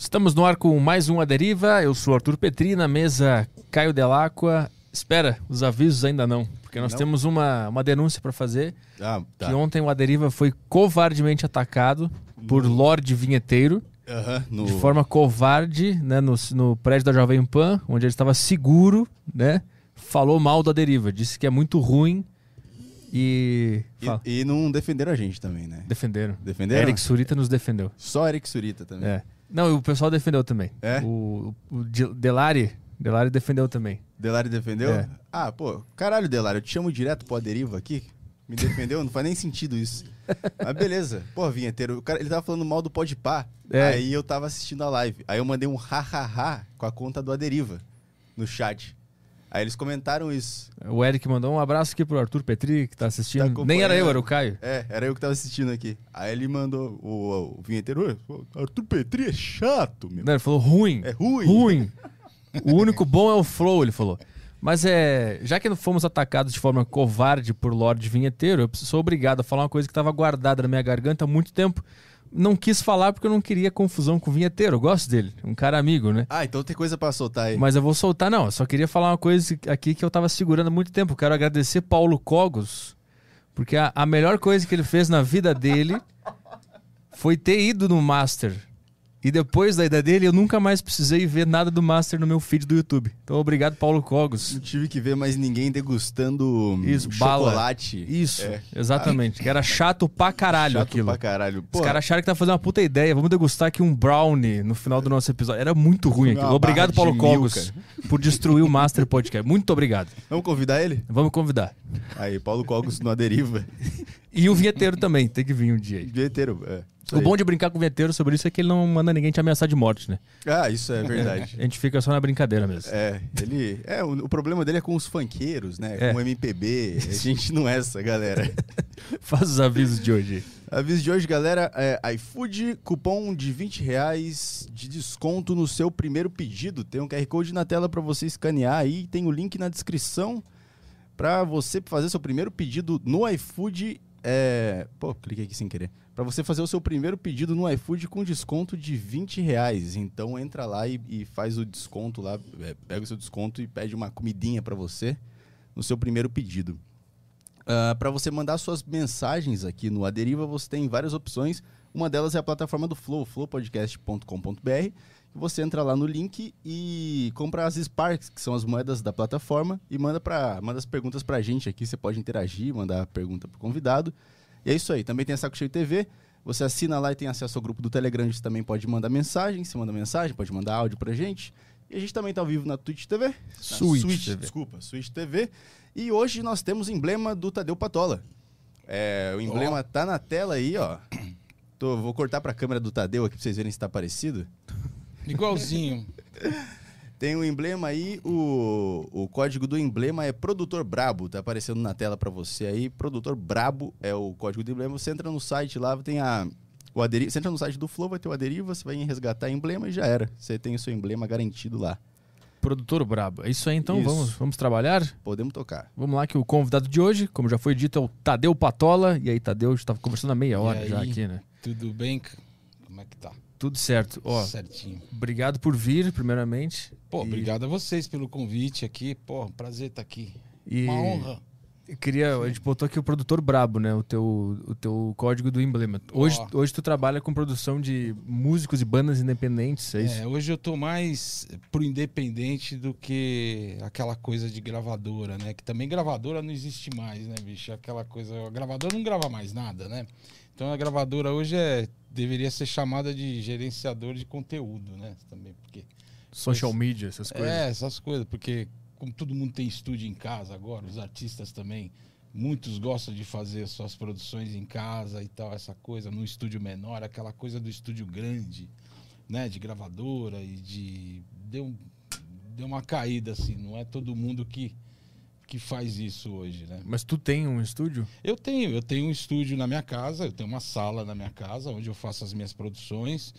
Estamos no ar com mais um A Deriva. Eu sou Arthur Petri, na mesa Caio Delacqua. Espera, os avisos ainda não, porque nós Não? temos uma, uma denúncia para fazer. Ah, tá. Que ontem o A Deriva foi covardemente atacado por Lorde Vinheteiro, Aham, no... de forma covarde, né, no, no prédio da Jovem Pan, onde ele estava seguro, né? Falou mal da deriva, disse que é muito ruim e. E, e não defenderam a gente também, né? Defenderam. Defenderam? Eric Surita nos defendeu. Só Eric Surita também. É. Não, e o pessoal defendeu também. É? O, o De- Delari, Delari defendeu também. Delari defendeu? É. Ah, pô, caralho, Delari, eu te chamo direto pro Aderiva aqui. Me defendeu? não faz nem sentido isso. Mas beleza. Pô, vinheteiro, o cara, ele tava falando mal do Podpah. É. Aí eu tava assistindo a live. Aí eu mandei um ha-ha-ha com a conta do Aderiva no chat. Aí eles comentaram isso. O Eric mandou um abraço aqui pro Arthur Petri, que tá assistindo. Tá Nem era eu, era o Caio. É, era eu que tava assistindo aqui. Aí ele mandou o, o vinheteiro, "Ô, Arthur Petri é chato, meu. Não, ele falou ruim. É ruim. Ruim. O único bom é o Flow, ele falou. Mas é. Já que fomos atacados de forma covarde por Lorde Vinheteiro, eu sou obrigado a falar uma coisa que estava guardada na minha garganta há muito tempo. Não quis falar porque eu não queria confusão com o Vinheteiro. Eu gosto dele. Um cara amigo, né? Ah, então tem coisa pra soltar aí. Mas eu vou soltar, não. Eu só queria falar uma coisa aqui que eu tava segurando há muito tempo. Eu quero agradecer Paulo Cogos, porque a, a melhor coisa que ele fez na vida dele foi ter ido no Master. E depois da ida dele, eu nunca mais precisei ver nada do Master no meu feed do YouTube. Então, obrigado, Paulo Cogos. Não tive que ver mais ninguém degustando Isso, bala. chocolate. Isso, É. exatamente. Que era chato pra caralho Chato aquilo. pra caralho. Pô, Os caras acharam que tava fazendo uma puta ideia. Vamos degustar aqui um brownie no final do nosso episódio. Era muito ruim aquilo. Obrigado, Paulo de Cogos, milka. por destruir o Master Podcast. Muito obrigado. vamos convidar ele? Vamos convidar. Aí, Paulo Cogos no Aderiva. E o vinheteiro também, tem que vir um dia aí. Vinheteiro, é. O bom de brincar com o vinheteiro sobre isso é que ele não manda ninguém te ameaçar de morte, né? Ah, isso é verdade. A gente fica só na brincadeira mesmo. É, ele. É, o, o problema dele é com os funkeiros, né? É. Com o MPB. A gente não é essa, galera. Faz os avisos de hoje. Aviso de hoje, galera, é iFood, cupom de 20 reais de desconto no seu primeiro pedido. Tem um QR Code na tela para você escanear aí, tem o link na descrição para você fazer seu primeiro pedido no iFood. É... Pô, cliquei aqui sem querer. Para você fazer o seu primeiro pedido no iFood com desconto de 20 reais. Então entra lá e, e faz o desconto lá, é, pega o seu desconto e pede uma comidinha para você no seu primeiro pedido. para você mandar suas mensagens aqui no Aderiva, você tem várias opções. Uma delas é a plataforma do Flow, flowpodcast.com.br. Você entra lá no link e compra as Sparks, que são as moedas da plataforma, e manda, pra, manda as perguntas pra gente aqui. Você pode interagir, mandar a pergunta pro convidado. E é isso aí. Também tem a Saco Cheio TV. Você assina lá e tem acesso ao grupo do Telegram. Você também pode mandar mensagem. Você manda mensagem, pode mandar áudio pra gente. E a gente também tá ao vivo na Twitch TV. Na Switch TV. Desculpa, Switch TV. E hoje nós temos o emblema do Tadeu Patola. É, o emblema tá na tela aí, ó. Tô- vou cortar pra câmera do Tadeu aqui pra vocês verem se tá parecido. Igualzinho. Tem o emblema aí, o, o código do emblema é Produtor Brabo, tá aparecendo na tela pra você aí. Produtor Brabo é o código do emblema. Você entra no site lá, tem a. O aderi... Você entra no site do Flow, vai ter o Aderiva, você vai resgatar emblema e já era. Você tem o seu emblema garantido lá. Produtor brabo. É isso aí, então. Isso. Vamos, vamos trabalhar? Podemos tocar. Vamos lá, que o convidado de hoje, como já foi dito, é o Tadeu Patola. E aí, Tadeu, a gente tava conversando há meia hora E já aí? aqui, né? Tudo bem? Como é que tá? Tudo certo. Ó, Certinho. obrigado por vir, primeiramente. Pô, E- obrigado a vocês pelo convite aqui. Pô, um prazer estar aqui. E Uma honra. eu queria, a gente botou aqui o produtor brabo, né? O teu, o teu código do emblema. Hoje, Ó. hoje tu trabalha com produção de músicos e bandas independentes, é isso? É, hoje eu tô mais pro independente do que aquela coisa de gravadora, né? Que também gravadora não existe mais, né, bicho? Aquela coisa. A gravadora não grava mais nada, né? Então a gravadora hoje é deveria ser chamada de gerenciador de conteúdo, né? Também, porque Social media, essas coisas. É, essas coisas, porque como todo mundo tem estúdio em casa agora, os artistas também, muitos gostam de fazer suas produções em casa e tal, essa coisa, num estúdio menor, aquela coisa do estúdio grande, né, de gravadora e de deu deu uma caída assim, não é todo mundo que que faz isso hoje, né? Mas tu tem um estúdio? Eu tenho, eu tenho um estúdio na minha casa, eu tenho uma sala na minha casa onde eu faço as minhas produções,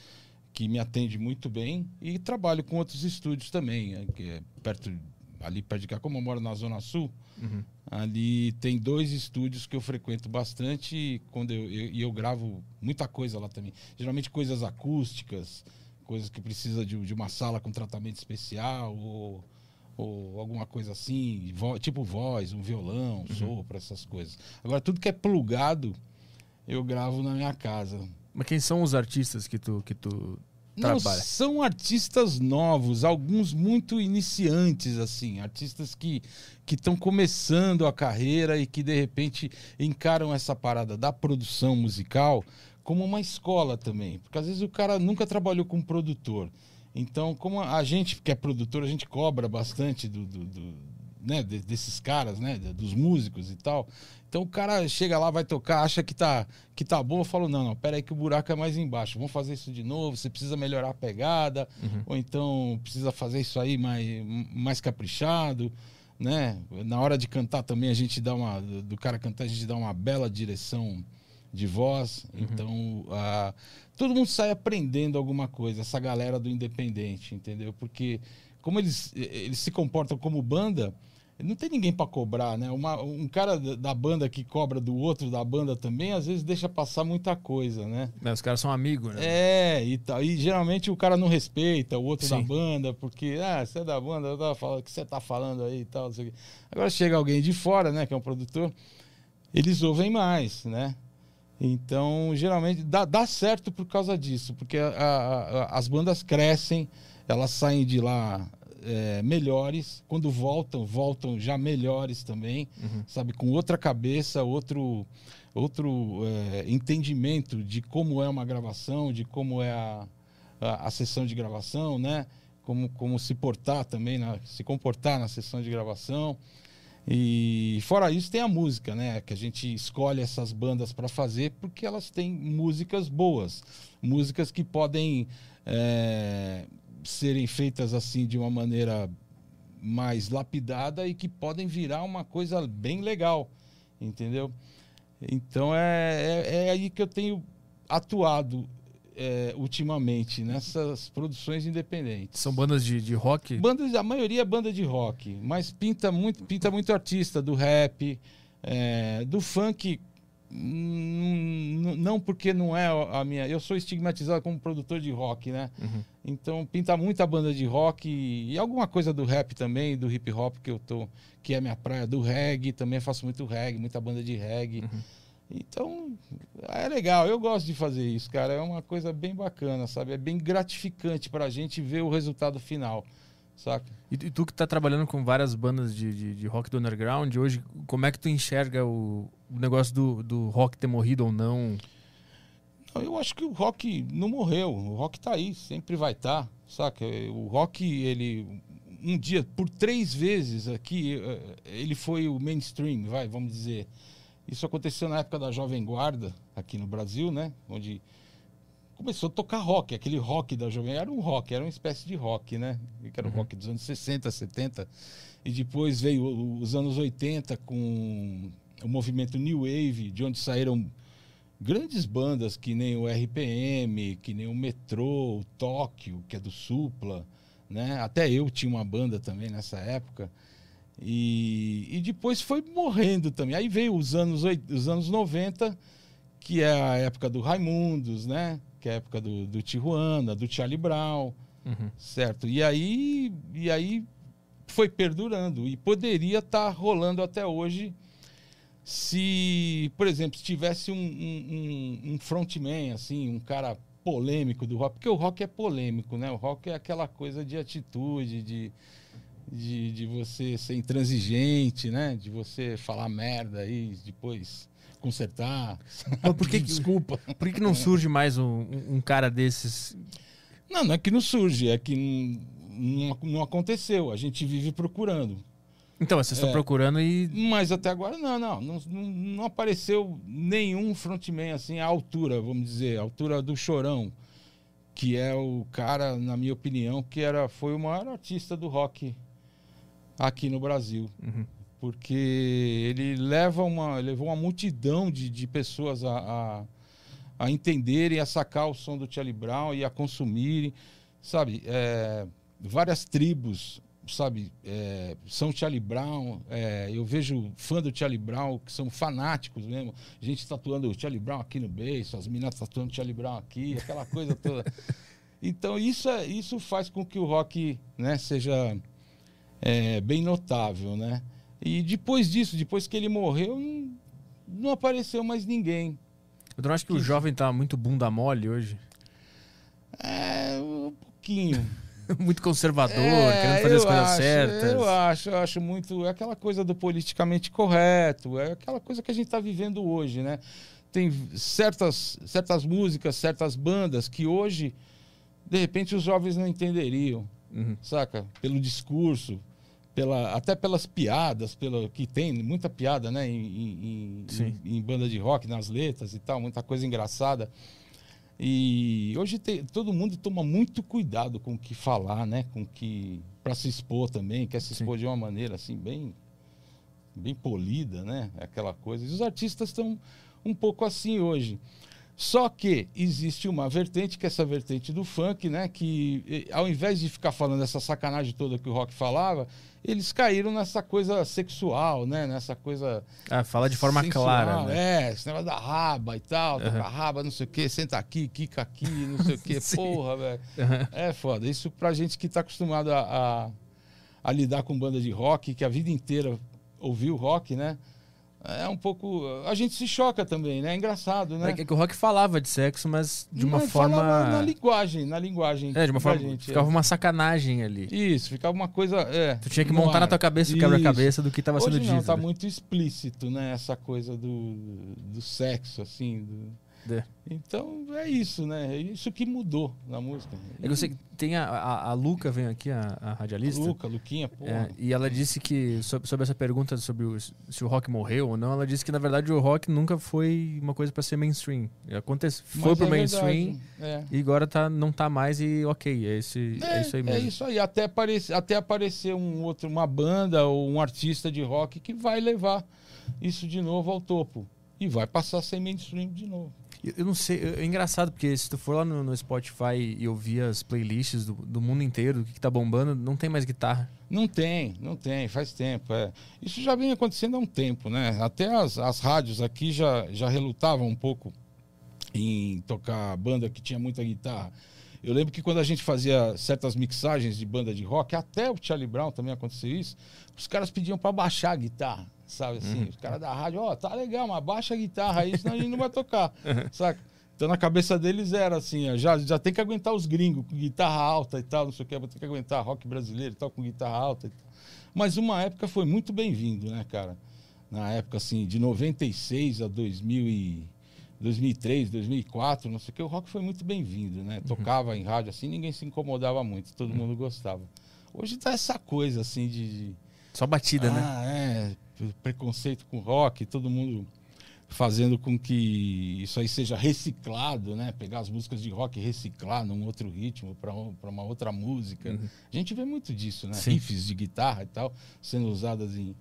que me atende muito bem e trabalho com outros estúdios também, eh, que é perto ali perto de cá, como eu moro na zona sul, Uhum. ali tem dois estúdios que eu frequento bastante e quando eu, eu, eu gravo muita coisa lá também, geralmente coisas acústicas, coisa que precisa de, de uma sala com tratamento especial ou, ou alguma coisa assim, tipo voz, um violão, Uhum. sopro, essas coisas. Agora, tudo que é plugado, eu gravo na minha casa. Mas quem são os artistas que tu, que tu Não, trabalha? são artistas novos, alguns muito iniciantes, assim, artistas que que estão começando a carreira e que de repente encaram essa parada da produção musical como uma escola também, porque às vezes o cara nunca trabalhou com produtor. Então, como a gente que é produtor, a gente cobra bastante do, do- do- né, de- desses caras, né, dos músicos e tal. Então o cara chega lá, vai tocar, acha que tá, que tá bom, eu falo, não, não, pera aí que o buraco é mais embaixo. Vamos fazer isso de novo, você precisa melhorar a pegada, ou então precisa fazer isso aí mais, mais caprichado, né? Na hora de cantar também a gente dá uma, do cara cantar a gente dá uma bela direção de voz. Então, ah, todo mundo sai aprendendo alguma coisa, essa galera do independente, entendeu? Porque como eles, eles se comportam como banda, não tem ninguém para cobrar, né? Uma- um cara da da banda que cobra do outro da banda também, às vezes deixa passar muita coisa, né? Né, os caras são amigos, né? É, e, tal. e geralmente o cara não respeita o outro da Sim. banda, porque, ah, você é da banda, falando, o que você tá falando aí e tal, não sei o quê. Agora chega alguém de fora, né, que é um produtor, eles ouvem mais, né? Então, geralmente, dá, dá certo por causa disso, porque a- a- a- as bandas crescem, elas saem de lá é, melhores, quando voltam, voltam já melhores também, sabe, com outra cabeça, outro, outro é, entendimento de como é uma gravação, de como é a, a, a sessão de gravação, né? Como, como se portar também, na, se comportar na sessão de gravação. E fora isso tem a música, né? Que a gente escolhe essas bandas para fazer porque elas têm músicas boas, músicas que podem é, serem feitas assim de uma maneira mais lapidada e que podem virar uma coisa bem legal, entendeu? Então é, é, é aí que eu tenho atuado é, ultimamente nessas produções independentes. São bandas de, de rock? Bandas, a maioria é banda de rock, mas pinta muito, pinta muito artista do rap, é, do funk. hum, Não porque não é a minha. Eu sou estigmatizado como produtor de rock, né? Uhum. Então pinta muita banda de rock e, e alguma coisa do rap também, do hip hop que eu tô, que é minha praia, do reggae, também faço muito reggae, muita banda de reggae. Então, é legal, eu gosto de fazer isso, cara. É uma coisa bem bacana, sabe? É bem gratificante pra gente ver o resultado final, saca? E, tu- e tu que tá trabalhando com várias bandas de, de, de rock do underground, hoje, como é que tu enxerga o, o negócio do, do rock ter morrido ou não? Não, Eu acho que o rock não morreu, o rock tá aí, sempre vai estar, saca? O rock, ele, um dia, por três vezes aqui, eh, ele foi o mainstream, vai, vamos dizer. Isso aconteceu na época da Jovem Guarda, aqui no Brasil, né? Onde começou a tocar rock, aquele rock da Jovem era um rock, era uma espécie de rock, né? Que era o rock dos anos 60, 70. E depois veio os anos 80 com o movimento New Wave, de onde saíram grandes bandas que nem o RPM, que nem o Metrô, o Tóquio, que é do Supla, né? Até eu tinha uma banda também nessa época. E, e depois foi morrendo também. Aí veio os anos, os anos 90, que é a época do Raimundos, né? Que é a época do, do Tijuana, do Charlie Brown, Uhum. certo? E aí, e aí foi perdurando e poderia estar rolando até hoje se, por exemplo, se tivesse um, um, um- um frontman, assim, um cara polêmico do rock, porque o rock é polêmico, né? O rock é aquela coisa de atitude, de, de, de você ser intransigente, né? De você falar merda e depois consertar. Mas por que Desculpa. Por que, que não surge mais um, um- cara desses? Não, não é que não surge, é que não, não, aconteceu. A gente vive procurando. Então, vocês estão É. procurando e. Mas até agora não, não, não, não, não apareceu nenhum frontman assim à altura, vamos dizer, à altura do Chorão, que é o cara, na minha opinião, que era, foi o maior artista do rock aqui no Brasil. Uhum. Porque ele leva uma, levou uma multidão de, de pessoas a, a, a entenderem, a sacar o som do Charlie Brown e a consumirem, sabe? É, várias tribos, sabe? É, são Charlie Brown. é, eu vejo fã do Charlie Brown que são fanáticos mesmo. Gente tatuando o Charlie Brown aqui no beiço, as meninas tatuando Charlie Brown aqui, aquela coisa toda. Então isso, é, isso faz com que o rock né, seja é, bem notável, né? E depois disso, depois que ele morreu, não, não apareceu mais ninguém. Eu não acho que, que o jovem tá muito bunda mole hoje. É, um pouquinho. muito conservador, é, querendo fazer as coisas acho, certas. Eu acho, eu acho muito. É aquela coisa do politicamente correto, é aquela coisa que a gente está vivendo hoje, né? Tem certas, certas músicas, certas bandas que hoje, de repente, os jovens não entenderiam, uhum. saca? Pelo discurso, pela, até pelas piadas, pelo que tem muita piada, né? Em, em, em, em banda de rock, nas letras e tal, muita coisa engraçada. E hoje tem, todo mundo toma muito cuidado com o que falar, né? Com que para se expor também, quer se expor Sim. de uma maneira assim bem bem polida, né? Aquela coisa. E os artistas estão um pouco assim hoje. Só que existe uma vertente, que é essa vertente do funk, né? Que ao invés de ficar falando essa sacanagem toda que o rock falava, eles caíram nessa coisa sexual, né? Nessa coisa. Ah, fala de forma sensual, clara. Né? É, esse negócio da raba e tal, uhum. raba, não sei o quê, senta aqui, quica aqui, não sei o quê. Porra, velho. Uhum. É foda. Isso pra gente que tá acostumado a, a, a lidar com banda de rock, que a vida inteira ouviu rock, né? É um pouco. A gente se choca também, né? É engraçado, né? É que o rock falava de sexo, mas de uma mas forma. Na linguagem, na linguagem. É, de uma forma. Gente, ficava é. uma sacanagem ali. Isso, ficava uma coisa. É, tu tinha que montar ar. na tua cabeça o quebra-cabeça do que estava sendo dito. Não, tá muito explícito, né? Essa coisa do, do sexo, assim. Do é. Então é isso, né? É isso que mudou na música. É que você tem a, a, a Luca, vem aqui, a, a radialista. Luca, Luquinha. É, e ela disse que, sobre, sobre, essa pergunta sobre o, se o rock morreu ou não, ela disse que na verdade o rock nunca foi uma coisa para ser mainstream. Acontece, foi pro é mainstream é. e agora tá, não tá mais e ok, é, esse, é, é isso aí mesmo. É isso aí, até, aparecer, até aparecer um outro, uma banda ou um artista de rock que vai levar isso de novo ao topo. E vai passar a ser mainstream de novo. Eu, não sei, é engraçado, porque se tu for lá no, no Spotify e ouvir as playlists do, do mundo inteiro, o que, que tá bombando, não tem mais guitarra. Não tem, não tem, faz tempo. É. Isso já vem acontecendo há um tempo, né? Até as, as rádios aqui já, já relutavam um pouco em tocar banda que tinha muita guitarra. Eu lembro que quando a gente fazia certas mixagens de banda de rock, até o Charlie Brown também aconteceu isso, os caras pediam para baixar a guitarra sabe assim? Uhum. Os caras da rádio, ó, oh, tá legal, mas baixa a guitarra aí, senão a gente não vai tocar, saca? Então na cabeça deles era assim, ó, já, já tem que aguentar os gringos com guitarra alta e tal, não sei o que, vou ter que aguentar rock brasileiro e tal, com guitarra alta e tal. Mas uma época foi muito bem-vindo, né, cara? Na época, assim, de 96 a 2000 e 2003, 2004, não sei o que, o rock foi muito bem-vindo, né? Uhum. Tocava em rádio assim, ninguém se incomodava muito, todo uhum. mundo gostava. Hoje tá essa coisa assim de, de... Só batida, ah, né? Ah, é preconceito com rock, todo mundo fazendo com que isso aí seja reciclado, né? Pegar as músicas de rock e reciclar num outro ritmo para uma outra música. Uhum. A gente vê muito disso, né? Sim. Riffs de guitarra e tal sendo usadas em,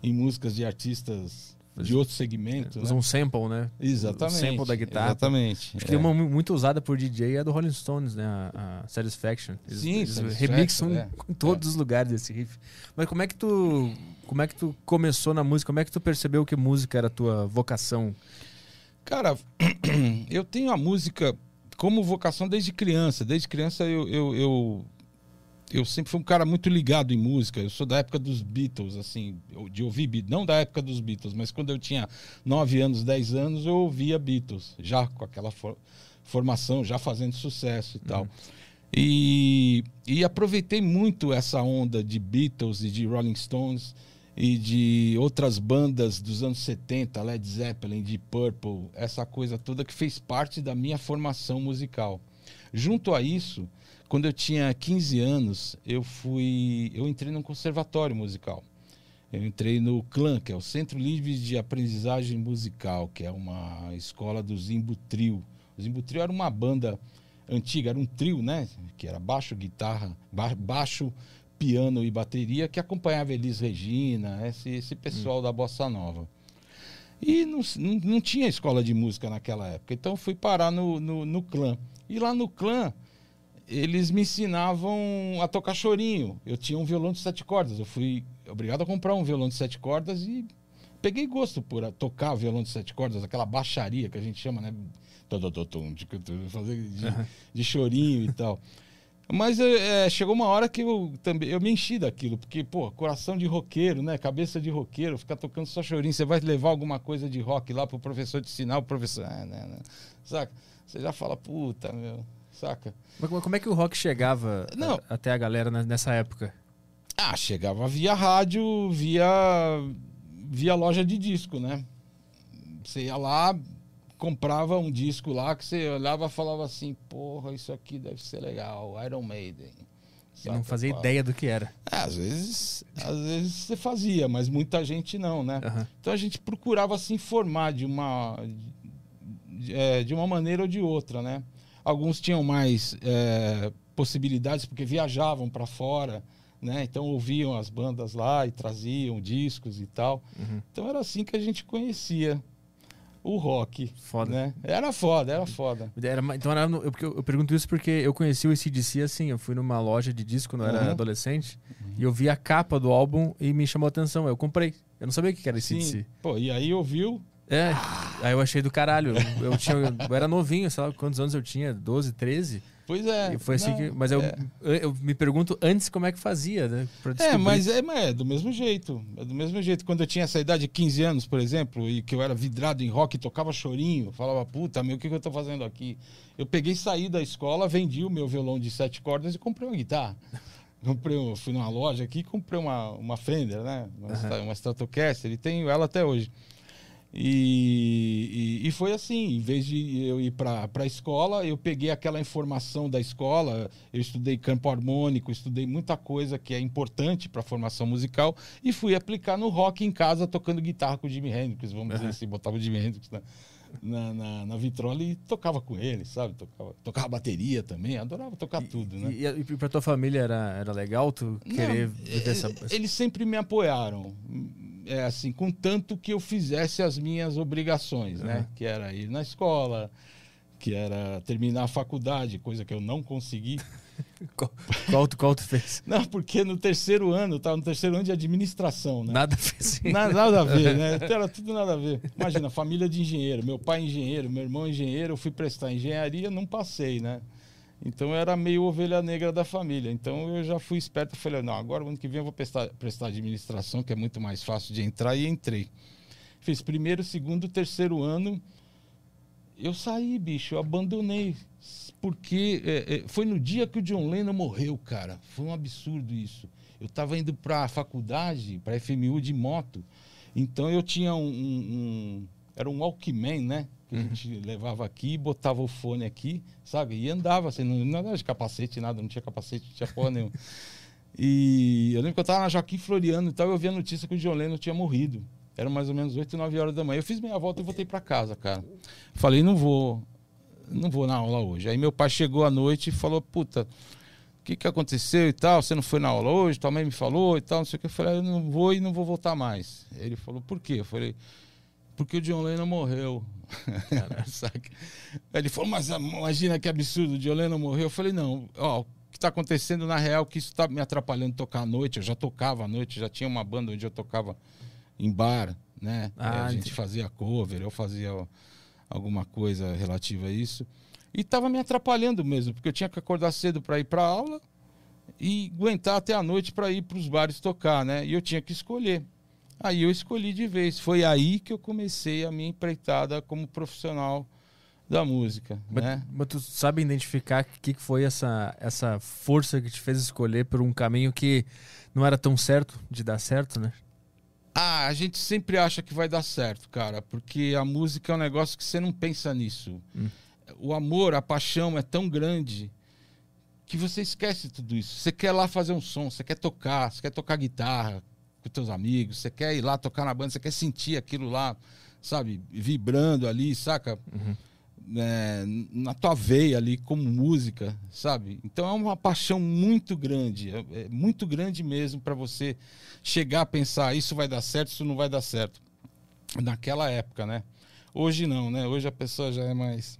em músicas de artistas de outro segmento. Usa né? um sample, né? Exatamente. O sample da guitarra. Exatamente. Acho que é. tem uma muito usada por DJ é a do Rolling Stones, né? A, a Satisfaction. Eles, Sim, eles remixam é. em todos é. os lugares esse riff. Mas como é que tu como é que tu começou na música? Como é que tu percebeu que música era a tua vocação? Cara, eu tenho a música como vocação desde criança. Desde criança eu, eu, eu eu sempre fui um cara muito ligado em música. Eu sou da época dos Beatles, assim, de ouvir Beatles. Não da época dos Beatles, mas quando eu tinha 9 anos, 10 anos, eu ouvia Beatles, já com aquela for formação, já fazendo sucesso e tal. Uhum. E, e aproveitei muito essa onda de Beatles e de Rolling Stones e de outras bandas dos anos 70, Led Zeppelin, de Purple, essa coisa toda que fez parte da minha formação musical. Junto a isso, quando eu tinha 15 anos, eu fui, eu entrei num conservatório musical. Eu entrei no CLAN, que é o Centro Livre de Aprendizagem Musical, que é uma escola do Zimbo Trio. O Zimbo Trio era uma banda antiga, era um trio, né? Que era baixo, guitarra, baixo, piano e bateria, que acompanhava Elis Regina, esse, esse pessoal hum. da Bossa Nova. E não, não, não, tinha escola de música naquela época, então fui parar no, no, no clã. E lá no clã, eles me ensinavam a tocar chorinho. Eu tinha um violão de sete cordas. Eu fui obrigado a comprar um violão de sete cordas e peguei gosto por tocar violão de sete cordas, aquela baixaria que a gente chama, né? Fazer de, de chorinho e tal. Mas é, chegou uma hora que eu também eu me enchi daquilo, porque, pô, coração de roqueiro, né? Cabeça de roqueiro, ficar tocando só chorinho. Você vai levar alguma coisa de rock lá pro professor te ensinar, o professor. Ah, não, não. Saca? Você já fala, puta, meu. Saca? Mas como- é que o rock chegava Não. a- até a galera ne- nessa época? Ah, chegava via rádio, via, via loja de disco, né? Você ia lá, comprava um disco lá que você olhava e falava assim, porra, isso aqui deve ser legal, Iron Maiden. Eu não fazia ideia do que era. É, às vezes, às vezes você fazia, mas muita gente não, né? Aham. Então a gente procurava se informar de uma, de, é, de uma maneira ou de outra, né? Alguns tinham mais é, possibilidades porque viajavam para fora, né? Então ouviam as bandas lá e traziam discos e tal. Uhum. Então era assim que a gente conhecia o rock, Foda. né? Era foda, era foda. Era então era eu, eu- pergunto isso porque eu conheci o ACDC assim, eu fui numa loja de disco quando eu era Uhum. adolescente e eu vi a capa do álbum e me chamou a atenção. Eu comprei. Eu não sabia o que era Sim. ACDC. Pô, e aí ouviu, É, aí eu achei do caralho. Eu, tinha, eu era novinho, sei lá quantos anos eu tinha, 12, 13. pois é. e foi assim não, que. Mas eu, é. eu, eu me pergunto antes como é que fazia, né? É, mas é, mas é do mesmo jeito. É do mesmo jeito. Quando eu tinha essa idade de 15 anos, por exemplo, e que eu era vidrado em rock, tocava chorinho, falava, puta, meu, o que, que eu tô fazendo aqui? Eu peguei, saí da escola, vendi o meu violão de sete cordas e comprei uma guitarra. Comprei, um- fui numa loja aqui e comprei uma, uma Fender, né? Uma, Stra- uma Stratocaster, e tenho ela até hoje. E, e, e foi assim, em vez de eu ir para a escola, eu peguei aquela informação da escola, eu estudei campo harmônico, estudei muita coisa que é importante para a formação musical e fui aplicar no rock em casa, tocando guitarra com o Jimi Hendrix, vamos dizer assim, botava o Jimi Hendrix na, na, na, na vitrola e tocava com ele, sabe? Tocava, tocava bateria também, adorava tocar tudo, né? E, e, e pra tua família era, era legal tu querer Não, viver essa. eh, Eles sempre me apoiaram. É assim, contanto que eu fizesse as minhas obrigações, né? Uhum. Que era ir na escola, que era terminar a faculdade, coisa que eu não consegui. Qual, qual, tu, qual tu fez? Não, porque no terceiro ano, estava no terceiro ano de administração, né? Nada fez. Na- Nada a ver, né? Era tudo nada a ver. Imagina, família de engenheiro. Meu pai é engenheiro, meu irmão é engenheiro. Eu fui prestar engenharia, não passei, né? Então eu era meio ovelha negra da família. Então eu já fui esperto falei, não, agora o ano que vem eu vou prestar, prestar administração, que é muito mais fácil de entrar, e entrei. Fiz primeiro, segundo, terceiro ano. Eu saí, bicho, eu abandonei. Porque é, é, foi no dia que o John Lennon morreu, cara. Foi um absurdo isso. Eu estava indo para a faculdade, para a FMU de moto. Então eu tinha um, um- um- Era um Walkman, né? Que a gente levava aqui, botava o fone aqui, sabe? E andava, assim, não, não andava de capacete, nada, não tinha capacete, não tinha porra nenhuma. E eu lembro que eu estava na Joaquim Floriano e tal, eu vi a notícia que o John Lennon tinha morrido. Era mais ou menos 8, 9 horas da manhã. Eu fiz meia volta e voltei para casa, cara. Falei, não vou, não vou na aula hoje. Aí meu pai chegou à noite e falou, puta, o que, que aconteceu e tal? Você não foi na aula hoje? Tua mãe me falou e tal, não sei o que. Eu falei, "Ah, eu não vou e não vou voltar mais. Ele falou, por quê? Eu falei, porque o John Lennon morreu. Ele falou, mas imagina que absurdo, o John Lennon morreu. Eu falei, não, ó, o que está acontecendo na real que isso está me atrapalhando tocar à noite. Eu já tocava à noite, já tinha uma banda onde eu tocava em bar, né? Ah, a gente entendi. fazia cover, eu fazia alguma coisa relativa a isso. E estava me atrapalhando mesmo, porque eu tinha que acordar cedo para ir para aula e aguentar até a noite para ir para os bares tocar, né? E eu tinha que escolher. Aí eu escolhi de vez. Foi aí que eu comecei a minha empreitada como profissional da música, Mas, né? mas tu sabe identificar o que, que foi essa, essa força que te fez escolher por um caminho que não era tão certo de dar certo, né? Ah, a gente sempre acha que vai dar certo, cara, porque a música é um negócio que você não pensa nisso. Hum. O amor, a paixão é tão grande que você esquece tudo isso. Você quer lá fazer um som, você quer tocar, você quer tocar guitarra com teus amigos, você quer ir lá tocar na banda, você quer sentir aquilo lá, sabe, vibrando ali, saca? Uhum. É, na tua veia ali como música, sabe? Então é uma paixão muito grande, é, é muito grande mesmo para você chegar a pensar isso vai dar certo, isso não vai dar certo. Naquela época, né? Hoje não, né? Hoje a pessoa já é mais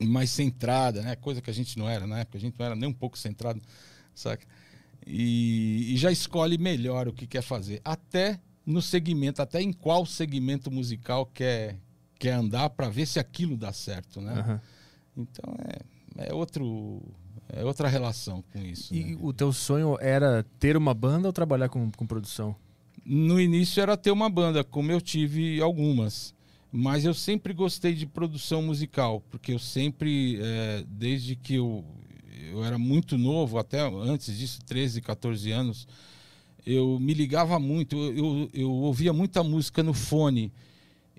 mais centrada, né? Coisa que a gente não era na época, a gente não era nem um pouco centrado, saca? E, e já escolhe melhor o que quer fazer. Até no segmento, até em qual segmento musical quer, quer andar para ver se aquilo dá certo, né? Aham. Então é, é outro é outra relação com isso. E né? o teu sonho era ter uma banda ou trabalhar com, com produção? No início era ter uma banda, como eu tive algumas. Mas eu sempre gostei de produção musical, porque eu sempre, é, desde que eu, eu era muito novo, até antes disso, 13, 14 anos, eu me ligava muito, eu, eu, ouvia muita música no fone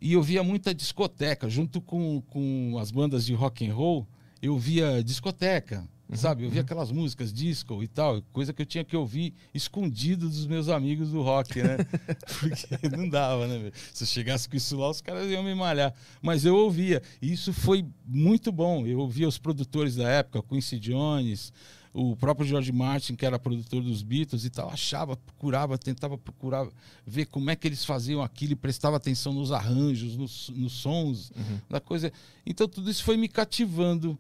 e eu via muita discoteca, junto com, com as bandas de rock and roll, eu via discoteca, sabe? Eu via aquelas músicas disco e tal, coisa que eu tinha que ouvir escondido dos meus amigos do rock, né? Porque não dava, né? Se eu chegasse com isso lá, os caras iam me malhar. Mas eu ouvia, e isso foi muito bom. Eu ouvia os produtores da época, Quincy Jones, o próprio George Martin, que era produtor dos Beatles e tal, achava, procurava, tentava procurar ver como é que eles faziam aquilo e prestava atenção nos arranjos, nos, nos sons, da coisa. Então tudo isso foi me cativando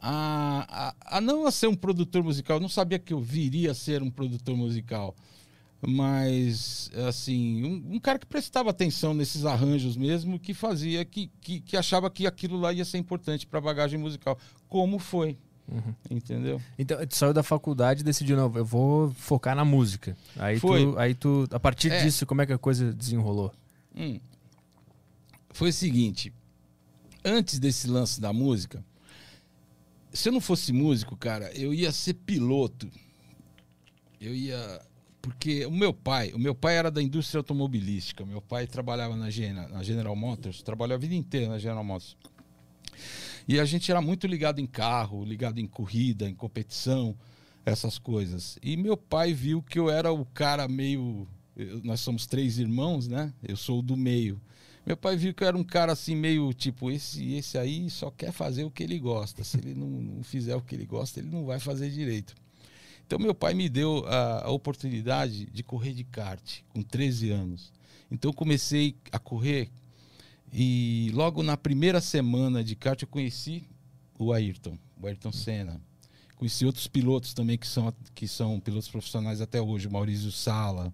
a, a, a não a ser um produtor musical. Eu não sabia que eu viria a ser um produtor musical. Mas, assim, um, um cara que prestava atenção nesses arranjos mesmo, que fazia, que, que, que achava que aquilo lá ia ser importante para a bagagem musical. Como foi. Entendeu? Então, tu saiu da faculdade e decidiu, não, eu vou focar na música. Aí Foi. tu, aí tu, a partir É. disso, como é que a coisa desenrolou? Hum. Foi o seguinte: antes desse lance da música, se eu não fosse músico, cara, eu ia ser piloto. Eu ia. Porque o meu pai, o meu pai era da indústria automobilística. Meu pai trabalhava na, na General Motors, trabalhou a vida inteira na General Motors. E a gente era muito ligado em carro, ligado em corrida, em competição, essas coisas. E meu pai viu que eu era o cara meio. Nós somos três irmãos, né? Eu sou do meio. Meu pai viu que eu era um cara assim, meio tipo, esse, esse aí só quer fazer o que ele gosta. Se ele não, não fizer o que ele gosta, ele não vai fazer direito. Então, meu pai me deu a, a oportunidade de correr de kart com 13 anos. Então, comecei a correr e logo na primeira semana de kart eu conheci o Ayrton, o Ayrton Senna. Conheci outros pilotos também que são, que são pilotos profissionais até hoje, Maurício Sala,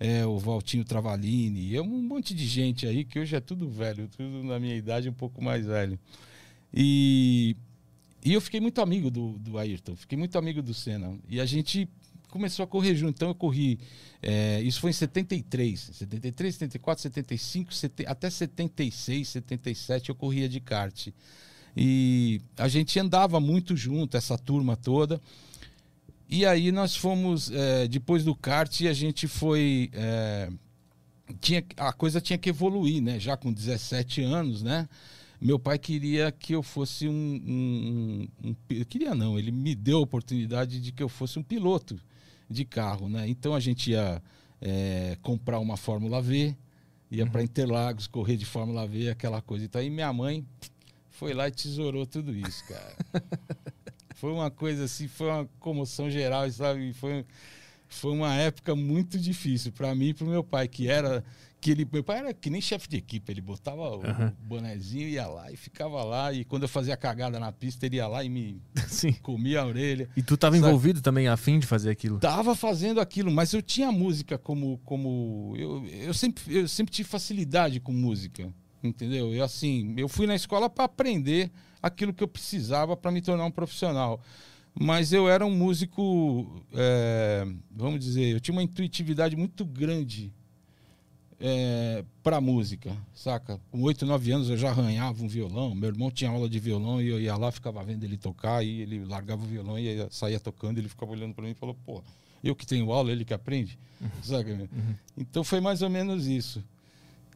é, o Valtinho Travalini, é um monte de gente aí que hoje é tudo velho, tudo na minha idade um pouco mais velho. E, e eu fiquei muito amigo do, do Ayrton, fiquei muito amigo do Senna. E a gente começou a correr junto. Então eu corri. é, isso foi em 73, 73, 74, 75, sete- até 76, 77 eu corria de kart. E a gente andava muito junto, essa turma toda. E aí nós fomos, é, depois do kart, a gente foi. é, tinha, a coisa tinha que evoluir, né? Já com 17 anos, né? Meu pai queria que eu fosse um, um, um, um Queria não, ele me deu a oportunidade de que eu fosse um piloto de carro, né? Então a gente ia é, comprar uma Fórmula V, ia para Interlagos, correr de Fórmula V, aquela coisa. Então aí minha mãe foi lá e tesourou tudo isso, cara. foi uma coisa assim, foi uma comoção geral, sabe? Foi, foi uma época muito difícil para mim e para meu pai, que era que ele, meu pai era que nem chefe de equipe, ele botava o bonezinho, ia lá e ficava lá e quando eu fazia cagada na pista, ele ia lá e me Sim. comia a orelha. E tu tava Sabe? envolvido também, a fim de fazer aquilo? Tava fazendo aquilo, mas eu tinha música como como eu, eu sempre eu sempre tive facilidade com música, entendeu? Eu assim, eu fui na escola para aprender aquilo que eu precisava para me tornar um profissional. Mas eu era um músico, é, vamos dizer, eu tinha uma intuitividade muito grande é, para música, saca? Com 8, 9 anos eu já arranhava um violão. Meu irmão tinha aula de violão e eu ia lá, ficava vendo ele tocar e ele largava o violão e ia- saía tocando. Ele ficava olhando para mim e falou: pô, eu que tenho aula, ele que aprende, saca? Então foi mais ou menos isso.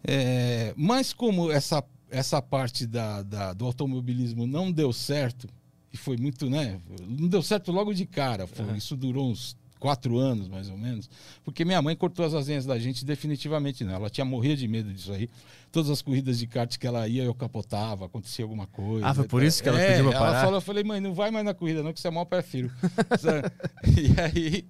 É, mas como essa, essa parte da, da- do automobilismo não deu certo, e foi muito, né? Não deu certo logo de cara. foi- Isso durou uns quatro anos, mais ou menos. Porque minha mãe cortou as asinhas da gente definitivamente não. Ela tinha morrido de medo disso aí. Todas as corridas de kart que ela ia, eu capotava, acontecia alguma coisa. Ah, foi por isso que ela é, pediu pra ela parar? falou, eu falei, mãe, não vai mais na corrida não, que você é filho. Sabe? e aí,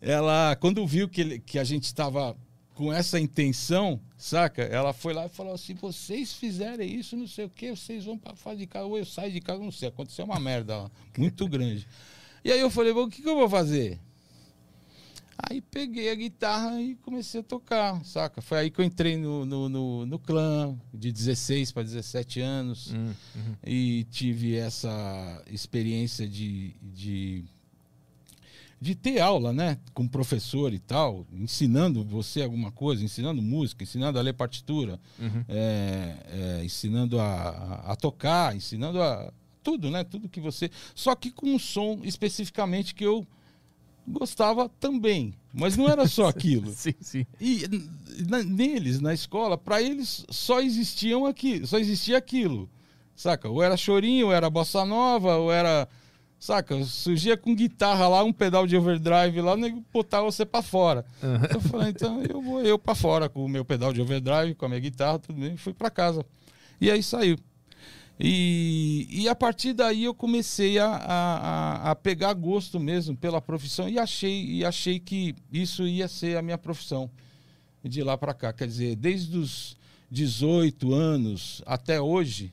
ela, quando viu que, que a gente estava com essa intenção, saca? Ela foi lá e falou assim: vocês fizerem isso, não sei o que, vocês vão para fora de casa, ou eu saio de casa, não sei. Aconteceu uma merda lá, muito grande. E aí eu falei: bom, o que, que eu vou fazer? Aí peguei a guitarra e comecei a tocar, saca? Foi aí que eu entrei no, no, no, no clã, de 16 para 17 anos, Hum, uhum. e tive essa experiência de, de, de ter aula, né? Com professor e tal, ensinando você alguma coisa, ensinando música, ensinando a ler partitura, Uhum. é, é, ensinando a, a- tocar, ensinando a tudo, né? Tudo que você. Só que com um som especificamente que eu gostava também. Mas não era só aquilo. Sim, sim. E na- neles, na escola, para eles só existiam aqui, só existia aquilo. Saca? Ou era chorinho, ou era bossa nova, ou era. Saca? Surgia com guitarra lá, um pedal de overdrive lá, nego botava você pra fora. Aham. Eu falei, então eu vou eu pra fora com o meu pedal de overdrive, com a minha guitarra, tudo bem, fui pra casa. E aí saiu. E, e a partir daí eu comecei a, a, a- pegar gosto mesmo pela profissão e achei, e achei que isso ia ser a minha profissão de lá pra cá. Quer dizer, desde os 18 anos até hoje,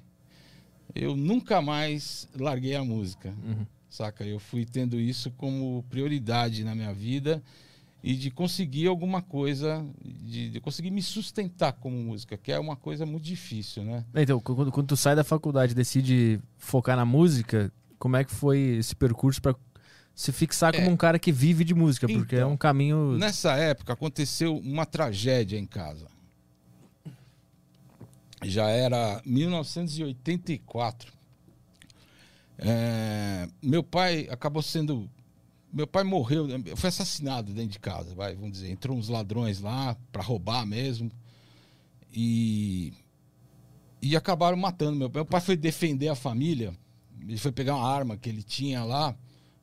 eu nunca mais larguei a música Uhum. Saca? Eu fui tendo isso como prioridade na minha vida e de conseguir alguma coisa, de, de conseguir me sustentar como música, que é uma coisa muito difícil, né? Então, quando, quando tu sai da faculdade e decide focar na música, como é que foi esse percurso pra se fixar como É. um cara que vive de música? Porque é Então, um caminho. Nessa época aconteceu uma tragédia em casa. Já era 1984. É, meu pai acabou sendo. Meu pai morreu, foi assassinado dentro de casa, vai, vamos dizer. Entrou uns ladrões lá para roubar mesmo. E. E acabaram matando meu pai. Meu pai foi defender a família. Ele foi pegar uma arma que ele tinha lá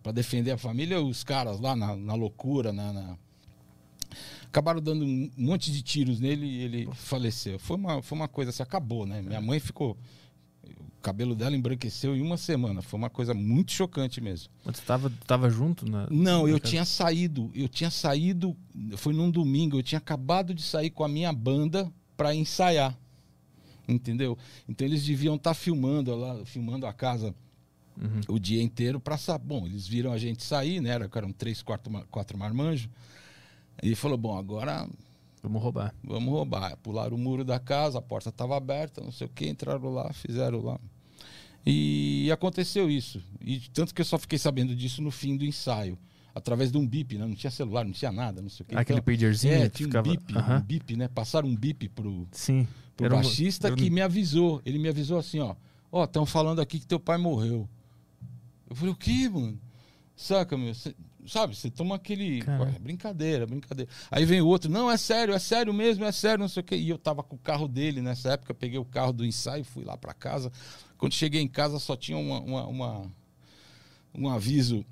para defender a família. Os caras lá na, na loucura, na, na- acabaram dando um monte de tiros nele e ele faleceu. Foi uma, foi uma coisa assim, acabou, né? Minha mãe ficou. O cabelo dela embranqueceu em uma semana. Foi uma coisa muito chocante mesmo. Mas Tu tava, tu tava junto? Na... Não, na eu casa? tinha saído. Eu tinha saído. Foi num domingo. Eu tinha acabado de sair com a minha banda para ensaiar. Entendeu? Então eles deviam estar filmando lá, filmando a casa Uhum. o dia inteiro para saber. Bom, eles viram a gente sair, né? Era- Eram três, quatro, quatro marmanjos. E falou: bom, agora Vamos roubar. vamos roubar. Pularam o muro da casa, a porta estava aberta, não sei o que, entraram lá, fizeram lá. E aconteceu isso. E tanto que eu só fiquei sabendo disso no fim do ensaio. Através de um bip, né? Não tinha celular, não tinha nada, não sei o que. Aquele Então, pagerzinho é, que tinha um ficava. bip, Aham. um bip, né? Passaram um bip pro, Sim. pro Era um- baixista um- que me avisou. Ele me avisou assim, ó. Ó, estão falando aqui que teu pai morreu. Eu falei, o quê, mano? Saca, meu? Cê- sabe, você toma aquele. Ué, brincadeira, brincadeira. Aí vem o outro, não, é sério, é sério mesmo, é sério, não sei o quê. E eu tava com o carro dele nessa época, peguei o carro do ensaio, fui lá pra casa. Quando cheguei em casa, só tinha uma, uma- uma- um aviso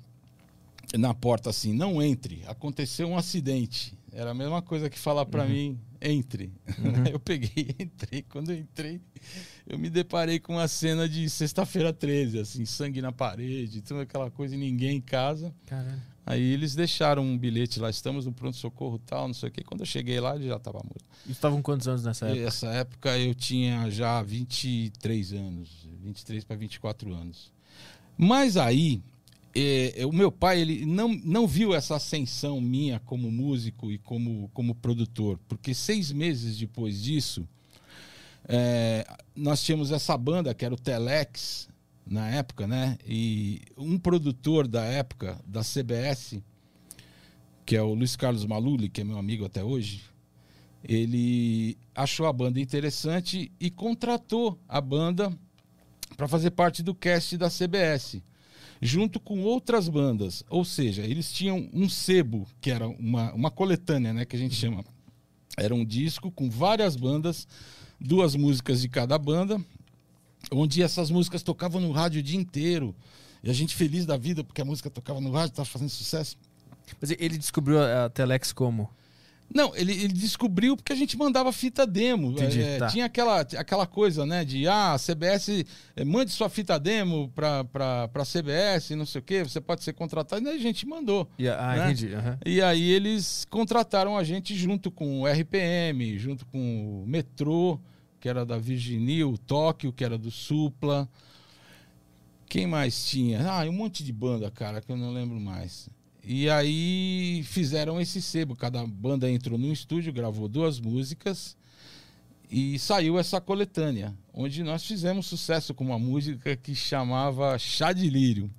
na porta assim, não entre, aconteceu um acidente. Era a mesma coisa que falar pra mim, entre. Eu peguei, entrei. Quando eu entrei, eu me deparei com uma cena de sexta-feira 13, assim, sangue na parede, toda aquela coisa e ninguém em casa. Caralho. Aí eles deixaram um bilhete lá, estamos no pronto-socorro tal, não sei o quê. Quando eu cheguei lá, ele já estava morto. E estavam quantos anos nessa época? Essa época eu tinha já 23 anos, 23 para 24 anos. Mas aí, eh, o meu pai ele não, não viu essa ascensão minha como músico e como, como produtor, porque seis meses depois disso, eh, nós tínhamos essa banda que era o Telex na época, né? E um produtor da época da CBS, que é o Luiz Carlos Maluli, que é meu amigo até hoje, ele achou a banda interessante e contratou a banda para fazer parte do cast da CBS, junto com outras bandas. Ou seja, eles tinham um sebo, que era uma, uma coletânea, né, que a gente chama. Era um disco com várias bandas, duas músicas de cada banda, onde essas músicas tocavam no rádio o dia inteiro. E a gente feliz da vida, porque a música tocava no rádio, estava fazendo sucesso. Mas ele descobriu a Telex como? Não, ele, ele descobriu porque a gente mandava fita demo. Entendi, É, tá. Tinha aquela, aquela coisa, né? De, ah, a CBS, eh, mande sua fita demo pra, pra, pra CBS, não sei o quê, você pode ser contratado. E a gente mandou. E a- ah, Né? entendi. E aí eles contrataram a gente junto com o RPM, junto com o Metrô, que era da Virginia, o Tóquio, que era do Supla. Quem mais tinha? Ah, um monte de banda, cara, que eu não lembro mais. E aí fizeram esse sebo. Cada banda entrou num estúdio, gravou duas músicas e saiu essa coletânea, onde nós fizemos sucesso com uma música que chamava Chá de Lírio.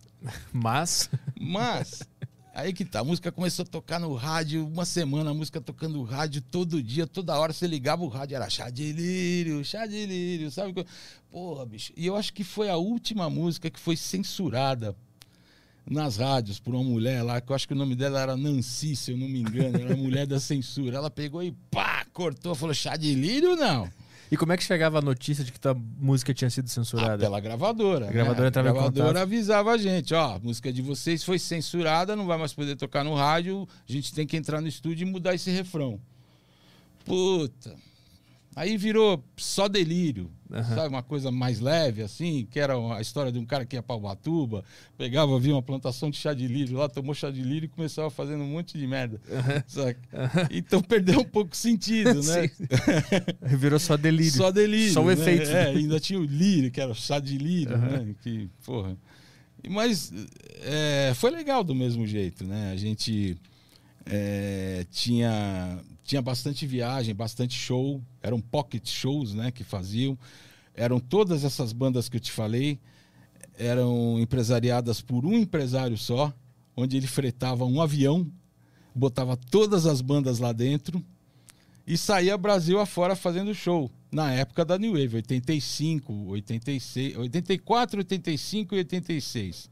Mas. Mas, aí que tá, a música começou a tocar no rádio, uma semana a música tocando no rádio todo dia, toda hora você ligava o rádio, era chá de lírio, chá de lírio, sabe? Porra, bicho. E eu acho que foi a última música que foi censurada nas rádios por uma mulher lá, que eu acho que o nome dela era Nancy, se eu não me engano, era a mulher da censura. Ela pegou e pá, cortou, falou chá de lírio não. E como é que chegava a notícia de que tua música tinha sido Ah, censurada? pela gravadora. A gravadora né? entrava a em gravadora contato. avisava a gente, ó, a música de vocês foi censurada, não vai mais poder tocar no rádio, a gente tem que entrar no estúdio e mudar esse refrão. Puta. Aí virou só delírio, Aham. sabe? Uma coisa mais leve, assim, que era a história de um cara que ia pra Ubatuba, pegava, via uma plantação de chá de lírio lá, tomou chá de lírio e começava fazendo um monte de merda, saca? Então perdeu um pouco o sentido, né? Virou só delírio. Só delírio. Só o né? efeito. É, ainda tinha o lírio, que era o chá de lírio, né? Que, porra. Mas é, foi legal do mesmo jeito, né? A gente é, tinha, tinha bastante viagem, bastante show. Eram pocket shows, né? Que faziam. Eram todas essas bandas que eu te falei. Eram empresariadas por um empresário só, onde ele fretava um avião, botava todas as bandas lá dentro e saía Brasil afora fazendo show. Na época da New Wave, 85, 86, 84, 85 e 86.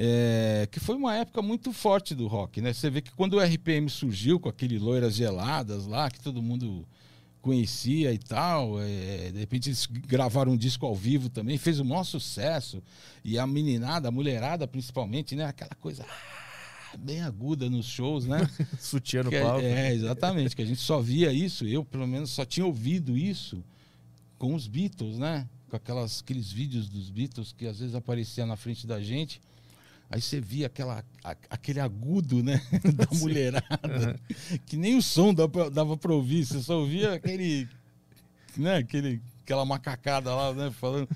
É, que foi uma época muito forte do rock, né? Você vê que quando o RPM surgiu com aquele Loiras Geladas lá, que todo mundo conhecia e tal, é, de repente eles gravaram um disco ao vivo também, fez o maior sucesso. E a meninada, a mulherada principalmente, né? Aquela coisa ah, bem aguda nos shows, né? Sutiã no é- palco. É, exatamente, que a gente só via isso, eu pelo menos só tinha ouvido isso com os Beatles, né? Com aquelas, aqueles vídeos dos Beatles que às vezes aparecia na frente da gente. Aí você via aquela, a- aquele agudo, né? Da mulherada. Que nem o som dava dava pra ouvir, você só ouvia aquele. Né? Aquele, aquela macacada lá, né? Falando.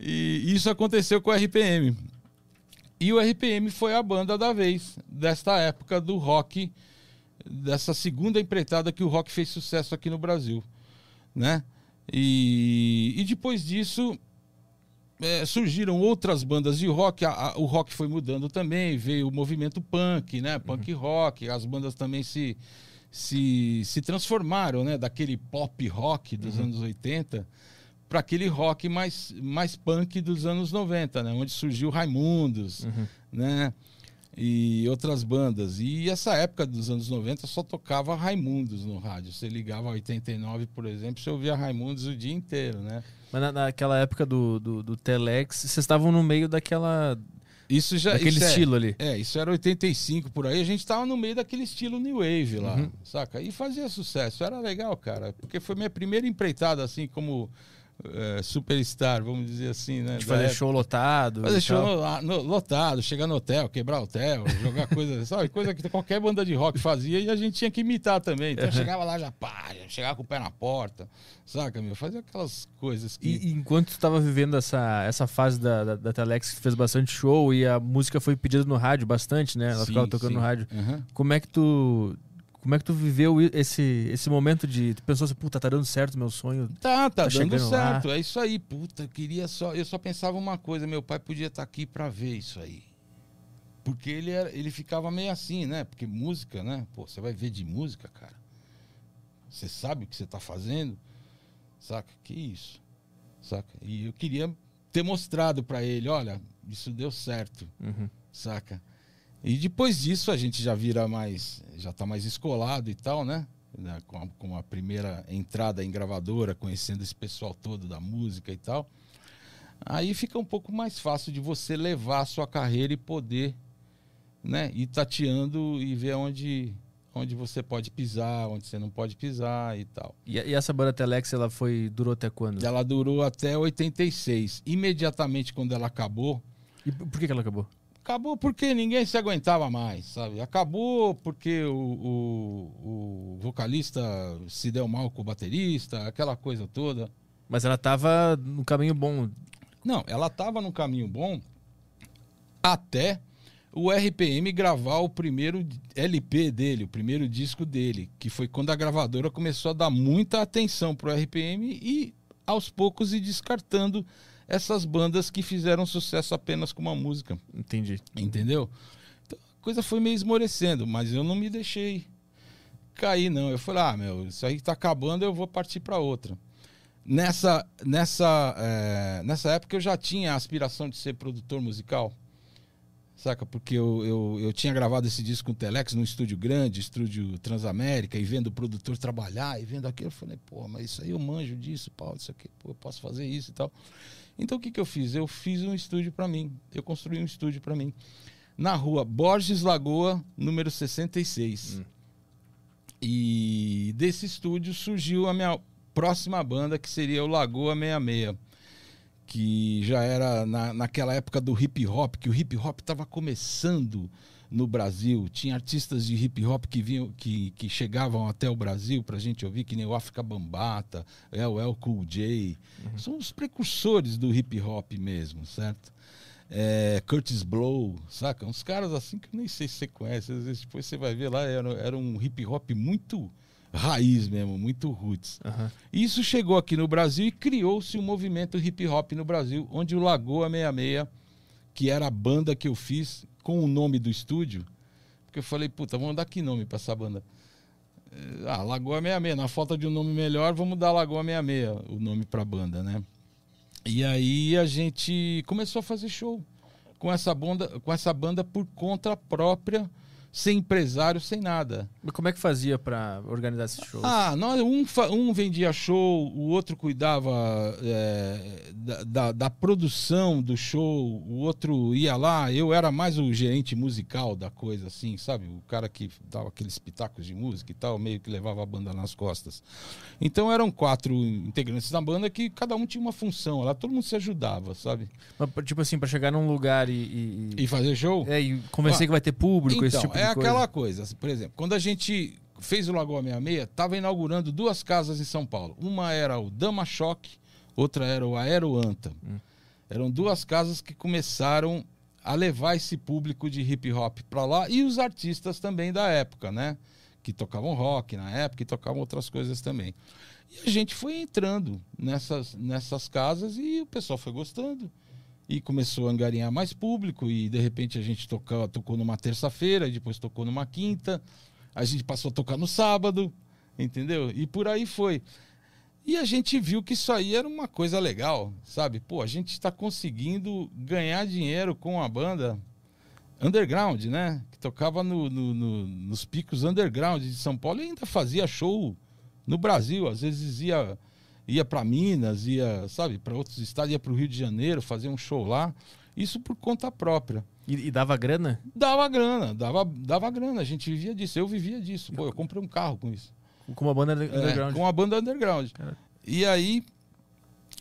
E isso aconteceu com o RPM. E o RPM foi a banda da vez, desta época do rock, dessa segunda empreitada que o rock fez sucesso aqui no Brasil, né? E, e depois disso é, surgiram outras bandas de rock, a- a- o rock foi mudando também, veio o movimento punk, né? Punk rock, as bandas também se, se, se transformaram, né? Daquele pop rock dos anos 80 para aquele rock mais, mais punk dos anos 90, né? Onde surgiu Raimundos, né? E outras bandas. E essa época dos anos 90 só tocava Raimundos no rádio. Você ligava a 89, por exemplo, você ouvia Raimundos o dia inteiro, né? Mas na- naquela época do, do, do Telex, vocês estavam no meio daquela, Isso já daquele isso é- estilo ali. É, isso era 85 por aí, a gente tava no meio daquele estilo New Wave lá, Uhum. saca? E fazia sucesso, era legal, cara, porque foi minha primeira empreitada, assim, como eh, superstar, vamos dizer assim, né? De fazer época. show lotado. Fazer show no- no- lotado, chegar no hotel, quebrar hotel, jogar coisa, sabe? Coisa que qualquer banda de rock fazia e a gente tinha que imitar também. Então eu chegava lá já, pá, já chegava com o pé na porta, saca, meu? Fazia aquelas coisas que. E, e enquanto tu tava vivendo essa, essa fase da, da, da Telex, que fez bastante show e a música foi pedida no rádio bastante, né? Ela Sim, ficava tocando sim. no rádio. Aham. Como é que tu. Como é que tu viveu esse, esse momento de. Tu pensou assim, puta, tá dando certo meu sonho. Tá, tá, Tá dando chegando lá. certo. É isso aí, puta. Eu queria só. Eu só pensava uma coisa, meu pai podia estar aqui pra ver isso aí. Porque ele, era, ele ficava meio assim, né? Porque música, né? Pô, você vai ver de música, cara. Você sabe o que você tá fazendo? Saca? Que isso? Saca? E eu queria ter mostrado pra ele, olha, isso deu certo Uhum. saca? E depois disso a gente já vira mais, já tá mais escolado e tal, né? Com a, com a primeira entrada em gravadora, conhecendo esse pessoal todo da música e tal. Aí fica um pouco mais fácil de você levar a sua carreira e poder, né? Ir tateando e ver onde, onde você pode pisar, onde você não pode pisar e tal. E, e essa banda Telex, ela foi. durou até quando? Ela durou até 86. Imediatamente quando ela acabou, E por que, que ela acabou? Acabou porque ninguém se aguentava mais, sabe? Acabou porque o, o, o vocalista se deu mal com o baterista, aquela coisa toda. Mas ela tava no caminho bom. Não, ela estava no caminho bom até o RPM gravar o primeiro LP dele, o primeiro disco dele, que foi quando a gravadora começou a dar muita atenção pro RPM e aos poucos ir descartando essas bandas que fizeram sucesso apenas com uma música. Entendi. Entendeu? Então, a coisa foi meio esmorecendo, mas eu não me deixei cair, não. Eu falei, ah, meu, isso aí tá acabando, eu vou partir para outra. Nessa, nessa, é, nessa época eu já tinha a aspiração de ser produtor musical. Saca? Porque eu, eu, eu tinha gravado esse disco com o Telex num estúdio grande, estúdio Transamérica, e vendo o produtor trabalhar, e vendo aquilo, eu falei, pô, mas isso aí eu manjo disso, pau, isso aqui, pô, eu posso fazer isso e tal. Então o que, que eu fiz? Eu fiz um estúdio para mim. Eu construí um estúdio para mim. Na rua Borges Lagoa, número 66. Hum. E desse estúdio surgiu a minha próxima banda, que seria o Lagoa 66 que já era na, naquela época do hip hop, que o hip hop estava começando no Brasil. Tinha artistas de hip hop que vinham, que, que chegavam até o Brasil para a gente ouvir, que nem o África Bambata, El El Cool J. Uhum. São os precursores do hip hop mesmo, certo? É, Curtis Blow, saca? Uns caras assim que eu nem sei se você conhece. Às vezes depois você vai ver lá, era, era um hip hop muito raiz mesmo, muito roots. Uhum. Isso chegou aqui no Brasil e criou-se um movimento hip hop no Brasil, onde o Lagoa 66, que era a banda que eu fiz com o nome do estúdio, porque eu falei, puta, vamos dar que nome para essa banda? Eh, ah, Lagoa 66, na falta de um nome melhor, vamos dar Lagoa 66, o nome para a banda, né? E aí a gente começou a fazer show com essa banda, com essa banda por conta própria sem empresário, sem nada. Mas como é que fazia para organizar esse show? Ah, nós, um, um vendia show, o outro cuidava é, da, da, da, produção do show, o outro ia lá. Eu era mais o gerente musical da coisa, assim, sabe? O cara que dava aqueles pitacos de música e tal, meio que levava a banda nas costas. Então eram quatro integrantes da banda que cada um tinha uma função. Lá todo mundo se ajudava, sabe? Mas, tipo assim, para chegar num lugar e, e, e. fazer show? É, e convencer ah, que vai ter público, então, esse tipo de é aquela coisa. Por exemplo, quando a gente fez o Lagoa 66, estava inaugurando duas casas em São Paulo. Uma era o Dama Choque, outra era o Aero Anta. Hum. Eram duas casas que começaram a levar esse público de hip hop para lá e os artistas também da época, né? Que tocavam rock na época e tocavam outras coisas também. E a gente foi entrando nessas, nessas casas e o pessoal foi gostando e começou a angariar mais público e de repente a gente tocou, tocou numa terça-feira, depois tocou numa quinta, a gente passou a tocar no sábado, entendeu? E por aí foi. E a gente viu que isso aí era uma coisa legal, sabe? Pô, a gente está conseguindo ganhar dinheiro com a banda underground, né? Que tocava no, no, no, nos picos underground de São Paulo e ainda fazia show no Brasil. Às vezes ia ia para Minas, ia, sabe, para outros estados, ia para o Rio de Janeiro fazer um show lá. Isso por conta própria. E, e, dava grana? Dava grana, dava, dava grana. A gente vivia disso. Eu vivia disso. Pô, eu comprei um carro com isso. Com uma banda é, underground? É, com uma banda underground. Cara. E aí,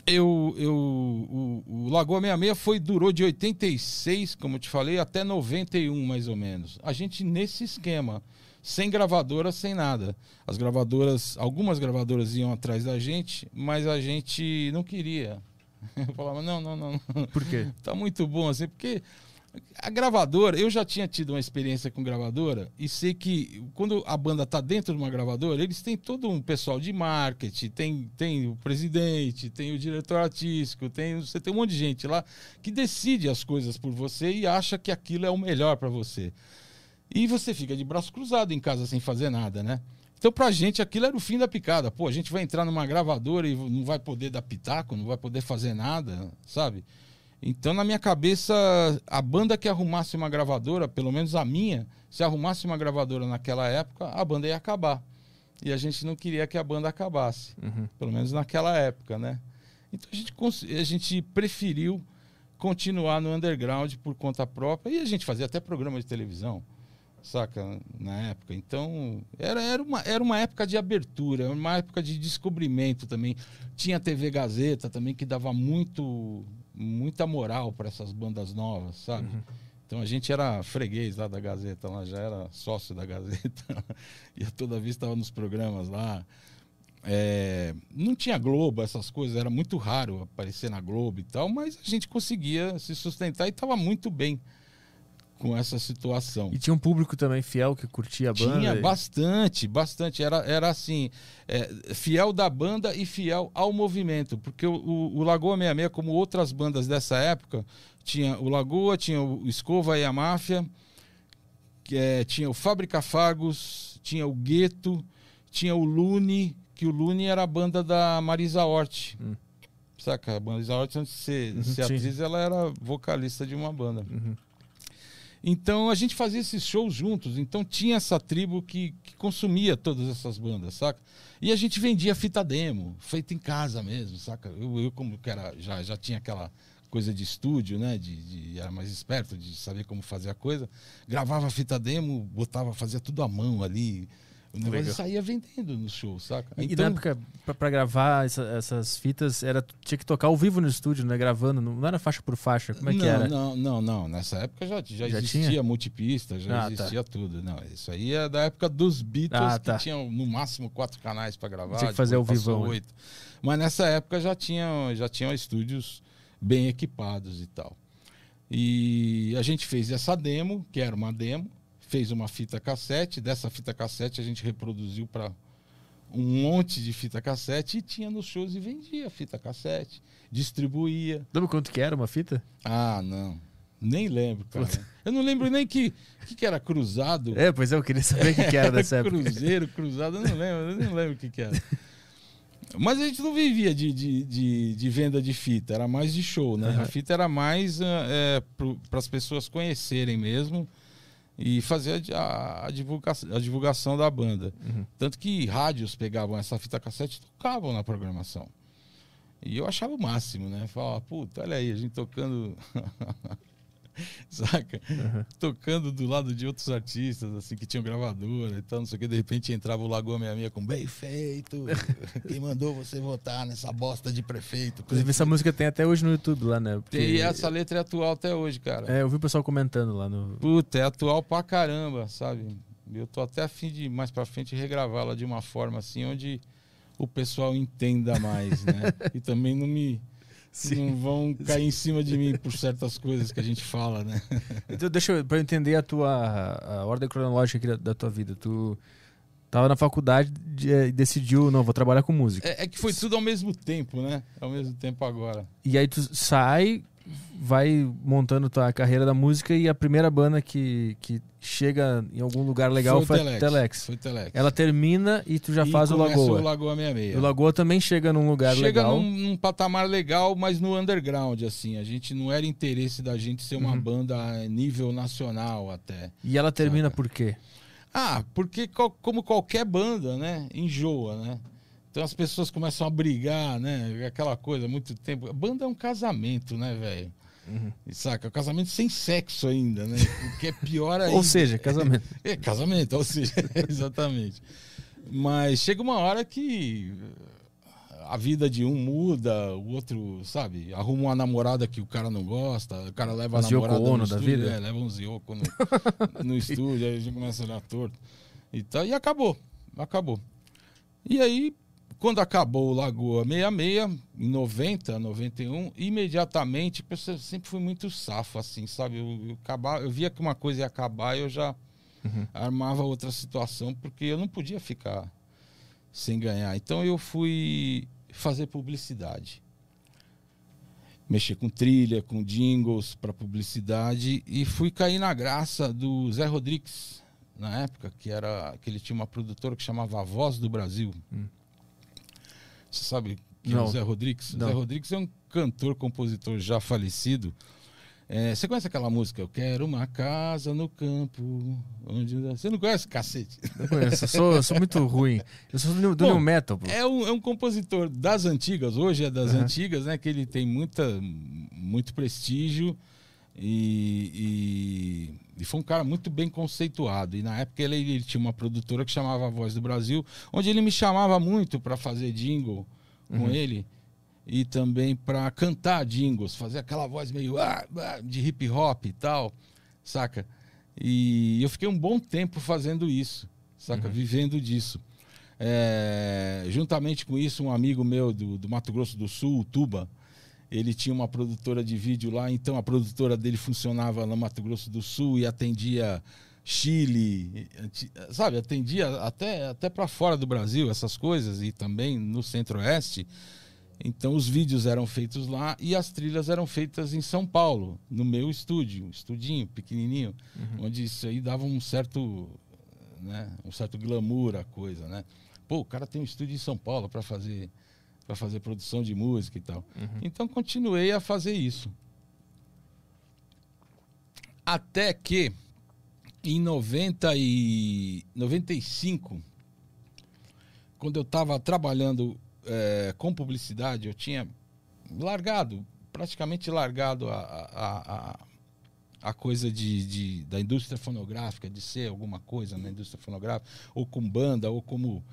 eu, eu, o, o Lagoa 66 foi, durou de 86, como eu te falei, até 91, mais ou menos. A gente nesse esquema sem gravadora, sem nada. As gravadoras, algumas gravadoras iam atrás da gente, mas a gente não queria. Eu falava, não, não, não. Por quê? tá muito bom assim, porque a gravadora, eu já tinha tido uma experiência com gravadora e sei que quando a banda tá dentro de uma gravadora, eles têm todo um pessoal de marketing, tem, tem o presidente, tem o diretor artístico, tem, você tem um monte de gente lá que decide as coisas por você e acha que aquilo é o melhor para você. E você fica de braço cruzado em casa sem fazer nada, né? Então, pra gente, aquilo era o fim da picada. Pô, a gente vai entrar numa gravadora e não vai poder dar pitaco, não vai poder fazer nada, sabe? Então, na minha cabeça, a banda que arrumasse uma gravadora, pelo menos a minha, se arrumasse uma gravadora naquela época, a banda ia acabar. E a gente não queria que a banda acabasse. Uhum. Pelo menos naquela época, né? Então, a gente, a gente preferiu continuar no underground por conta própria. E a gente fazia até programa de televisão saca? Na época. Então, era, era, uma, era uma época de abertura, uma época de descobrimento também. Tinha a TV Gazeta também, que dava muito, muita moral para essas bandas novas, sabe? Uhum. Então a gente era freguês lá da Gazeta, lá já era sócio da Gazeta, e toda vez estava nos programas lá. É, não tinha Globo, essas coisas, era muito raro aparecer na Globo e tal, mas a gente conseguia se sustentar e estava muito bem com essa situação. E tinha um público também fiel que curtia a banda? Tinha bastante, bastante. Era, era assim, é, fiel da banda e fiel ao movimento. Porque o, o, o Lagoa 66, como outras bandas dessa época, tinha o Lagoa, tinha o Escova e a Máfia, é, tinha o Fábrica Fagos, tinha o Gueto, tinha o Lune, que o Lune era a banda da Marisa Hort. Hum. Saca? A Marisa Hort, antes de ser, Uhum, ser atriz, ela era vocalista de uma banda. Uhum. Então a gente fazia esses shows juntos. Então tinha essa tribo que, que consumia todas essas bandas, saca? E a gente vendia fita demo, feita em casa mesmo, saca? Eu, eu como que era, já, já tinha aquela coisa de estúdio, né? De, de- era mais esperto, de saber como fazer a coisa. Gravava fita demo, botava, fazia tudo à mão ali. O negócio Legal. saía vendendo no show, saca? E Então, na época, pra, pra gravar essa- essas fitas, era, tinha que tocar ao vivo no estúdio, né? Gravando, não, era faixa por faixa, como é que não, era? Não, não, não. Nessa época já, já, Já existia tinha? multipista, já Ah, tá. existia tudo. Não, isso aí é da época dos Beatles, Ah, tá. que tinham no máximo quatro canais para gravar. Tinha que fazer ao vivão, né? oito. Mas nessa época já tinham, já tinham estúdios bem equipados e tal. E a gente fez essa demo, que era uma demo, fez uma fita cassete. Dessa fita cassete a gente reproduziu para um monte de fita cassete e tinha nos shows e vendia fita cassete, distribuía. Lembra quanto que era uma fita? Ah, não. Nem lembro, cara. Eu não lembro nem que, que, que era cruzado. É, pois é, eu queria saber o que, que era dessa época. Cruzeiro, cruzado, eu não lembro, eu não lembro o que, que era. Mas a gente não vivia de, de, de, de venda de fita, era mais de show, né? Aham. A fita era mais para as pessoas conhecerem mesmo e fazer a, a, divulgação, a divulgação da banda. Uhum. Tanto que rádios pegavam essa fita cassete e tocavam na programação. E eu achava o máximo, né? Falava, puta, olha aí, a gente tocando. Saca? Uhum. Tocando do lado de outros artistas, assim, que tinham gravadora e tal, não sei o que. De repente entrava o Lagoa 66 com bem feito. Quem mandou você votar nessa bosta de prefeito? Inclusive, essa música tem até hoje no YouTube lá, né? Porque- Tem essa letra é atual até hoje, cara. É, eu vi o pessoal comentando lá no. Puta, é atual pra caramba, sabe? Eu tô até afim de, mais pra frente, regravá-la de uma forma assim, onde o pessoal entenda mais, né? e também não me. Não vão cair em cima de mim por certas coisas que a gente fala, né? Então, deixa eu, pra eu entender a tua a ordem cronológica aqui da, tua vida. Tu tava na faculdade de- e decidiu, não, vou trabalhar com música. É, é que foi tudo ao mesmo tempo, né? Ao mesmo tempo agora. E aí tu sai, vai montando tua carreira da música e a primeira banda que, que chega em algum lugar legal foi, a Telex. Foi Telex. Ela termina e tu já E faz o Lagoa. o Lagoa 66. O Lagoa também chega num lugar Chega legal. num, num patamar legal, mas no underground, assim. A gente não era interesse da gente ser uma Uhum. banda a nível nacional até. E ela termina Saca. por quê? Ah, porque co- como qualquer banda, né? Enjoa, né? Então as pessoas começam a brigar, né? Aquela coisa, muito tempo. Banda é um casamento, né, velho? Uhum. Saca? Um casamento sem sexo ainda, né? O que é pior ainda. Ou seja, casamento. É, casamento, ou seja, exatamente. Mas chega uma hora que a vida de um muda, o outro, sabe, arruma uma namorada que o cara não gosta, o cara leva Os a namorada Yoko no da estúdio, vida? é, leva uns Yoko no, no estúdio, aí a gente começa a olhar torto. E, tal, e acabou, acabou. E aí, quando acabou o Lagoa 66, em 90, 91, imediatamente, eu sempre fui muito safo, assim, sabe? Eu, eu, acabava, eu via que uma coisa ia acabar, eu já Uhum. armava outra situação, porque eu não podia ficar sem ganhar. Então eu fui fazer publicidade. Mexer com trilha, com jingles para publicidade e fui cair na graça do Zé Rodrigues, na época, que era que ele tinha uma produtora que chamava A Voz do Brasil. Hum. Você sabe quem é Não. o Zé Rodrigues? Não. Zé Rodrigues é um cantor, compositor já falecido. É, você conhece aquela música? Eu quero uma casa no campo. Onde... Você não conhece, cacete? Eu conheço. Eu sou, eu sou muito ruim. Eu sou do, do Bom, new metal, pô. É um, é um compositor das antigas, hoje é das Aham. antigas, né? Que ele tem muita, muito prestígio e, e, e foi um cara muito bem conceituado. E na época ele, ele tinha uma produtora que chamava A Voz do Brasil, onde ele me chamava muito para fazer jingle com Uhum. ele e também para cantar jingles, fazer aquela voz meio ah, ah, de hip hop e tal, saca? E eu fiquei um bom tempo fazendo isso, saca? Uhum. Vivendo disso. É, juntamente com isso, um amigo meu do, do Mato Grosso do Sul, o Tuba, Ele tinha uma produtora de vídeo lá, então a produtora dele funcionava no Mato Grosso do Sul e atendia Chile, sabe? Atendia até, até para fora do Brasil essas coisas e também no Centro-Oeste. Então os vídeos eram feitos lá e as trilhas eram feitas em São Paulo, no meu estúdio, um estudinho pequenininho, onde isso aí dava um certo, né, um certo glamour à coisa, né? Pô, o cara tem um estúdio em São Paulo para fazer para fazer produção de música e tal. Então continuei a fazer isso. Até que em 90 e 95, quando eu estava trabalhando eh, com publicidade, eu tinha largado, praticamente largado a, a, a, a coisa de, de- da indústria fonográfica, de ser alguma coisa na indústria fonográfica, ou com banda, ou como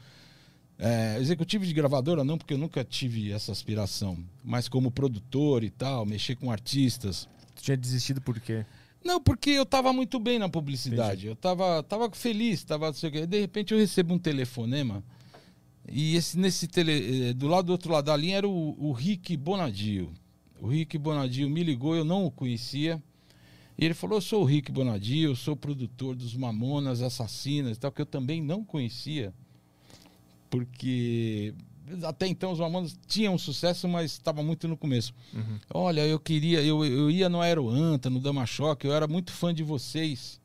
é, executivo de gravadora, não, porque eu nunca tive essa aspiração, mas como produtor e tal, mexer com artistas. Tu tinha desistido por quê? Não, porque eu estava muito bem na publicidade. Eu estava tava feliz, tava, não sei o quê. De repente eu recebo um telefonema. E esse, nesse tele, eh, do lado do outro lado da linha era o, o Rick Bonadio. O Rick Bonadio me ligou, eu não o conhecia. E ele falou: Eu sou o Rick Bonadio, eu sou produtor dos Mamonas Assassinas e tal, que eu também não conhecia. Porque até então os Mamonas tinham sucesso, mas estava muito no começo. Olha, eu queria, eu, eu ia no Aeroanta, no Dama Choque, eu era muito fã de vocês,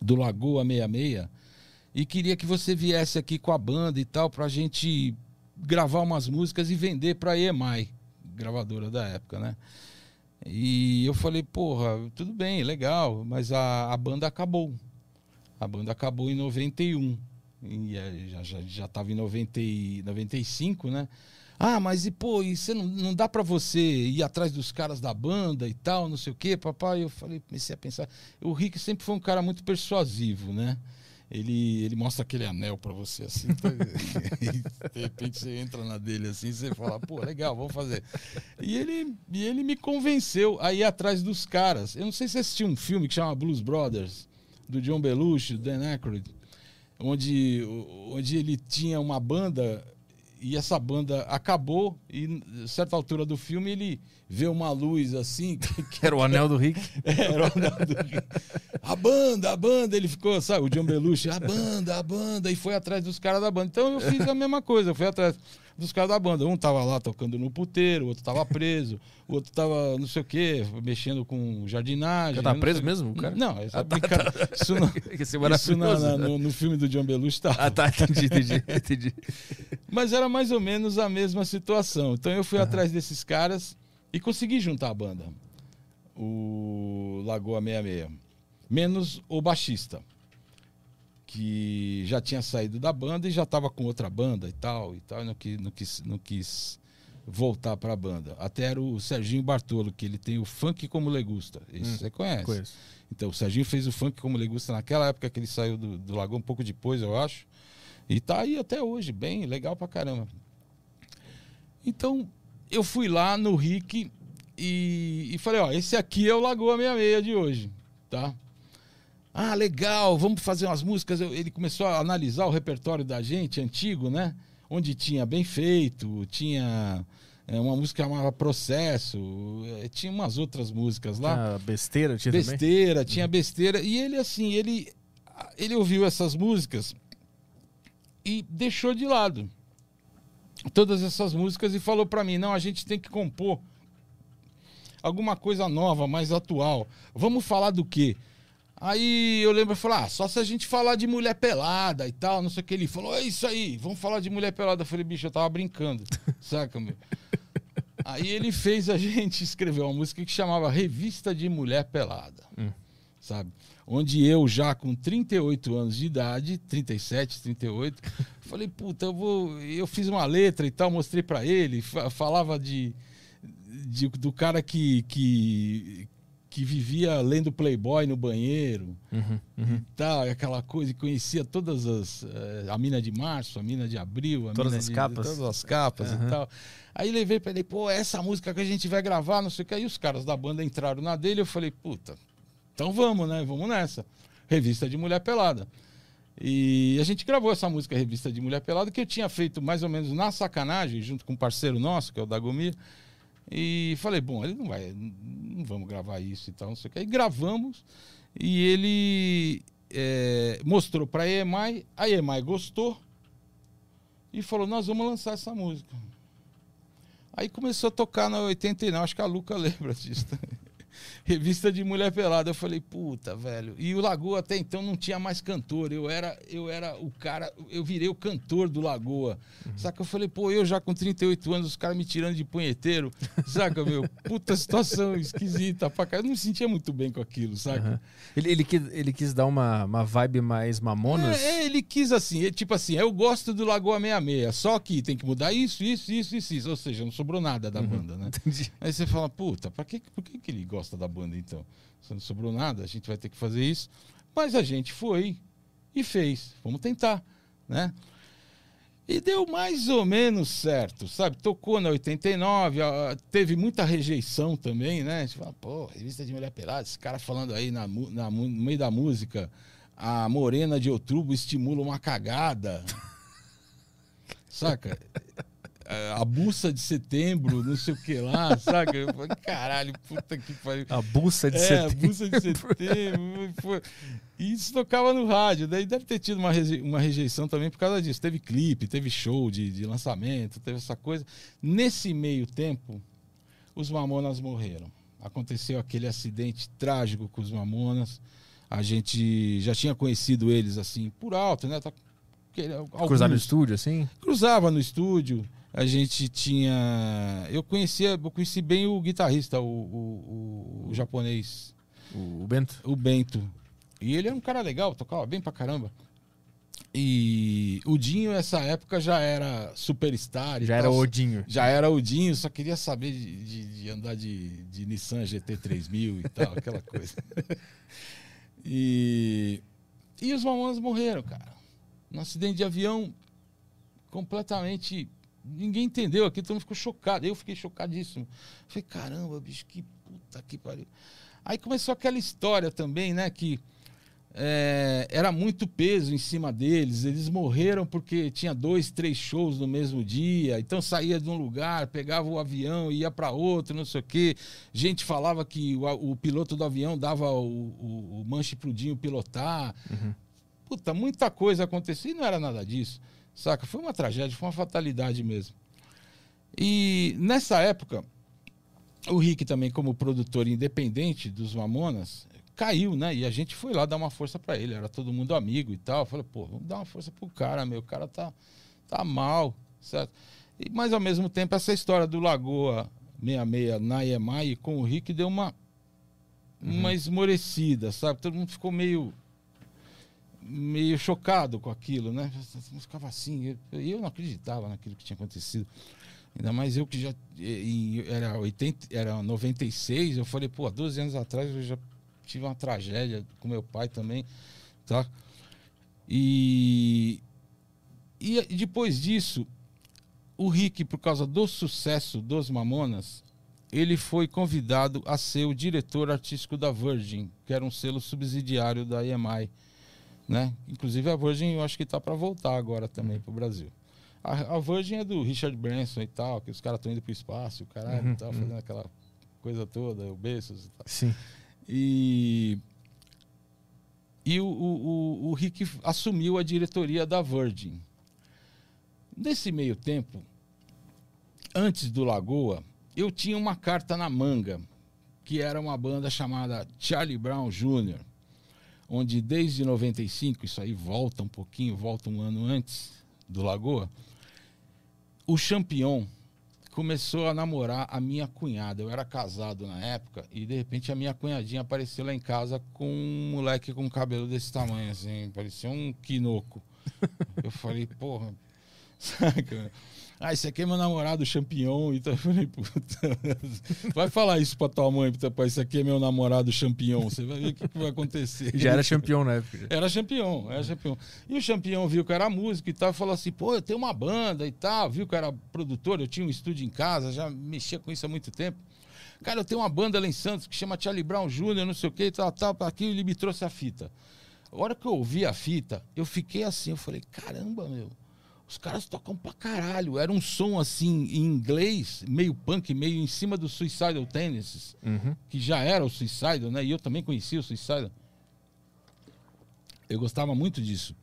do Lagoa 66, e queria que você viesse aqui com a banda e tal, pra gente gravar umas músicas e vender pra EMI, gravadora da época, né? E eu falei, porra, tudo bem, legal, mas a, a banda acabou. A banda acabou em 91. E eh, já, já, já tava em 90, e 95, né? Ah, mas e pô, e você não, não dá pra você ir atrás dos caras da banda e tal, não sei o quê, papai? Eu falei, comecei a pensar. O Rick sempre foi um cara muito persuasivo, né? Ele, ele mostra aquele anel pra você assim, tá? e de repente você entra na dele assim, você fala, pô, legal, vamos fazer. E ele, e ele me convenceu a ir atrás dos caras. Eu não sei se você assistiu um filme que chama Blues Brothers, do John Belushi, do Dan Aykroyd, onde, onde ele tinha uma banda e essa banda acabou e a certa altura do filme ele vê uma luz assim que, que Era o anel do Rick. era o nome do- a banda, a banda, ele ficou, sabe, o John Belushi, a banda, a banda, e foi atrás dos caras da banda. Então eu fiz a mesma coisa, eu fui atrás dos caras da banda. Um tava lá tocando no puteiro, o outro tava preso, o outro tava não sei o quê, mexendo com jardinagem. Já tá não preso sei- mesmo, cara? Não, essa Ah, tá, brincadeira- isso não. Isso é Isso na- na- no, no filme do John Belushi tá. Ah, tá, entendi, entendi, entendi. Mas era mais ou menos a mesma situação. Então eu fui atrás desses caras e consegui juntar a banda. O Lagoa 66. Menos o baixista. Que já tinha saído da banda e já estava com outra banda e tal. E tal e não, quis, não, quis, não quis voltar para a banda. Até era o Serginho Bartolo, que ele tem o Funk Como Legusta. Isso Hum, você conhece. Conheço. Então, o Serginho fez o funk como legusta naquela época que ele saiu do, do Lagoa, um pouco depois, eu acho. E tá aí até hoje, bem legal pra caramba. Então, eu fui lá no Rick e, e falei, ó, esse aqui é o Lagoa 66 de hoje, tá? Ah, legal, vamos fazer umas músicas. Ele começou a analisar o repertório da gente, antigo, né? Onde tinha Bem Feito, tinha é, uma música chamava Processo, é, tinha umas outras músicas lá Ah, besteira tinha também? besteira, tinha besteira. E ele, assim, ele, ele ouviu essas músicas e deixou de lado todas essas músicas e falou pra mim: não, a gente tem que compor alguma coisa nova, mais atual. Vamos falar do quê? Aí eu lembro, eu falei, ah, só se a gente falar de mulher pelada e tal, não sei o que. Ele falou, é isso aí, vamos falar de mulher pelada. Eu falei, bicho, eu tava brincando, saca, meu? Aí ele fez a gente escrever uma música que chamava Revista de Mulher Pelada, Hum. sabe? Onde eu já com 38 anos de idade, 37, 38, falei, puta, eu vou, eu fiz uma letra e tal, mostrei pra ele, fa- falava de, de- do cara que, que que vivia lendo Playboy no banheiro, Uhum, uhum. e tal, aquela coisa, e conhecia todas as. eh, a mina de março, a mina de abril, a Todas as de, capas. Todas as capas Aham. e tal. Aí levei pra ele, pô, essa música que a gente vai gravar, não sei o que. Aí os caras da banda entraram na dele, eu falei, puta, então vamos, né? Vamos nessa. Revista de Mulher Pelada. E a gente gravou essa música, Revista de Mulher Pelada, que eu tinha feito mais ou menos na sacanagem, junto com um parceiro nosso, que é o Dagomir. E falei, bom, ele não vai, não vamos gravar isso e tal, não sei o que. Aí gravamos e ele é, mostrou para a EMI, a EMI gostou e falou, nós vamos lançar essa música. Aí começou a tocar na 89, acho que a Luca lembra disso também. Revista de mulher pelada. Eu falei, puta, velho. E o Lagoa até então não tinha mais cantor. Eu era, eu era o cara, eu virei o cantor do Lagoa. Uhum. Saca? Eu falei, pô, eu já com 38 anos, os caras me tirando de punheteiro. Saca, meu? Puta situação esquisita pra cá. Eu não me sentia muito bem com aquilo, saca? Uhum. Ele, ele, quis, ele quis dar uma, uma vibe mais mamonas? É, é ele quis assim, ele, tipo assim, eu gosto do Lagoa 66, só que tem que mudar isso, isso, isso, isso, isso. Ou seja, não sobrou nada da uhum. banda, né? Entendi. Aí você fala, puta, pra que, por que, que ele gosta da banda então? Se não sobrou nada, a gente vai ter que fazer isso. Mas a gente foi e fez. Vamos tentar, né? E deu mais ou menos certo, sabe? Tocou na 89, teve muita rejeição também, né? A gente fala, pô, revista de mulher pelada, esse cara falando aí na, na, no meio da música, a morena de outubro estimula uma cagada. Saca? A buça de setembro, não sei o que lá, saca? Eu falei, caralho, puta que pariu. A buça de é, setembro. a buça de setembro. E isso tocava no rádio. Daí deve ter tido uma, uma rejeição também por causa disso. Teve clipe, teve show de, de lançamento, teve essa coisa. Nesse meio tempo, os Mamonas morreram. Aconteceu aquele acidente trágico com os Mamonas. A gente já tinha conhecido eles assim por alto, né? Tá, Cruzar no estúdio, assim? Cruzava no estúdio a gente tinha. Eu conhecia, eu conheci bem o guitarrista, o, o, o japonês. O, Bento? O Bento. E ele era um cara legal, tocava bem pra caramba. E o Dinho, nessa época, já era superstar. Já era o Dinho. Já era o Dinho, só queria saber de, de, de andar de, de Nissan GT3000 e tal, aquela coisa. e, e os Mamonas morreram, cara. Num acidente de avião completamente Ninguém entendeu aqui, todo mundo ficou chocado. Eu fiquei chocadíssimo. Falei, caramba, bicho, que puta que pariu. Aí começou aquela história também, né? Que é, era muito peso em cima deles. Eles morreram porque tinha dois, três shows no mesmo dia. Então saía de um lugar, pegava o avião, ia para outro, não sei o quê. Gente falava que o, o piloto do avião dava o, o, o manche pro Dinho pilotar. Uhum. Puta, muita coisa acontecia e não era nada disso. Saca? Foi uma tragédia, foi uma fatalidade mesmo. E nessa época, o Rick também, como produtor independente dos Mamonas, caiu, né? E a gente foi lá dar uma força para ele. Era todo mundo amigo e tal. falei, pô, vamos dar uma força pro cara, meu. O cara tá, tá mal, certo? E, mas ao mesmo tempo, essa história do Lagoa 66 na EMAI com o Rick deu uma, uhum. uma esmorecida, sabe? Todo mundo ficou meio meio chocado com aquilo, né? Eu ficava assim, eu, eu não acreditava naquilo que tinha acontecido. Ainda mais eu que já era 80, era 96, eu falei, pô, 12 anos atrás eu já tive uma tragédia com meu pai também, tá? E e depois disso, o Rick, por causa do sucesso dos Mamonas, ele foi convidado a ser o diretor artístico da Virgin, que era um selo subsidiário da EMI né? Inclusive a Virgin eu acho que está para voltar agora também para o Brasil. A, a, Virgin é do Richard Branson e tal, que os caras estão indo para o espaço, o caralho uhum, tal, uhum. fazendo aquela coisa toda, o Bezos e tal. Sim. E, e o, o, o Rick assumiu a diretoria da Virgin. Nesse meio tempo, antes do Lagoa, eu tinha uma carta na manga, que era uma banda chamada Charlie Brown Jr., onde desde 95, isso aí volta um pouquinho, volta um ano antes do Lagoa, o Champion começou a namorar a minha cunhada. Eu era casado na época e de repente a minha cunhadinha apareceu lá em casa com um moleque com cabelo desse tamanho, assim, parecia um quinoco. Eu falei, porra, saca? Ah, esse aqui é meu namorado, champignon. Então eu falei, puta, vai falar isso pra tua mãe, pai, esse aqui é meu namorado champignon. Você vai ver o que, que vai acontecer. Já era champignon na época. Era champignon, era champignon. E o champignon viu que era músico e tal, e falou assim, pô, eu tenho uma banda e tal. Viu que eu era produtor, eu tinha um estúdio em casa, já mexia com isso há muito tempo. Cara, eu tenho uma banda lá em Santos que chama Charlie Brown Jr., não sei o que, tal, tal, aqui ele me trouxe a fita. A hora que eu ouvi a fita, eu fiquei assim, eu falei, caramba, meu Os caras tocam pra caralho. Era um som assim em inglês, meio punk, meio em cima do Suicidal Tennis, Uhum. que já era o Suicidal, né? E eu também conhecia o Suicidal. Eu gostava muito disso.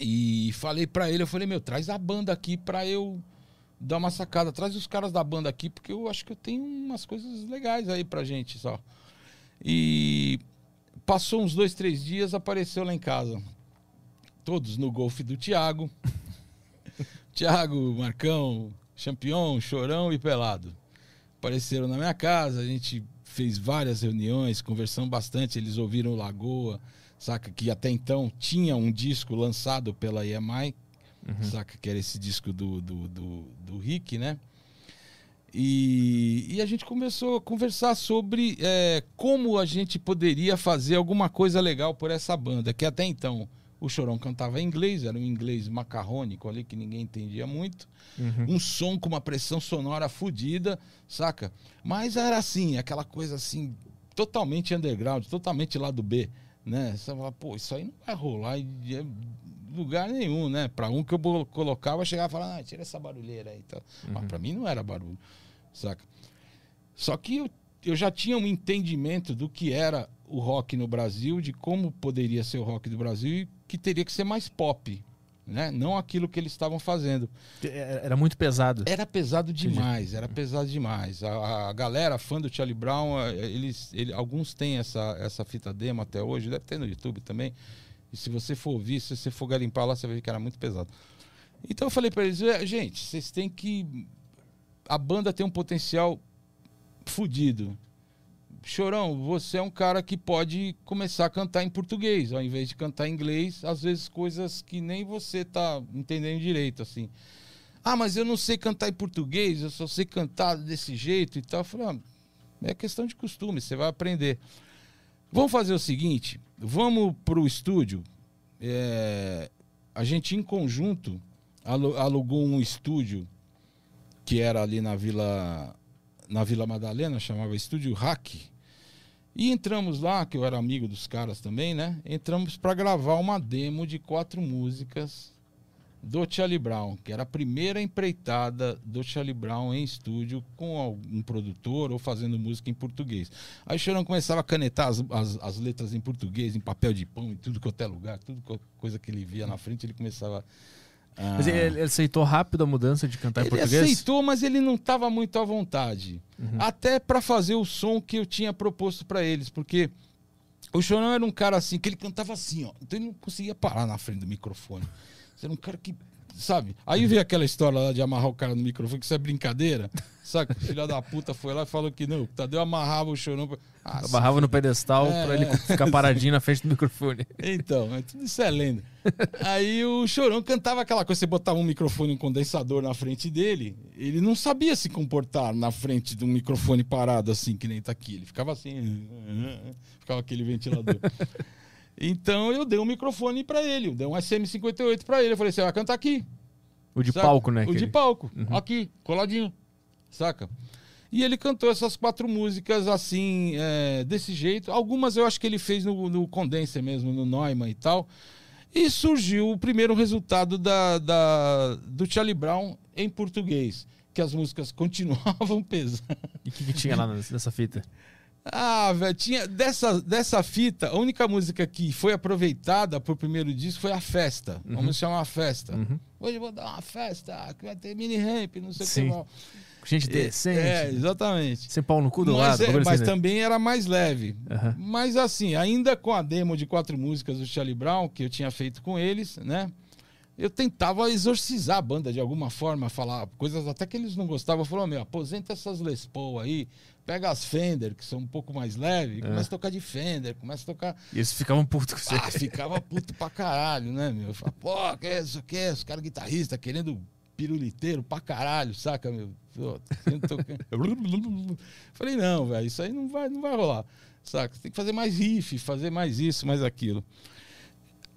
E falei pra ele, eu falei, meu, traz a banda aqui pra eu dar uma sacada. Traz os caras da banda aqui, porque eu acho que eu tenho umas coisas legais aí pra gente só. E passou uns dois, três dias, apareceu lá em casa. Todos no golfe do Thiago. Thiago, Marcão, Champion, Chorão e Pelado. Apareceram na minha casa, a gente fez várias reuniões, conversamos bastante, eles ouviram Lagoa, saca? Que até então tinha um disco lançado pela EMI, saca? Que era esse disco do, do, do, do Rick, né? E, e a gente começou a conversar sobre é, como a gente poderia fazer alguma coisa legal por essa banda, que até então o Chorão cantava em inglês, era um inglês macarrônico ali que ninguém entendia muito. Um som com uma pressão sonora fodida, saca? Mas era assim, aquela coisa assim, totalmente underground, totalmente lado B, né? Você fala, pô, isso aí não vai rolar em lugar nenhum, né? Pra um que eu colocava, chegava e falava, ah, tira essa barulheira aí. e tal. Mas pra mim não era barulho, saca? Só que eu, eu já tinha um entendimento do que era o rock no Brasil, de como poderia ser o rock do Brasil e que teria que ser mais pop, né? Não aquilo que eles estavam fazendo. Era muito pesado. Era pesado demais, era pesado demais. A, a galera fã do Charlie Brown, eh, eles, ele- alguns têm essa, essa fita demo até hoje, deve ter no YouTube também. E se você for ouvir, se você for garimpar lá, você vai ver que era muito pesado. Então eu falei pra eles, "É, gente, vocês têm que. A banda tem um potencial fudido. Chorão, você é um cara que pode começar a cantar em português, ao invés de cantar em inglês, às vezes coisas que nem você tá entendendo direito, assim. Ah, mas eu não sei cantar em português, eu só sei cantar desse jeito e tal. Eu falei, ah, é questão de costume, você vai aprender. Vamos fazer o seguinte, vamos pro estúdio. É, a gente em conjunto alu- alugou um estúdio que era ali na Vila na Vila Madalena, chamava Estúdio Hack. E entramos lá, que eu era amigo dos caras também, né? Entramos para gravar uma demo de quatro músicas do Charlie Brown, que era a primeira empreitada do Charlie Brown em estúdio com algum produtor ou fazendo música em português. Aí o Chorão começava a canetar as, as, as letras em português, em papel de pão, em tudo quanto é lugar, tudo co- coisa que ele via na frente, ele começava a... Mas ele, ele aceitou rápido a mudança de cantar em Ele português? aceitou, mas ele não estava muito à vontade. Até para fazer o som que eu tinha proposto para eles, porque o Chorão era um cara assim, que ele cantava assim, ó. Então ele não conseguia parar na frente do microfone. Era um cara que, sabe? Aí veio aquela história lá de amarrar o cara no microfone, que isso é brincadeira. Saca? O filho da puta foi lá e falou que não, o Tadeu amarrava o Chorão. pra- Ah, se Abarrava no pedestal É, pra ele ficar paradinho na frente do microfone. Então, é tudo isso é lenda. Aí o Chorão cantava aquela coisa, você botava um microfone, um condensador na frente dele, ele não sabia se comportar na frente de um microfone parado assim, que nem tá aqui. Ele ficava assim, ficava aquele ventilador. Então eu dei um microfone pra ele, eu dei um SM58 pra ele. Eu falei, você vai cantar aqui. O de Saca? palco, né? O de aquele. palco, aqui, coladinho. Saca? E ele cantou essas quatro músicas assim, é, desse jeito. Algumas eu acho que ele fez no, no Condenser mesmo, no Neumann e tal. E surgiu o primeiro resultado da, da- do Charlie Brown em português. Que as músicas continuavam pesando. E o que, que tinha lá nessa fita? Ah, velho, tinha dessa, dessa fita, a única música que foi aproveitada pro primeiro disco foi a festa. Vamos chamar a festa. Uhum. Hoje eu vou dar uma festa, que vai ter mini ramp, não sei Sim. o que. Gente decente. É, exatamente. Sem pau no cu do Mas, lado. é, mas assim, né? também era mais leve. Aham. Mas assim, ainda com a demo de quatro músicas do Charlie Brown, que eu tinha feito com eles, né? Eu tentava exorcizar a banda de alguma forma, falar coisas até que eles não gostavam. Falava, meu, aposenta essas Les Paul aí, pega as Fender, que são um pouco mais leves, É. começa a tocar de Fender, começa a tocar. E eles ficavam putos com você. Ah, ficava puto pra caralho, né, meu? Eu falava, pô, que é isso, que é? Os caras guitarristas querendo piruliteiro pra caralho, saca, meu? Pô. Falei, não, velho, isso aí não vai, não vai rolar, saca? Tem que fazer mais riff, fazer mais isso, mais aquilo.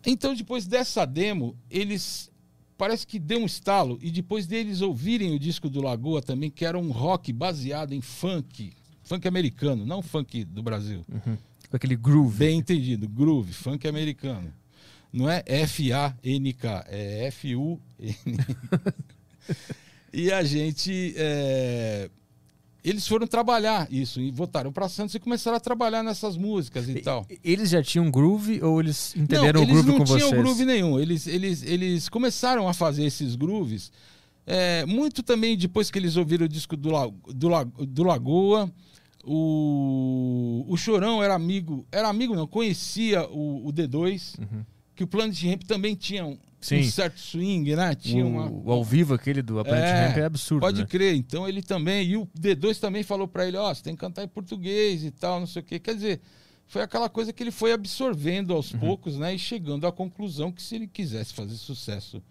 Então, depois dessa demo, eles. Parece que deu um estalo, e depois deles ouvirem o disco do Lagoa também, que era um rock baseado em funk, funk americano, não funk do Brasil. Com aquele groove. Bem entendido, groove, funk americano. Não é F-A-N-K, é F-U-N. e a gente. é, Eles foram trabalhar isso e voltaram para Santos e começaram a trabalhar nessas músicas e, tal. E- Eles já tinham groove ou eles entenderam não, o groove eles não com tinham vocês? groove nenhum. Eles, eles, eles começaram a fazer esses grooves é, muito também depois que eles ouviram o disco do, La- do, La- do Lagoa. O, o Chorão era amigo, era amigo não, conhecia o, o D2, que o Planet Ramp também tinha Uhum. Sim. um certo swing, né? Tinha o, uma, o ao vivo aquele do Planet É, Ramp é absurdo, Pode né? crer. Então ele também. E o D2 também falou pra ele: ó, você tem que cantar em português e tal, não sei o quê. Quer dizer, foi aquela coisa que ele foi absorvendo aos Uhum. poucos, né? E chegando à conclusão que se ele quisesse fazer sucesso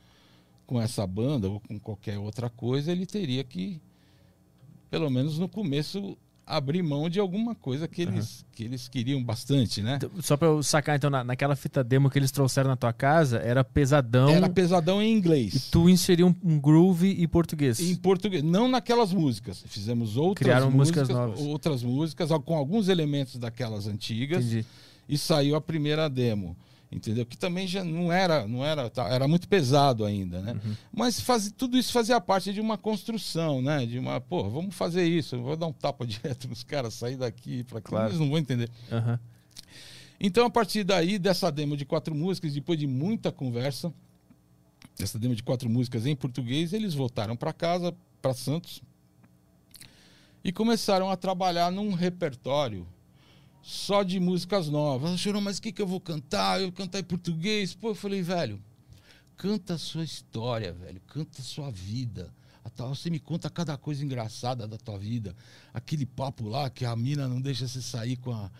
com essa banda ou com qualquer outra coisa, ele teria que, pelo menos no começo, abrir mão de alguma coisa que eles, que eles queriam bastante, né? Então, Só pra eu sacar, então, na- naquela fita demo que eles trouxeram na tua casa, era pesadão Era pesadão em e inglês. tu inseriu um, um groove e português. Em português, não naquelas músicas. Fizemos outras Criaram músicas músicas, novas. outras músicas com alguns elementos daquelas antigas Entendi. e saiu a primeira demo, entendeu? Que também já não era, não era, tá, era muito pesado ainda, né? Uhum. Mas faz, tudo isso fazia parte de uma construção, né? De uma, pô, vamos fazer isso, vou dar um tapa direto nos caras, sair daqui para Claro. eles não vão entender. Aham. Então, a partir daí, dessa demo de quatro músicas, depois de muita conversa, essa demo de quatro músicas em português, eles voltaram para casa, para Santos, e começaram a trabalhar num repertório só de músicas novas. Chorou, mas o que, que eu vou cantar? Eu cantar em português? Pô, eu falei, velho, canta a sua história, velho, canta a sua vida. A tal- Você me conta cada coisa engraçada da tua vida. Aquele papo lá que a mina não deixa você sair com a.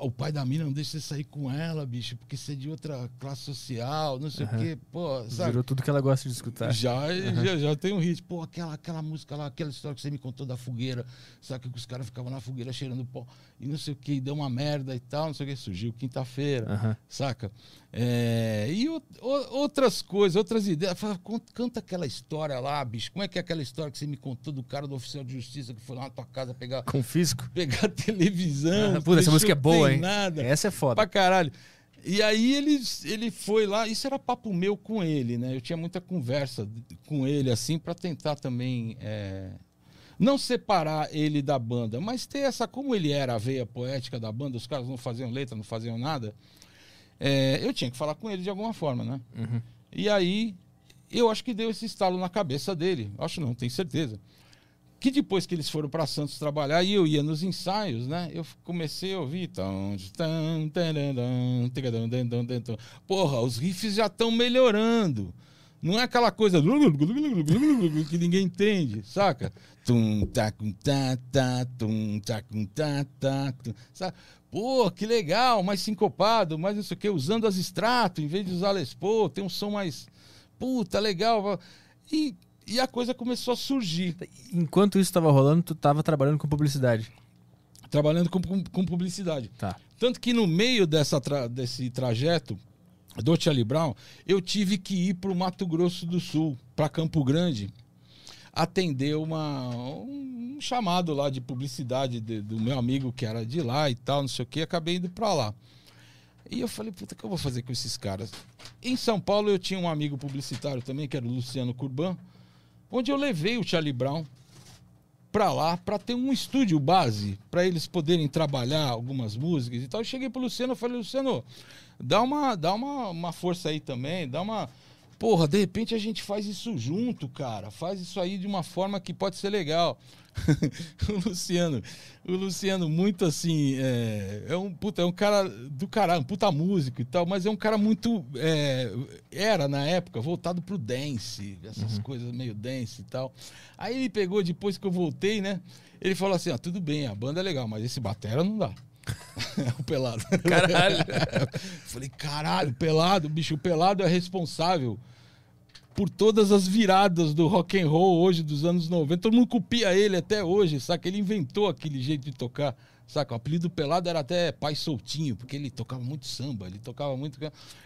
O pai da mina não deixa você sair com ela, bicho, porque você é de outra classe social, não sei o Aham. quê. Pô, sabe? Virou tudo que ela gosta de escutar. Já, já, já tem um hit. Pô, aquela, aquela música lá, aquela história que você me contou da fogueira, sabe que os caras ficavam na fogueira cheirando pó e não sei o que, deu uma merda e tal, não sei o que, surgiu quinta-feira, Aham. saca? É, e o- o- outras coisas, outras ideias. Fala, "Con- canta aquela história lá, bicho. Como é que é aquela história que você me contou do cara do oficial de justiça que foi lá na tua casa pegar, Confisco. pegar televisão? Ah, Puta, essa música é boa, hein? Nada Essa é foda. pra caralho. E aí ele, ele foi lá, isso era papo meu com ele, né? Eu tinha muita conversa com ele, assim, pra tentar também é, não separar ele da banda, mas ter essa, como ele era a veia poética da banda, os caras não faziam letra, não faziam nada, é, eu tinha que falar com ele de alguma forma, né? Uhum. E aí eu acho que deu esse estalo na cabeça dele, acho não, tenho certeza. Que depois que eles foram para Santos trabalhar e eu ia nos ensaios, né? Eu comecei a ouvir. Porra, os riffs já estão melhorando. Não é aquela coisa que ninguém entende, saca? Tum, com, tá, tá, tum, com, tá, tá, tum, sabe? Pô, que legal, mais sincopado, mais não sei o que, usando as extrato em vez de usar Les Paul, tem um som mais. Puta, legal. E, e a coisa começou a surgir. Enquanto isso tava rolando, tu tava trabalhando com publicidade. trabalhando com, com- com publicidade. Tá. Tanto que no meio dessa tra- desse trajeto do Charlie Brown, eu tive que ir para o Mato Grosso do Sul, para Campo Grande, atender uma, um chamado lá de publicidade de- do meu amigo que era de lá e tal, não sei o que, acabei indo para lá. E eu falei, puta, o que eu vou fazer com esses caras? Em São Paulo eu tinha um amigo publicitário também, que era o Luciano Curban, onde eu levei o Charlie Brown pra lá para ter um estúdio base para eles poderem trabalhar algumas músicas e tal. Eu cheguei pro Luciano e falei, Luciano, dá uma dá uma, uma força aí também, dá uma Porra, de repente a gente faz isso junto, cara. Faz isso aí de uma forma que pode ser legal. o Luciano, o Luciano muito assim, é, é um puta, é um cara do caralho, um puta músico e tal, mas é um cara muito é, era na época voltado pro dance, essas coisas meio dance e tal. Aí ele pegou depois que eu voltei, né? Ele falou assim: "Ah, tudo bem, a banda é legal, mas esse batera não dá". o pelado. Caralho. Falei, caralho, pelado, bicho, o pelado é responsável por todas as viradas do rock and roll hoje dos anos 90. Todo mundo copia ele até hoje, saca? Ele inventou aquele jeito de tocar, saca? O apelido do pelado era até pai soltinho, porque ele tocava muito samba, ele tocava muito.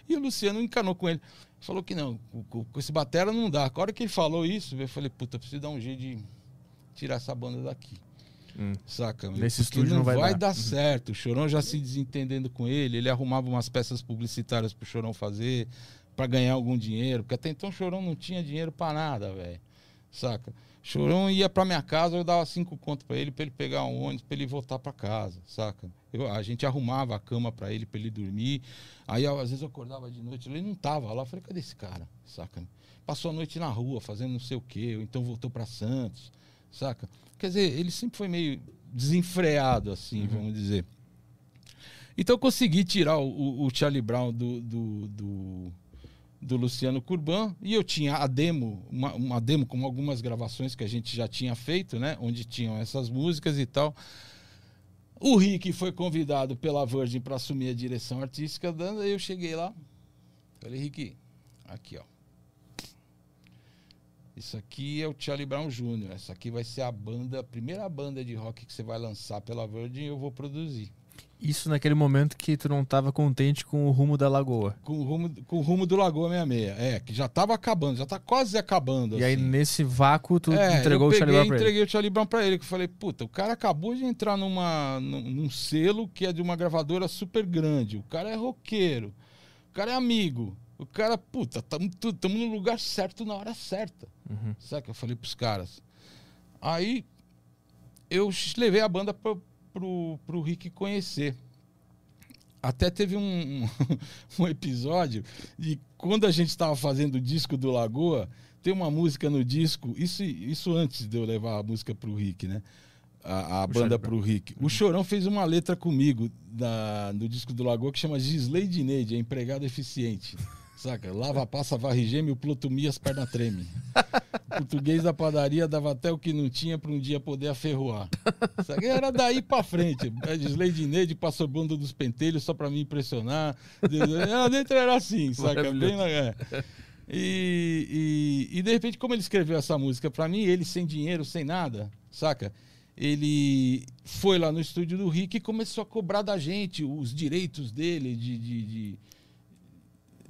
E o Luciano encanou com ele. Falou que não, com, com esse batera não dá. A hora que ele falou isso, eu falei, puta, preciso dar um jeito de tirar essa banda daqui. Hum. Saca? meu? Nesse Porque estúdio não vai dar. Uhum. certo. O Chorão já se desentendendo com ele, ele arrumava umas peças publicitárias pro Chorão fazer, pra ganhar algum dinheiro, porque até então o Chorão não tinha dinheiro pra nada, velho. Saca? Chorão ia pra minha casa, eu dava cinco contos pra ele, pra ele pegar um ônibus, pra ele voltar pra casa, saca? Eu, a gente arrumava a cama pra ele, pra ele dormir. Aí às vezes eu acordava de noite, ele não tava lá. Eu falei, cadê esse cara? Saca? Passou a noite na rua fazendo não sei o quê, ou então voltou pra Santos, saca? Quer dizer, ele sempre foi meio desenfreado, assim, vamos dizer. Então eu consegui tirar o, o- Charlie Brown do, do, do, do Luciano Curban e eu tinha a demo, uma, uma demo com algumas gravações que a gente já tinha feito, né? Onde tinham essas músicas e tal. O Rick foi convidado pela Virgin para assumir a direção artística, dando, eu cheguei lá. Falei, Rick, aqui ó. Isso aqui é o Charlie Brown Jr. Essa aqui vai ser a banda, a primeira banda de rock que você vai lançar pela Virgin e eu vou produzir. Isso naquele momento que tu não tava contente com o rumo da lagoa. Com o rumo, com o rumo do Lagoa 66. É, que já tava acabando, já tá quase acabando. E aí, assim. nesse vácuo, tu É, entregou eu o Charlie peguei Brown pra ele. entreguei o Charlie Brown pra ele. Que eu falei, puta, o cara acabou de entrar numa, num, num selo que é de uma gravadora super grande. O cara é roqueiro. O cara é amigo. O cara, puta, tamo no lugar certo na hora certa. Uhum. Sabe que eu falei pros caras? Aí eu levei a banda pro, pro, pro Rick conhecer. Até teve um, um episódio de quando a gente estava fazendo o disco do Lagoa, tem uma música no disco, isso, isso antes de eu levar a música pro Rick, né? A, a banda pro Rick. O Chorão fez uma letra comigo da, no disco do Lagoa que chama Gisley Dineide, é empregado eficiente. Saca? Lava, passa, varre, geme, o plotomia, as pernas treme. O português da padaria dava até o que não tinha para um dia poder aferroar. Saca? Era daí para frente. A Gisley Dineide passou bunda dos pentelhos só para me impressionar. Lá dentro era assim, saca? Bem, na- é. E, e, e de repente, como ele escreveu essa música para mim, ele sem dinheiro, sem nada, saca? Ele foi lá no estúdio do Rick e começou a cobrar da gente os direitos dele de- de- de,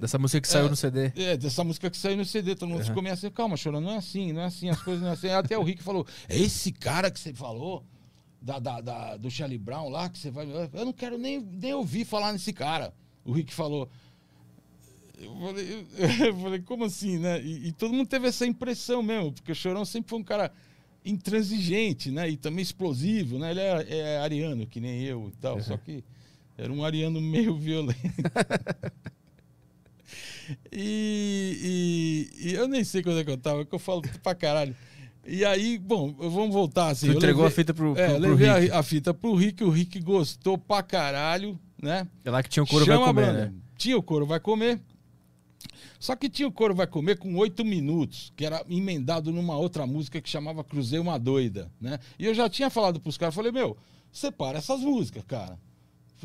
Dessa música que saiu É. no CD. é, dessa música que saiu no CD, todo mundo Uhum. meio assim, calma, chorando, não é assim, não é assim, as coisas não é assim. Até o Rick falou, é esse cara que você falou, da, da- da- do Charlie Brown lá, que você vai. Eu não quero nem, nem ouvir falar nesse cara. O Rick falou. Eu falei, eu falei, como assim, né? E, e todo mundo teve essa impressão mesmo, porque o Chorão sempre foi um cara intransigente, né? E também explosivo, né? Ele é, é ariano, que nem eu e tal, só que era um ariano meio violento. E, e- e eu nem sei quando é que eu tava, que eu falo pra caralho. E aí, bom, vamos voltar assim. Tu entregou levei- a fita pro, pro, É, levei a- Rick. A, fita pro Rick, o Rick gostou pra caralho, né? É lá que tinha o couro Chama vai a comer, né? Tinha o couro vai comer. Só que tinha o couro vai comer com oito minutos, que era emendado numa outra música que chamava Cruzei uma Doida, né? E eu já tinha falado pros caras, falei, meu, separa essas músicas, cara.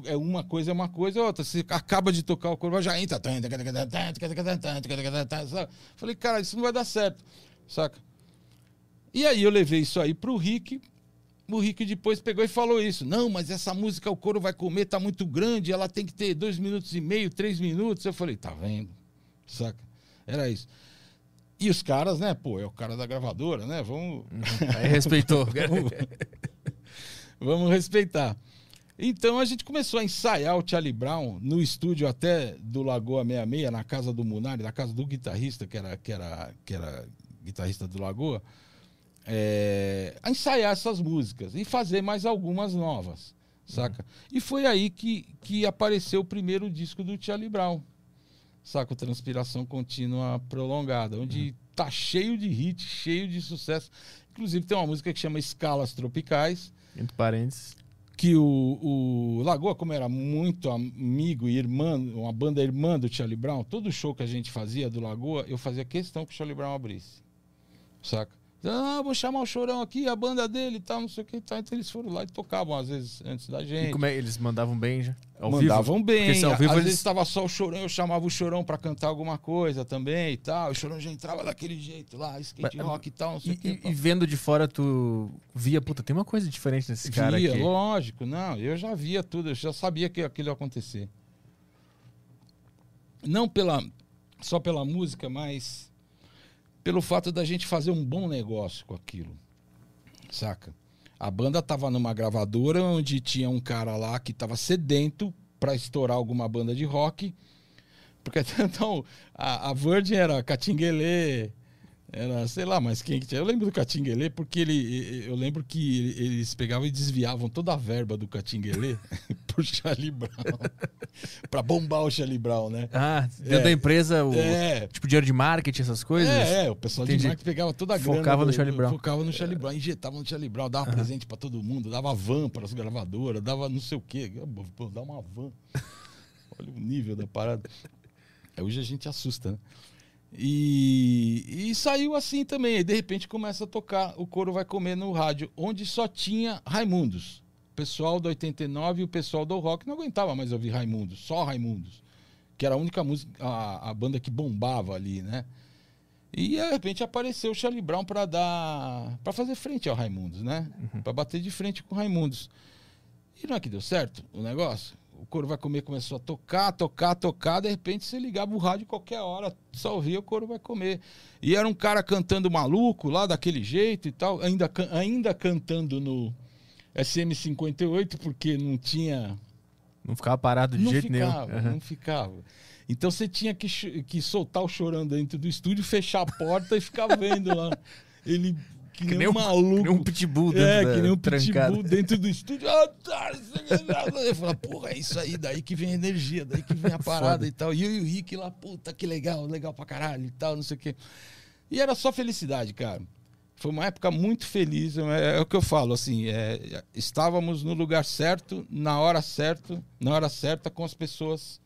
É uma coisa é uma coisa, é outra. Você acaba de tocar o couro, já entra. Falei, cara, isso não vai dar certo, saca? E aí eu levei isso aí pro Rick. O Rick depois pegou e falou isso. Não, mas essa música o couro vai comer, tá muito grande, ela tem que ter dois minutos e meio, três minutos. Eu falei, tá vendo? Saca? Era isso. E os caras, né? Pô, é o cara da gravadora, né? Vamos, Aí respeitou. vamos, vamos respeitar. Então a gente começou a ensaiar o Charlie Brown no estúdio até do Lagoa 66, na casa do Munari, na casa do guitarrista, que era, que era, que era guitarrista do Lagoa, é, a ensaiar essas músicas e fazer mais algumas novas, saca? E foi aí que, que apareceu o primeiro disco do Charlie Brown, saca? Transpiração Contínua Prolongada, onde tá cheio de hit, cheio de sucesso. Inclusive tem uma música que chama Escalas Tropicais, Entre parênteses. Que o, o Lagoa, como era muito amigo e irmã, uma banda irmã do Charlie Brown, todo show que a gente fazia do Lagoa, eu fazia questão que o Charlie Brown abrisse. Saca? Ah, vou chamar o Chorão aqui, a banda dele e tal, não sei o que. Tá. Então eles foram lá e tocavam, às vezes, antes da E gente. como é, eles mandavam bem já? Ao Mandavam vivo? bem. Porque ao vivo Às eles- vezes estava só o Chorão, eu chamava o Chorão pra cantar alguma coisa também e tal. O Chorão já entrava daquele jeito lá, skate Mas- rock e tal, não sei E, o que. e- vendo de fora, tu via, puta, tem uma coisa diferente nesse cara via, aqui. lógico, não, eu já via tudo, eu já sabia que aquilo ia acontecer. Não pela só pela música, mas pelo fato da gente fazer um bom negócio com aquilo. Saca? A banda tava numa gravadora onde tinha um cara lá que tava sedento pra estourar alguma banda de rock. Porque então a, a Virgin era Catinguelê, era, sei lá, mas quem que tinha? Eu lembro do Catinguelê porque ele, eu lembro que eles pegavam e desviavam toda a verba do Catinguelê pro Charlie Brown. pra bombar o Charlie Brown, né? Ah, dentro É. da empresa, o, É. tipo dinheiro de marketing, essas coisas? É, é, o pessoal Entendi. de marketing pegava toda a grana. Focava no Charlie Brown. Focava no Charlie Brown, injetava no Charlie Brown, dava presente pra todo mundo, dava van para as gravadoras, dava não sei o quê. Pô, dá uma van. Olha o nível da parada. É, Hoje a gente assusta, né? E, e saiu assim também. Aí de repente começa a tocar O Coro Vai Comer no rádio, onde só tinha Raimundos. O pessoal do 89 e o pessoal do rock não aguentava mais ouvir Raimundos, só Raimundos. Que era a única música, a, a banda que bombava ali, né? E de repente apareceu o Charlie Brown para dar. para fazer frente ao Raimundos, né? Pra bater de frente com o Raimundos. E não é que deu certo o negócio? O Coro Vai Comer começou a tocar, tocar, tocar. De repente você ligava o rádio qualquer hora, só ouvia o Coro Vai Comer. E era um cara cantando maluco lá, daquele jeito e tal, ainda, ainda cantando no SM58, porque não tinha Não ficava parado de não jeito ficava, nenhum. Aham. não ficava. Então você tinha que, que soltar o chorão dentro do estúdio, fechar a porta e ficar vendo lá. Ele que, nem, nem um maluco. Que nem um pitbull dentro é, da que nem um trancada. pitbull dentro do estúdio. Ah, tá, nada. Eu falava, porra, é isso aí, daí que vem a energia, daí que vem a parada Foda. e tal. E eu e o Rick lá, puta, que legal, legal pra caralho e tal, não sei o quê. E era só felicidade, cara. Foi uma época muito feliz, é, é o que eu falo, assim, é, estávamos no lugar certo, na hora certa, na hora certa, com as pessoas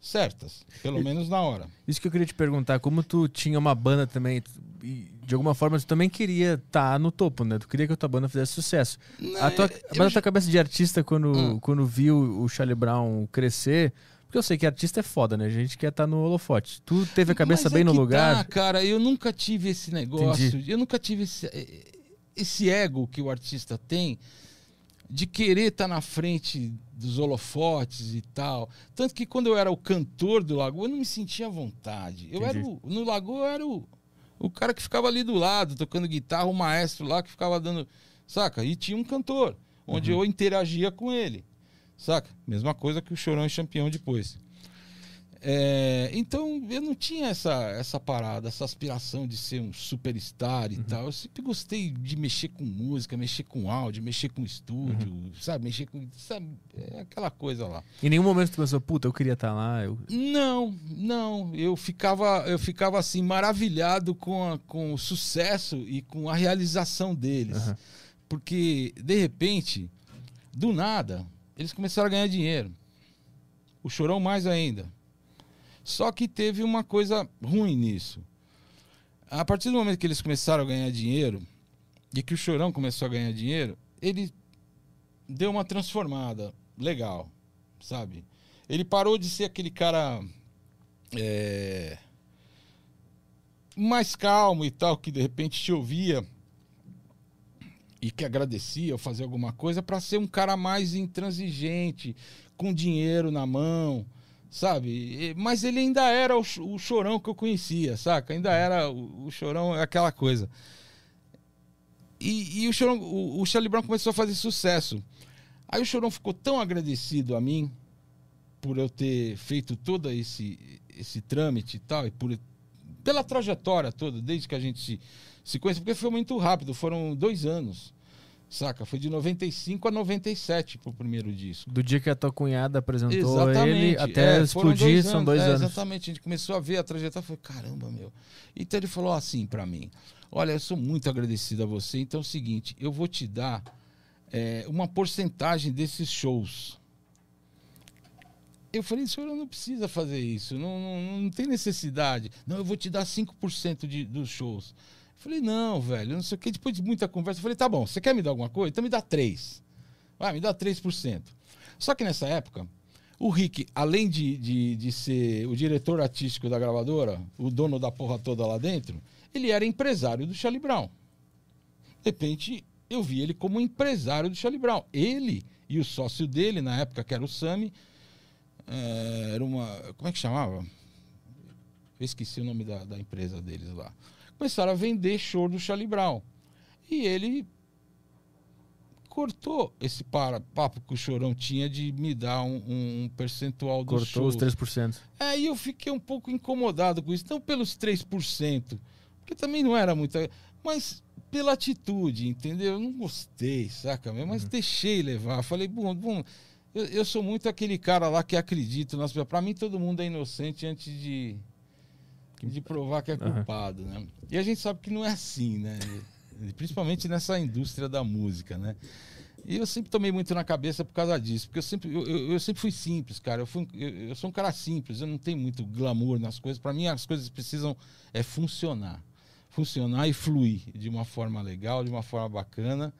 certas, pelo menos na hora. Isso que eu queria te perguntar, como tu tinha uma banda também, e de alguma forma tu também queria estar no topo, né? Tu queria que a tua banda fizesse sucesso. A tua, eu mas a tua cabeça de artista, quando, Hum. quando viu o Charlie Brown crescer, porque eu sei que artista é foda, né? A gente quer estar no holofote. Tu teve a cabeça Mas bem é no lugar. Tá, cara, eu nunca tive esse negócio. Entendi. Eu nunca tive esse, esse ego que o artista tem de querer estar na frente dos holofotes e tal. Tanto que quando eu era o cantor do Lagoa, eu não me sentia à vontade. Eu era Entendi. o, no Lagoa eu era o, o cara que ficava ali do lado, tocando guitarra, o maestro lá que ficava dando. Saca? E tinha um cantor, onde Uhum. eu interagia com ele. Saca? Mesma coisa que o Chorão e Champião depois. É, então eu não tinha essa, essa parada, essa aspiração de ser um superstar e tal. Eu sempre gostei de mexer com música, mexer com áudio, mexer com estúdio, sabe? Mexer com. Sabe? É aquela coisa lá. Em nenhum momento tu pensou, puta, eu queria estar lá. Eu... Não, não. Eu ficava, eu ficava assim, maravilhado com, a- com o sucesso e com a realização deles. Aham. Porque, de repente, do nada, eles começaram a ganhar dinheiro. O chorão mais ainda. Só que teve uma coisa ruim nisso. A partir do momento que eles começaram a ganhar dinheiro, e que o chorão começou a ganhar dinheiro, ele deu uma transformada legal, sabe? Ele parou de ser aquele cara é, mais calmo e tal, que de repente te ouvia e que agradecia ou fazia alguma coisa, para ser um cara mais intransigente, com dinheiro na mão, sabe? Mas ele ainda era o, o chorão que eu conhecia, saca? Ainda era o, o chorão, aquela coisa. E, e o chorão, o, o Charlie Brown começou a fazer sucesso. Aí o chorão ficou tão agradecido a mim por eu ter feito todo esse, esse trâmite e tal, e por, pela trajetória toda, desde que a gente se, se conhece, porque foi muito rápido, foram dois anos, saca? Foi de 95 a 97 pro primeiro disco. Do dia que a tua cunhada apresentou Exatamente. ele até É, explodir, são dois É, anos. Exatamente. A gente começou a ver a trajetória e falou, caramba, meu. Então ele falou assim pra mim: Olha, eu sou muito agradecido a você. Então é o seguinte, eu vou te dar é, uma porcentagem desses shows. Eu falei, senhor, não precisa fazer isso, não, não, não tem necessidade. Não, eu vou te dar 5% de, dos shows. Falei, não, velho, não sei o que. Depois de muita conversa, falei, tá bom, você quer me dar alguma coisa? Então me dá 3%. Vai, me dá 3%. Só que nessa época, o Rick, além de, de, de ser o diretor artístico da gravadora, o dono da porra toda lá dentro, ele era empresário do Charlie Brown. De repente, eu vi ele como empresário do Charlie Brown. Ele e o sócio dele, na época, que era o Sami, eh, era uma. Como é que chamava? Eu esqueci o nome da, da empresa deles lá. Começaram a vender show do Charlie Brown. E ele cortou esse para, papo que o Chorão tinha de me dar um, um- um percentual do Cortou os 3%. Aí eu fiquei um pouco incomodado com isso. Não pelos 3%, porque também não era muita. Mas pela atitude, entendeu? Eu não gostei, saca? mesmo? Mas deixei levar. Falei, bom, bom eu, eu sou muito aquele cara lá que acredita nas pessoas. Pra mim, todo mundo é inocente antes de, de provar que é culpado, né? E a gente sabe que não é assim, né? Principalmente nessa indústria da música, né? E eu sempre tomei muito na cabeça por causa disso, porque eu sempre, eu, eu- sempre fui simples, cara. Eu, fui, eu, eu sou um cara simples, eu não tenho muito glamour nas coisas. Para mim, as coisas precisam é funcionar. Funcionar e fluir de uma forma legal, de uma forma bacana,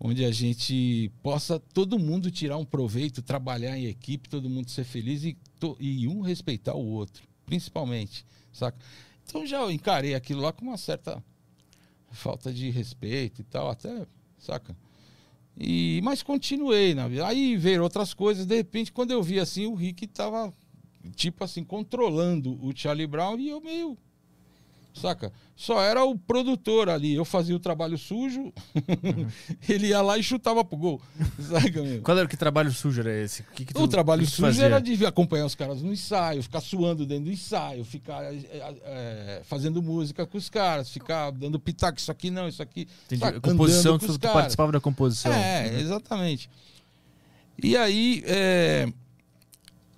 onde a gente possa todo mundo tirar um proveito, trabalhar em equipe, todo mundo ser feliz e, to- e um respeitar o outro, principalmente, saca? Então já encarei aquilo lá com uma certa falta de respeito e tal, até, saca? E, mas continuei na vida. Aí veio outras coisas, de repente, quando eu vi assim, o Rick tava, tipo assim, controlando o Charlie Brown e eu meio. Saca? Só era o produtor ali. Eu fazia o trabalho sujo, ele ia lá e chutava pro gol. Saca, meu? Qual era que trabalho sujo era esse? O, que que tu- O trabalho que que sujo era de acompanhar os caras no ensaio, ficar suando dentro do ensaio, ficar é, fazendo música com os caras, ficar dando pitaco, isso aqui não, isso aqui. Entendi. sabe? A composição, com tu, tu participava da composição. É, Uhum. exatamente. E aí, é,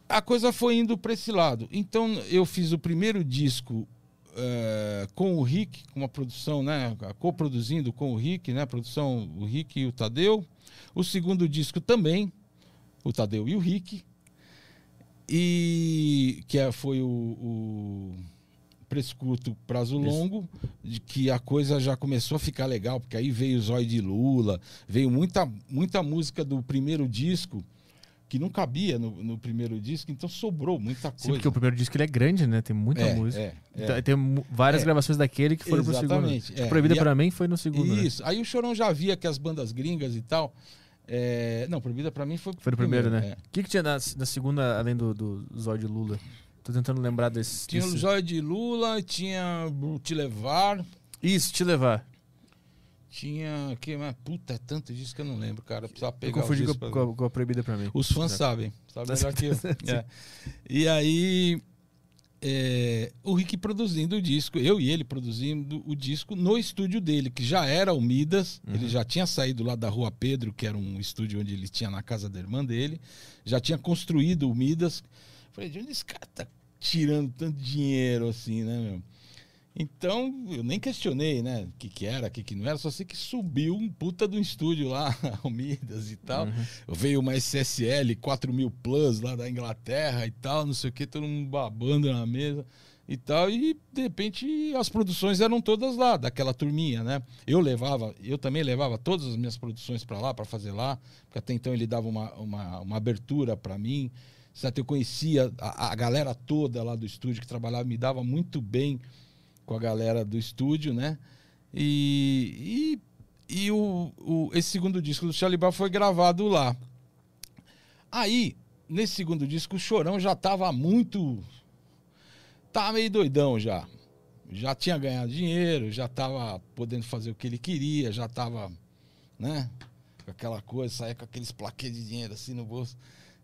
a coisa foi indo para esse lado. Então, eu fiz o primeiro disco é, com o Rick, com uma produção, né, coproduzindo com o Rick, né, produção o Rick e o Tadeu. O segundo disco também, o Tadeu e o Rick. E que é- foi o, o Preço Curto, Prazo. Longo, de que a coisa já começou a ficar legal, porque aí veio o Zóio de Lula, veio muita, muita música do primeiro disco que não cabia no, no primeiro disco, então sobrou muita Sim, coisa. porque o primeiro disco ele é grande, né? Tem muita É, música. é, é. Então, tem várias É. gravações daquele que foram pro segundo. Exatamente, que é. Proibida a- pra mim foi no segundo, né? Isso. Aí o Chorão já via que as bandas gringas e tal. é, Não, Proibida pra mim foi, Foi no primeiro, né? é. O que, que tinha na, na segunda, além do, do Zóio de Lula? Tô tentando lembrar desse. Tinha o desse- Zóio de Lula, tinha o Te Levar, Isso, te levar. Tinha. Que, mas, puta, é tanto disso que eu não lembro, cara. Precisava Eu pegar confundi os com, pra com a, com a proibida pra mim. Os fãs sabem, sabem melhor que eu. É. E aí, é, o Rick produzindo o disco, eu e ele produzindo o disco no estúdio dele, que já era o Midas, ele já tinha saído lá da Rua Pedro, que era um estúdio onde ele tinha na casa da irmã dele, já tinha construído o Midas. Falei, de onde esse cara tá tirando tanto dinheiro assim, né, meu? Então, eu nem questionei, né, o que que era, o que que não era, só sei que subiu um puta do estúdio lá, o Midas e tal. Uhum. Veio uma SSL 4000 Plus lá da Inglaterra e tal, não sei o que, todo mundo babando na mesa e tal. E de repente as produções eram todas lá, daquela turminha, né? Eu levava, eu também levava todas as minhas produções para lá, para fazer lá, porque até então ele dava uma, uma, uma abertura para mim. Certo? Eu conhecia a, a galera toda lá do estúdio que trabalhava, me dava muito bem com a galera do estúdio, né? E, e, e o, o- esse segundo disco do Charlie Brown foi gravado lá. Aí, nesse segundo disco, o Chorão já tava muito. Tava meio doidão já. Já tinha ganhado dinheiro, já tava podendo fazer o que ele queria, já tava, né? Com aquela coisa, saia com aqueles plaquês de dinheiro assim no bolso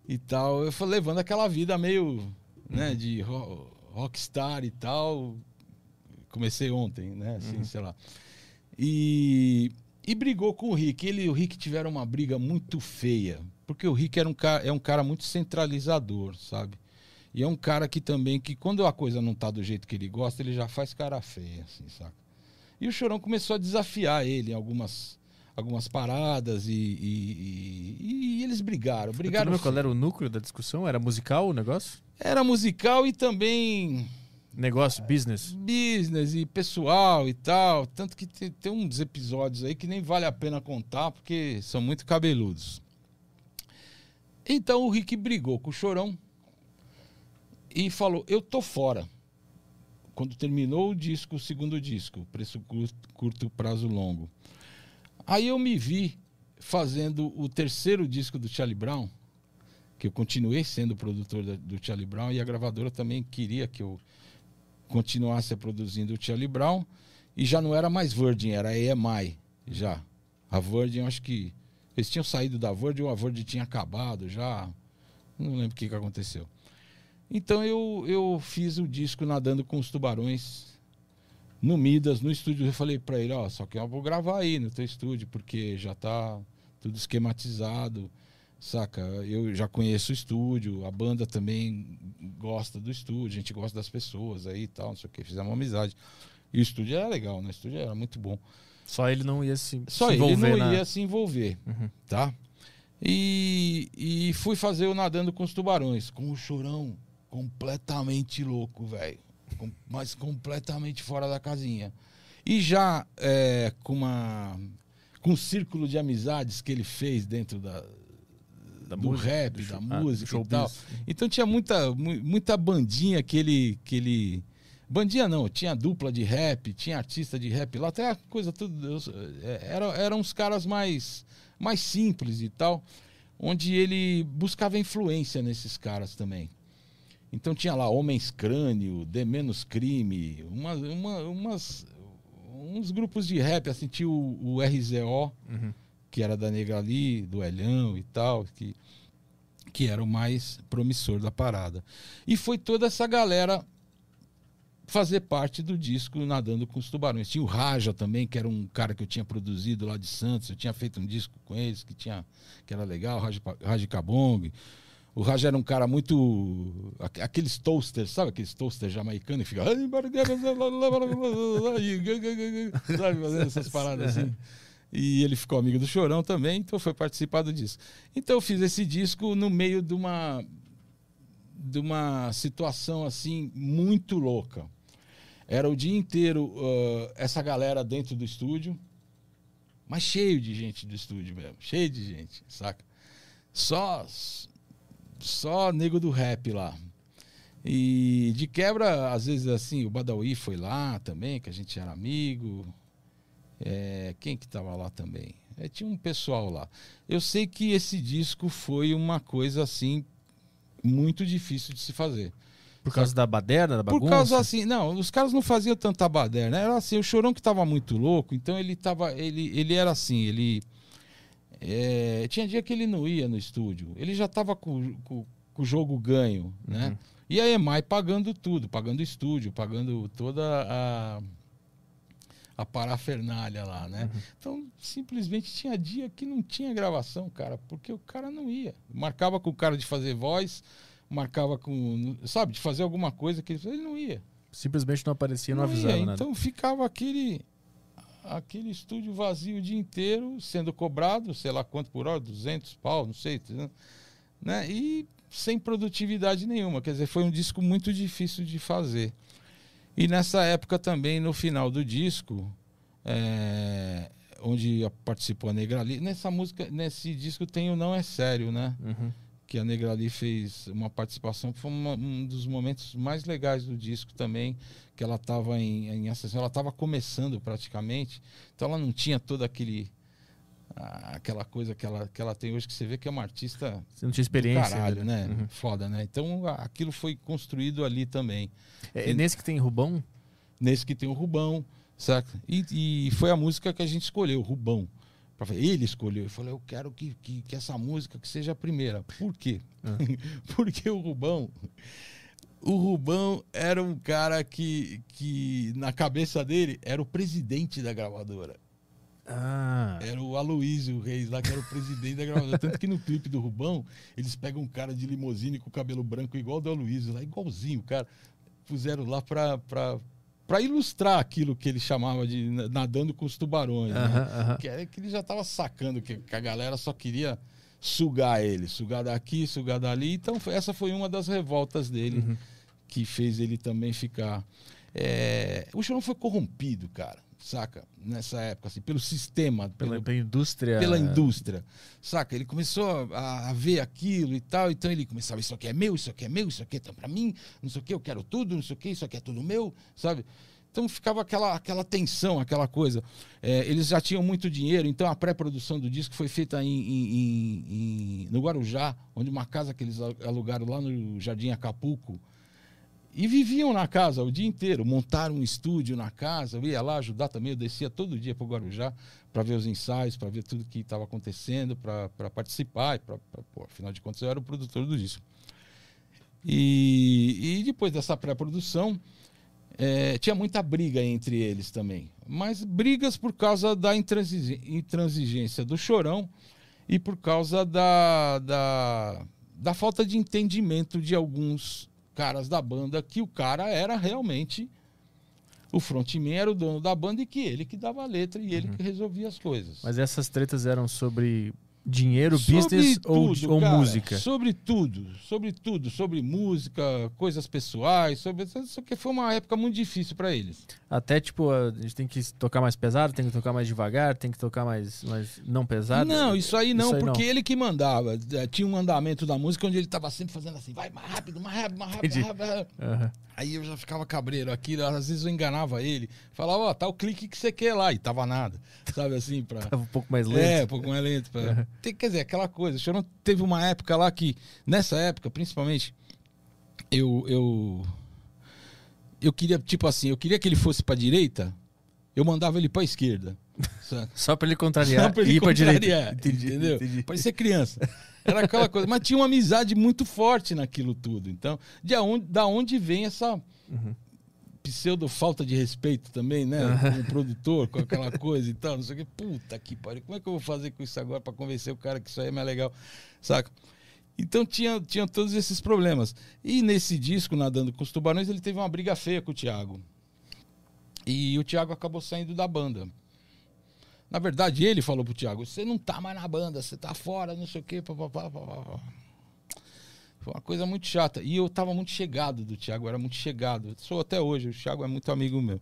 e tal. Eu fui levando aquela vida meio, né, de ro- rockstar e tal. Comecei ontem, né? Assim, sei lá. E, e brigou com o Rick. Ele e o Rick tiveram uma briga muito feia. Porque o Rick era um cara, é um cara muito centralizador, sabe? E é um cara que também, que quando a coisa não tá do jeito que ele gosta, ele já faz cara feia, assim, saca? E o Chorão começou a desafiar ele em algumas, algumas paradas e, e- e- e eles brigaram. Brigaram. qual era o núcleo da discussão? Era musical o negócio? Era musical e também Negócio, business. business e pessoal e tal. Tanto que tem, tem uns episódios aí que nem vale a pena contar porque são muito cabeludos. Então o Rick brigou com o Chorão e falou: Eu tô fora. Quando terminou o disco, o segundo disco, preço curto, curto prazo longo. Aí eu me vi fazendo o terceiro disco do Charlie Brown, que eu continuei sendo produtor do Charlie Brown e a gravadora também queria que eu continuasse produzindo o Charlie Brown e já não era mais Virgin, era EMI já. A Virgin acho que Eles tinham saído da Vord, ou a Vord tinha acabado já. Não lembro o que, que aconteceu. Então eu, eu fiz o disco Nadando com os Tubarões no Midas, no estúdio. Eu falei para ele: Ó, só que eu vou gravar aí no teu estúdio, porque já tá tudo esquematizado, saca? Eu já conheço o estúdio, a banda também gosta do estúdio, a gente gosta das pessoas aí e tal, não sei o que. Fizemos uma amizade. E o estúdio era legal, né? O estúdio era muito bom. Só ele não ia se, Só se ele envolver não na... ia se envolver, Uhum. tá? E, e fui fazer o Nadando com os Tubarões, com o chorão completamente louco, velho. Com- Mas completamente fora da casinha. E já é, com uma com um círculo de amizades que ele fez dentro da, Da do música, rap, do da show- ah, do música e showbiz. tal. Então tinha muita, mu- muita bandinha que ele, que ele. Bandinha não, tinha dupla de rap, tinha artista de rap lá, até a coisa tudo. é, Era, eram uns caras mais, mais simples e tal, onde ele buscava influência nesses caras também. Então tinha lá Homens Crânio, De Menos Crime, uma, uma- umas, uns grupos de rap, assim, tinha o, o RZO, Uhum. Que era da Negra ali, do Elhão e tal, que, que era o mais promissor da parada. E foi toda essa galera fazer parte do disco Nadando com os Tubarões. Tinha o Raja também, que era um cara que eu tinha produzido lá de Santos, eu tinha feito um disco com eles que, tinha, que era legal, Raja, Raja Kabong. O Raja era um cara muito. aqu- Aqueles toasters, sabe aqueles toasters jamaicanos que fica. Sabe, fazendo essas paradas assim. E ele ficou amigo do Chorão também, então foi participar do disco. Então eu fiz esse disco no meio de uma de uma situação assim muito louca. Era o dia inteiro ah, essa galera dentro do estúdio, mas cheio de gente do estúdio mesmo, cheio de gente, saca? Só só nego do rap lá. E de quebra, às vezes assim, o Badawi foi lá também, que a gente era amigo. É, quem que tava lá também? É, tinha um pessoal lá. Eu sei que esse disco foi uma coisa assim muito difícil de se fazer. Por causa da baderna, da bagunça? Por causa assim, não, os caras não faziam tanta baderna. Era assim, o Chorão que tava muito louco, então ele tava, ele, ele era assim, ele é, tinha dia que ele não ia no estúdio. Ele já tava com, com, com o jogo ganho, né? Uhum. E a EMAI pagando tudo, pagando estúdio, pagando toda a a parafernália lá, né? Então, simplesmente tinha dia que não tinha gravação, cara, porque o cara não ia. Marcava com o cara de fazer voz, marcava com, sabe, de fazer alguma coisa que ele, ele não ia. Simplesmente não aparecia, não, Não avisava ia. nada. Então ficava aquele aquele estúdio vazio o dia inteiro, sendo cobrado, sei lá quanto por hora, 200 pau, não sei, né? E sem produtividade nenhuma. Quer dizer, foi um disco muito difícil de fazer. E nessa época também, no final do disco, é, onde participou a Negra Ali, nessa música, nesse disco tem o Não É Sério, né? Uhum. que a Negra Ali fez uma participação, que foi uma- um dos momentos mais legais do disco também, que ela estava em, em ascensão, ela estava começando praticamente, então ela não tinha todo aquele aquela coisa que ela, que ela tem hoje, que você vê que é uma artista Você não tinha experiência. caralho, ainda, né? Uhum. Foda, né? Então aquilo foi construído ali também. É, é nesse que tem Rubão? Nesse que tem o Rubão, certo? E, e foi a música que a gente escolheu, Rubão. Ele escolheu. Ele falou, eu quero que, que, que essa música que seja a primeira. Por quê? Ah. Porque o Rubão... O Rubão era um cara que, que, na cabeça dele, era o presidente da gravadora. Ah. Era o Aloysio Reis lá, que era o presidente da gravadora. Tanto que no clipe do Rubão, eles pegam um cara de limusine com cabelo branco igual do Aloysio, lá, igualzinho, cara. Puseram lá pra, pra, pra ilustrar aquilo que ele chamava de na- nadando com os tubarões. né? Aham, aham. Que era que ele já tava sacando que, que a galera só queria sugar ele, sugar daqui, sugar dali. Então, essa foi uma das revoltas dele Uhum. que fez ele também ficar. É, O Chorão foi corrompido, cara, saca? Nessa época, assim, pelo sistema, Pela, pelo, pela indústria. pela indústria, saca? Ele começou a, a ver aquilo e tal, então ele começava, isso aqui é meu, isso aqui é meu, isso aqui é pra mim, não sei o que, eu quero tudo, não sei o que, isso aqui é tudo meu, sabe? Então ficava aquela, aquela tensão, aquela coisa. É, eles já tinham muito dinheiro, então a pré-produção do disco foi feita em- em- em- no Guarujá, onde uma casa que eles alugaram lá no Jardim Acapulco. E viviam na casa o dia inteiro, montaram um estúdio na casa, eu ia lá ajudar também, eu descia todo dia para o Guarujá para ver os ensaios, para ver tudo que estava acontecendo, para participar, pra, pra, pô, afinal de contas eu era o produtor do disco. E, e depois dessa pré-produção, é, tinha muita briga entre eles também. Mas brigas por causa da intransigência do chorão e por causa da, da, da falta de entendimento de alguns caras da banda que o cara era realmente o frontman era o dono da banda e que ele que dava a letra e ele uhum. que resolvia as coisas. Mas essas tretas eram sobre Dinheiro, business ou, ou cara, música? Sobre tudo, sobre tudo, sobre música, coisas pessoais, sobre isso que foi uma época muito difícil para eles. Até tipo, a gente tem que tocar mais pesado, tem que tocar mais devagar, tem que tocar mais, mais não pesado. Não, isso aí não, isso aí porque não. ele que mandava. É, tinha um andamento da música onde ele tava sempre fazendo assim, vai mais rápido, mais rápido, mais rápido, mais rápido. Uhum. Aí eu já ficava cabreiro aqui, às vezes eu enganava ele, falava, ó, oh, tá o clique que você quer lá, e tava nada, sabe assim, pra... Tava um pouco mais lento. É, um pouco mais lento. Pra... Uhum. Tem, quer dizer, aquela coisa, o Chorão teve uma época lá que, nessa época, principalmente, eu, eu, eu queria, tipo assim, eu queria que ele fosse pra direita, eu mandava ele pra esquerda. Só pra ele contrariar Só pra ele e ir contrariar, pra direita. Entendi, entendeu? Entendi. Parecia criança. Era aquela coisa. Mas tinha uma amizade muito forte naquilo tudo. Então, de onde, da onde vem essa uhum. Pseudo falta de respeito também, né? Com o produtor, com aquela coisa e tal, não sei o que. Puta que pariu. Como é que eu vou fazer com isso agora para convencer o cara que isso aí é mais legal? Saca? Então tinha, tinha todos esses problemas. E nesse disco, Nadando com os Tubarões, ele teve uma briga feia com o Thiago. E o Thiago acabou saindo da banda. Na verdade, ele falou pro Thiago: você não tá mais na banda, você tá fora, não sei o quê. Papapá, papapá. Foi uma coisa muito chata. E eu tava muito chegado do Thiago, era muito chegado. Sou até hoje, o Thiago é muito amigo meu.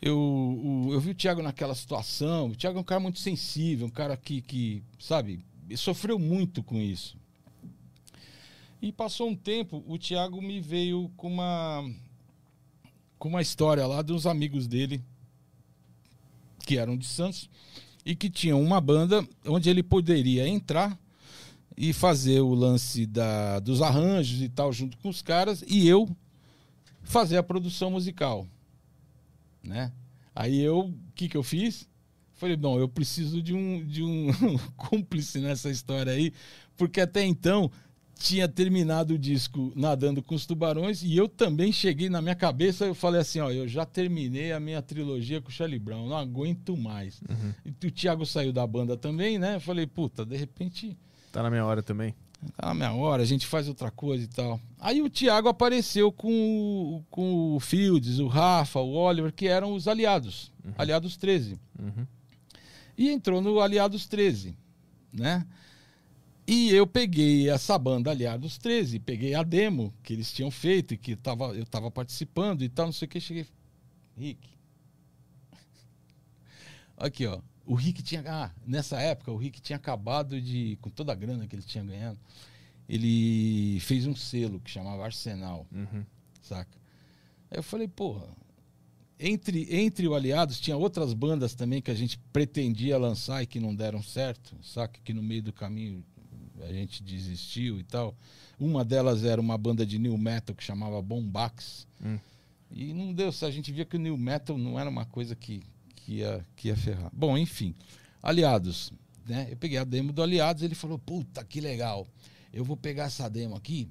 Eu, o, eu vi o Thiago naquela situação. O Thiago é um cara muito sensível, um cara que, que sabe, sofreu muito com isso. E passou um tempo, o Thiago me veio com uma com uma história lá de uns amigos dele que eram de Santos e que tinham uma banda onde ele poderia entrar e fazer o lance da, dos arranjos e tal junto com os caras e eu fazer a produção musical, né? Aí eu, o que que eu fiz? Falei, bom, eu preciso de um, de um cúmplice nessa história aí, porque até então tinha terminado o disco Nadando com os Tubarões e eu também cheguei na minha cabeça, eu falei assim, ó, eu já terminei a minha trilogia com o Charlie Brown, não aguento mais. Uhum. E o Thiago saiu da banda também, né? Eu falei, puta, de repente... Tá na minha hora também. Tá na minha hora, a gente faz outra coisa e tal. Aí o Thiago apareceu com, com o Fields, o Rafa, o Oliver, que eram os aliados, uhum. aliados 13. Uhum. E entrou no Aliados 13, né? E eu peguei essa banda Aliados 13, peguei a demo que eles tinham feito e que tava, eu estava participando e tal, não sei o que. Cheguei. Rick. Aqui, ó. O Rick tinha. Ah, nessa época, o Rick tinha acabado de. Com toda a grana que ele tinha ganhado, ele fez um selo que chamava Arsenal. Uhum. Saca? Aí eu falei, porra. Entre, entre o Aliados, tinha outras bandas também que a gente pretendia lançar e que não deram certo, saca? Que no meio do caminho a gente desistiu e tal. Uma delas era uma banda de new metal que chamava Bombax. Hum. E não deu, a gente via que o new metal não era uma coisa que, que, ia, que ia ferrar. Bom, enfim. Aliados, né? Eu peguei a demo do Aliados, ele falou: "Puta, que legal. Eu vou pegar essa demo aqui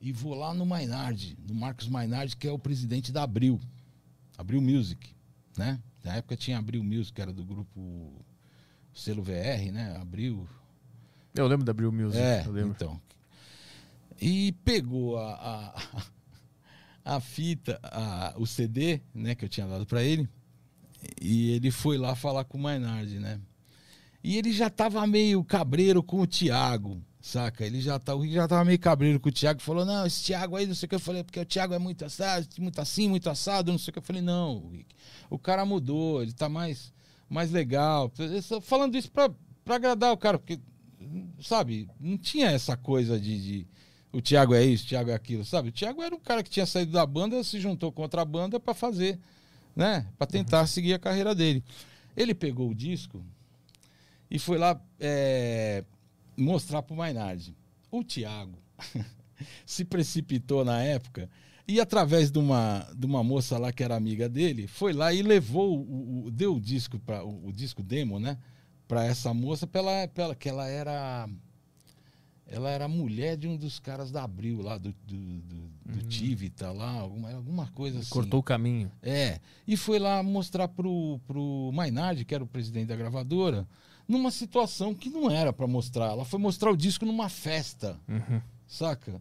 e vou lá no Maynard, no Marcos Maynard, que é o presidente da Abril. Abril Music, né? Na época tinha Abril Music, que era do grupo selo VR, né? Abril, eu lembro da Abril Music. É, eu lembro. então. E pegou a, a, a fita, a, o CD, né, que eu tinha dado para ele, e ele foi lá falar com o Maynard, né? E ele já tava meio cabreiro com o Thiago, saca? Ele já, tá, já tava meio cabreiro com o Thiago, falou, não, esse Thiago aí, não sei o que, eu falei, porque o Thiago é muito assado, muito assim, muito assado, não sei o que, eu falei, não, Rick, o cara mudou, ele tá mais, mais legal. Falando isso pra, pra agradar o cara, porque sabe, não tinha essa coisa de, de, o Thiago é isso, o Thiago é aquilo, sabe? O Thiago era um cara que tinha saído da banda, se juntou com outra banda para fazer, né? Para tentar uhum. seguir a carreira dele. Ele pegou o disco e foi lá é, mostrar pro Maynard. O Thiago se precipitou na época e através de uma, de uma moça lá que era amiga dele, foi lá e levou o, o deu o disco para o, o, disco demo, né, para essa moça pela, pela que ela era ela era mulher de um dos caras da Abril lá do do, do, do Uhum. Tivita lá, alguma, alguma coisa assim. Cortou o caminho. É, e foi lá mostrar pro, pro Mainardi, que era o presidente da gravadora, numa situação que não era para mostrar. Ela foi mostrar o disco numa festa, Uhum. saca?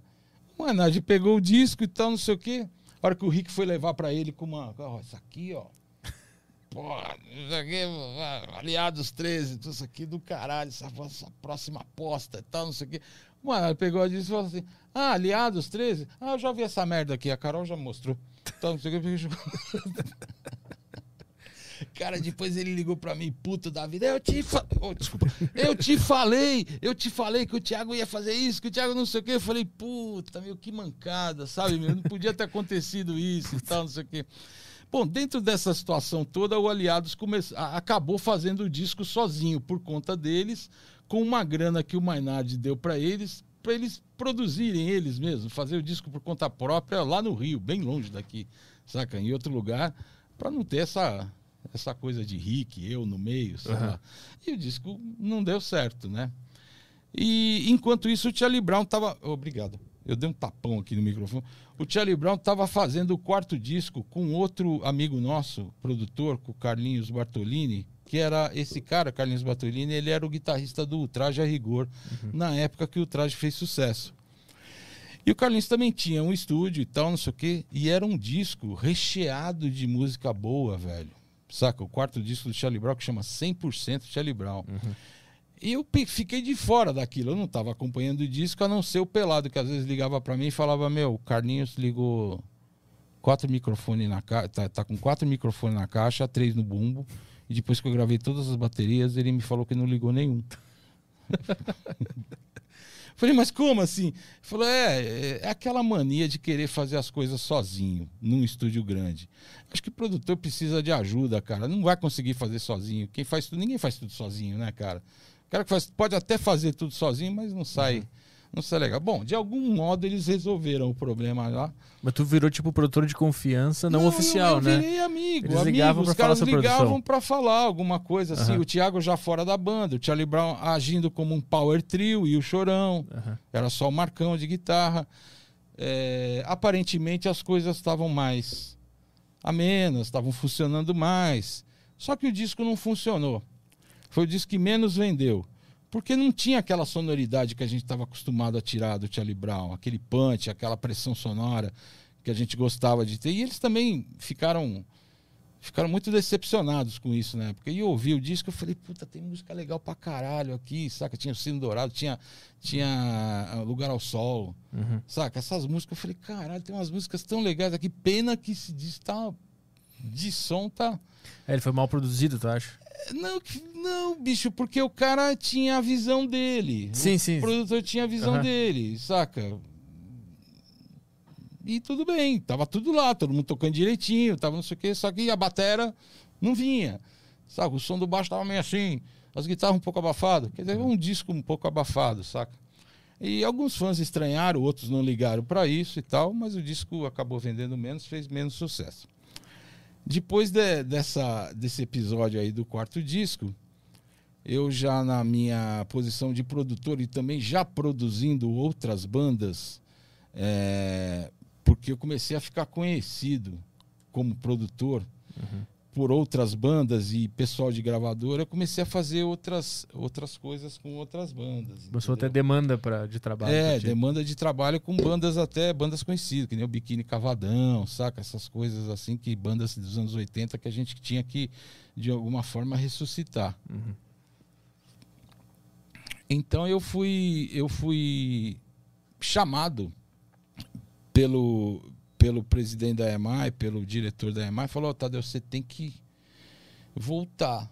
O Mainardi pegou o disco e tal, não sei o quê. A hora que o Rick foi levar para ele com uma. Ó, isso aqui, ó. Porra, isso aqui, ah, aliados 13, tudo isso aqui do caralho, essa, próxima aposta e tal, não sei o quê. O Mainardi pegou o disco e falou assim: Ah, aliados 13? Ah, eu já vi essa merda aqui, a Carol já mostrou. Então, não sei o quê. Cara, depois ele ligou pra mim, puto da vida. Eu te, fa... eu te falei, eu te falei que o Thiago ia fazer isso, que o Thiago não sei o quê. Eu falei, puta, meu, que mancada, sabe? Meu? Não podia ter acontecido isso e tal, não sei o quê. Bom, dentro dessa situação toda, o Aliados come... acabou fazendo o disco sozinho, por conta deles, com uma grana que o Mainardi deu pra eles, pra eles produzirem eles mesmos, fazer o disco por conta própria lá no Rio, bem longe daqui, saca? Em outro lugar, pra não ter essa, essa coisa de Rick, eu no meio, sei Aham. lá. E o disco não deu certo, né? E enquanto isso, o Charlie Brown tava. Obrigado. Eu dei um tapão aqui no microfone. O Charlie Brown estava fazendo o quarto disco com outro amigo nosso, produtor, com o Carlinhos Bartolini, que era esse cara, Carlinhos Bartolini, ele era o guitarrista do Ultraje a Rigor, na época que o Ultraje fez sucesso. E o Carlinhos também tinha um estúdio e tal, não sei o quê, e era um disco recheado de música boa, velho. Saca? O quarto disco do Charlie Brown que chama 100% Charlie Brown. E eu fiquei de fora daquilo, eu não estava acompanhando o disco, a não ser o pelado, que às vezes ligava para mim e falava: Meu, o Carlinhos ligou quatro microfones na caixa, tá, tá com quatro microfones na caixa, três no bumbo, e depois que eu gravei todas as baterias, ele me falou que não ligou nenhum. Falei, mas como assim? Ele falou, é, é, é aquela mania de querer fazer as coisas sozinho, num estúdio grande. Acho que o produtor precisa de ajuda, cara. Não vai conseguir fazer sozinho. Quem faz tudo, ninguém faz tudo sozinho, né, cara? O cara que faz, pode até fazer tudo sozinho, mas não sai, não sai legal. Bom, de algum modo eles resolveram o problema lá. Mas tu virou tipo produtor de confiança não, oficial, eu, eu né? virei amigo, Eles amigo. ligavam Os pra falar caras ligavam pra falar alguma coisa assim. Aham. O Thiago já fora da banda, o Charlie Brown agindo como um power trio e o Chorão. Aham. Era só o Marcão de guitarra. É, aparentemente as coisas estavam mais amenas, estavam funcionando mais. Só que o disco não funcionou. Foi o disco que menos vendeu. Porque não tinha aquela sonoridade que a gente estava acostumado a tirar do Charlie Brown, aquele punch, aquela pressão sonora que a gente gostava de ter. E eles também ficaram ficaram muito decepcionados com isso na época. E eu ouvi o disco, eu falei, puta, tem música legal pra caralho aqui, saca? Tinha o Sino Dourado, tinha, tinha ah, Lugar ao Sol, Uhum. saca? Essas músicas, eu falei, caralho, tem umas músicas tão legais aqui. Pena que esse disco tá. De som tá. É, ele foi mal produzido, tu acha? Não, não, bicho, porque o cara tinha a visão dele. Sim, o sim. produtor tinha a visão Aham. dele, saca? E tudo bem, tava tudo lá, todo mundo tocando direitinho, tava não sei o quê, só que a batera não vinha. Saca? O som do baixo tava meio assim, as guitarras um pouco abafado. Quer dizer, um disco um pouco abafado, saca? E alguns fãs estranharam, outros não ligaram para isso e tal, mas o disco acabou vendendo menos, fez menos sucesso. Depois de- dessa, desse episódio aí do quarto disco, eu já na minha posição de produtor e também já produzindo outras bandas, é, porque eu comecei a ficar conhecido como produtor por outras bandas e pessoal de gravadora, eu comecei a fazer outras, outras coisas com outras bandas. Começou a ter entendeu? demanda pra, de trabalho. É, demanda de trabalho com bandas até bandas conhecidas, que nem o Biquíni Cavadão, saca? Essas coisas assim que bandas dos anos 80 que a gente tinha que de alguma forma ressuscitar. Uhum. Então eu fui eu fui chamado pelo pelo presidente da EMAI, pelo diretor da EMAI, falou: "Ó, Tadeu, você tem que voltar.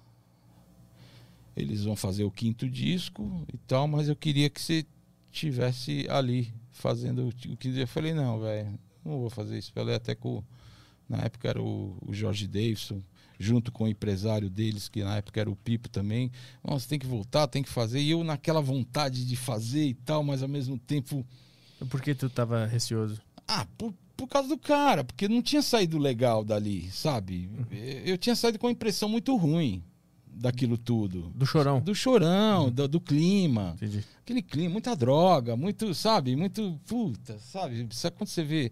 Eles vão fazer o quinto disco e tal, mas eu queria que você tivesse ali fazendo o quinto disco. Eu falei: "Não, velho, não vou fazer isso". Falei até com na época era o, o Jorge Davidson, junto com o empresário deles, que na época era o Pipo também. Nossa, tem que voltar, tem que fazer. E eu naquela vontade de fazer e tal, mas ao mesmo tempo Por que tu tava receoso? Ah, por, por causa do cara, porque não tinha saído legal dali, sabe? Eu tinha saído com uma impressão muito ruim daquilo tudo. Do chorão. Do chorão, do, do clima. Entendi. Aquele clima, muita droga, muito, sabe? Muito puta, sabe? Sabe quando você vê,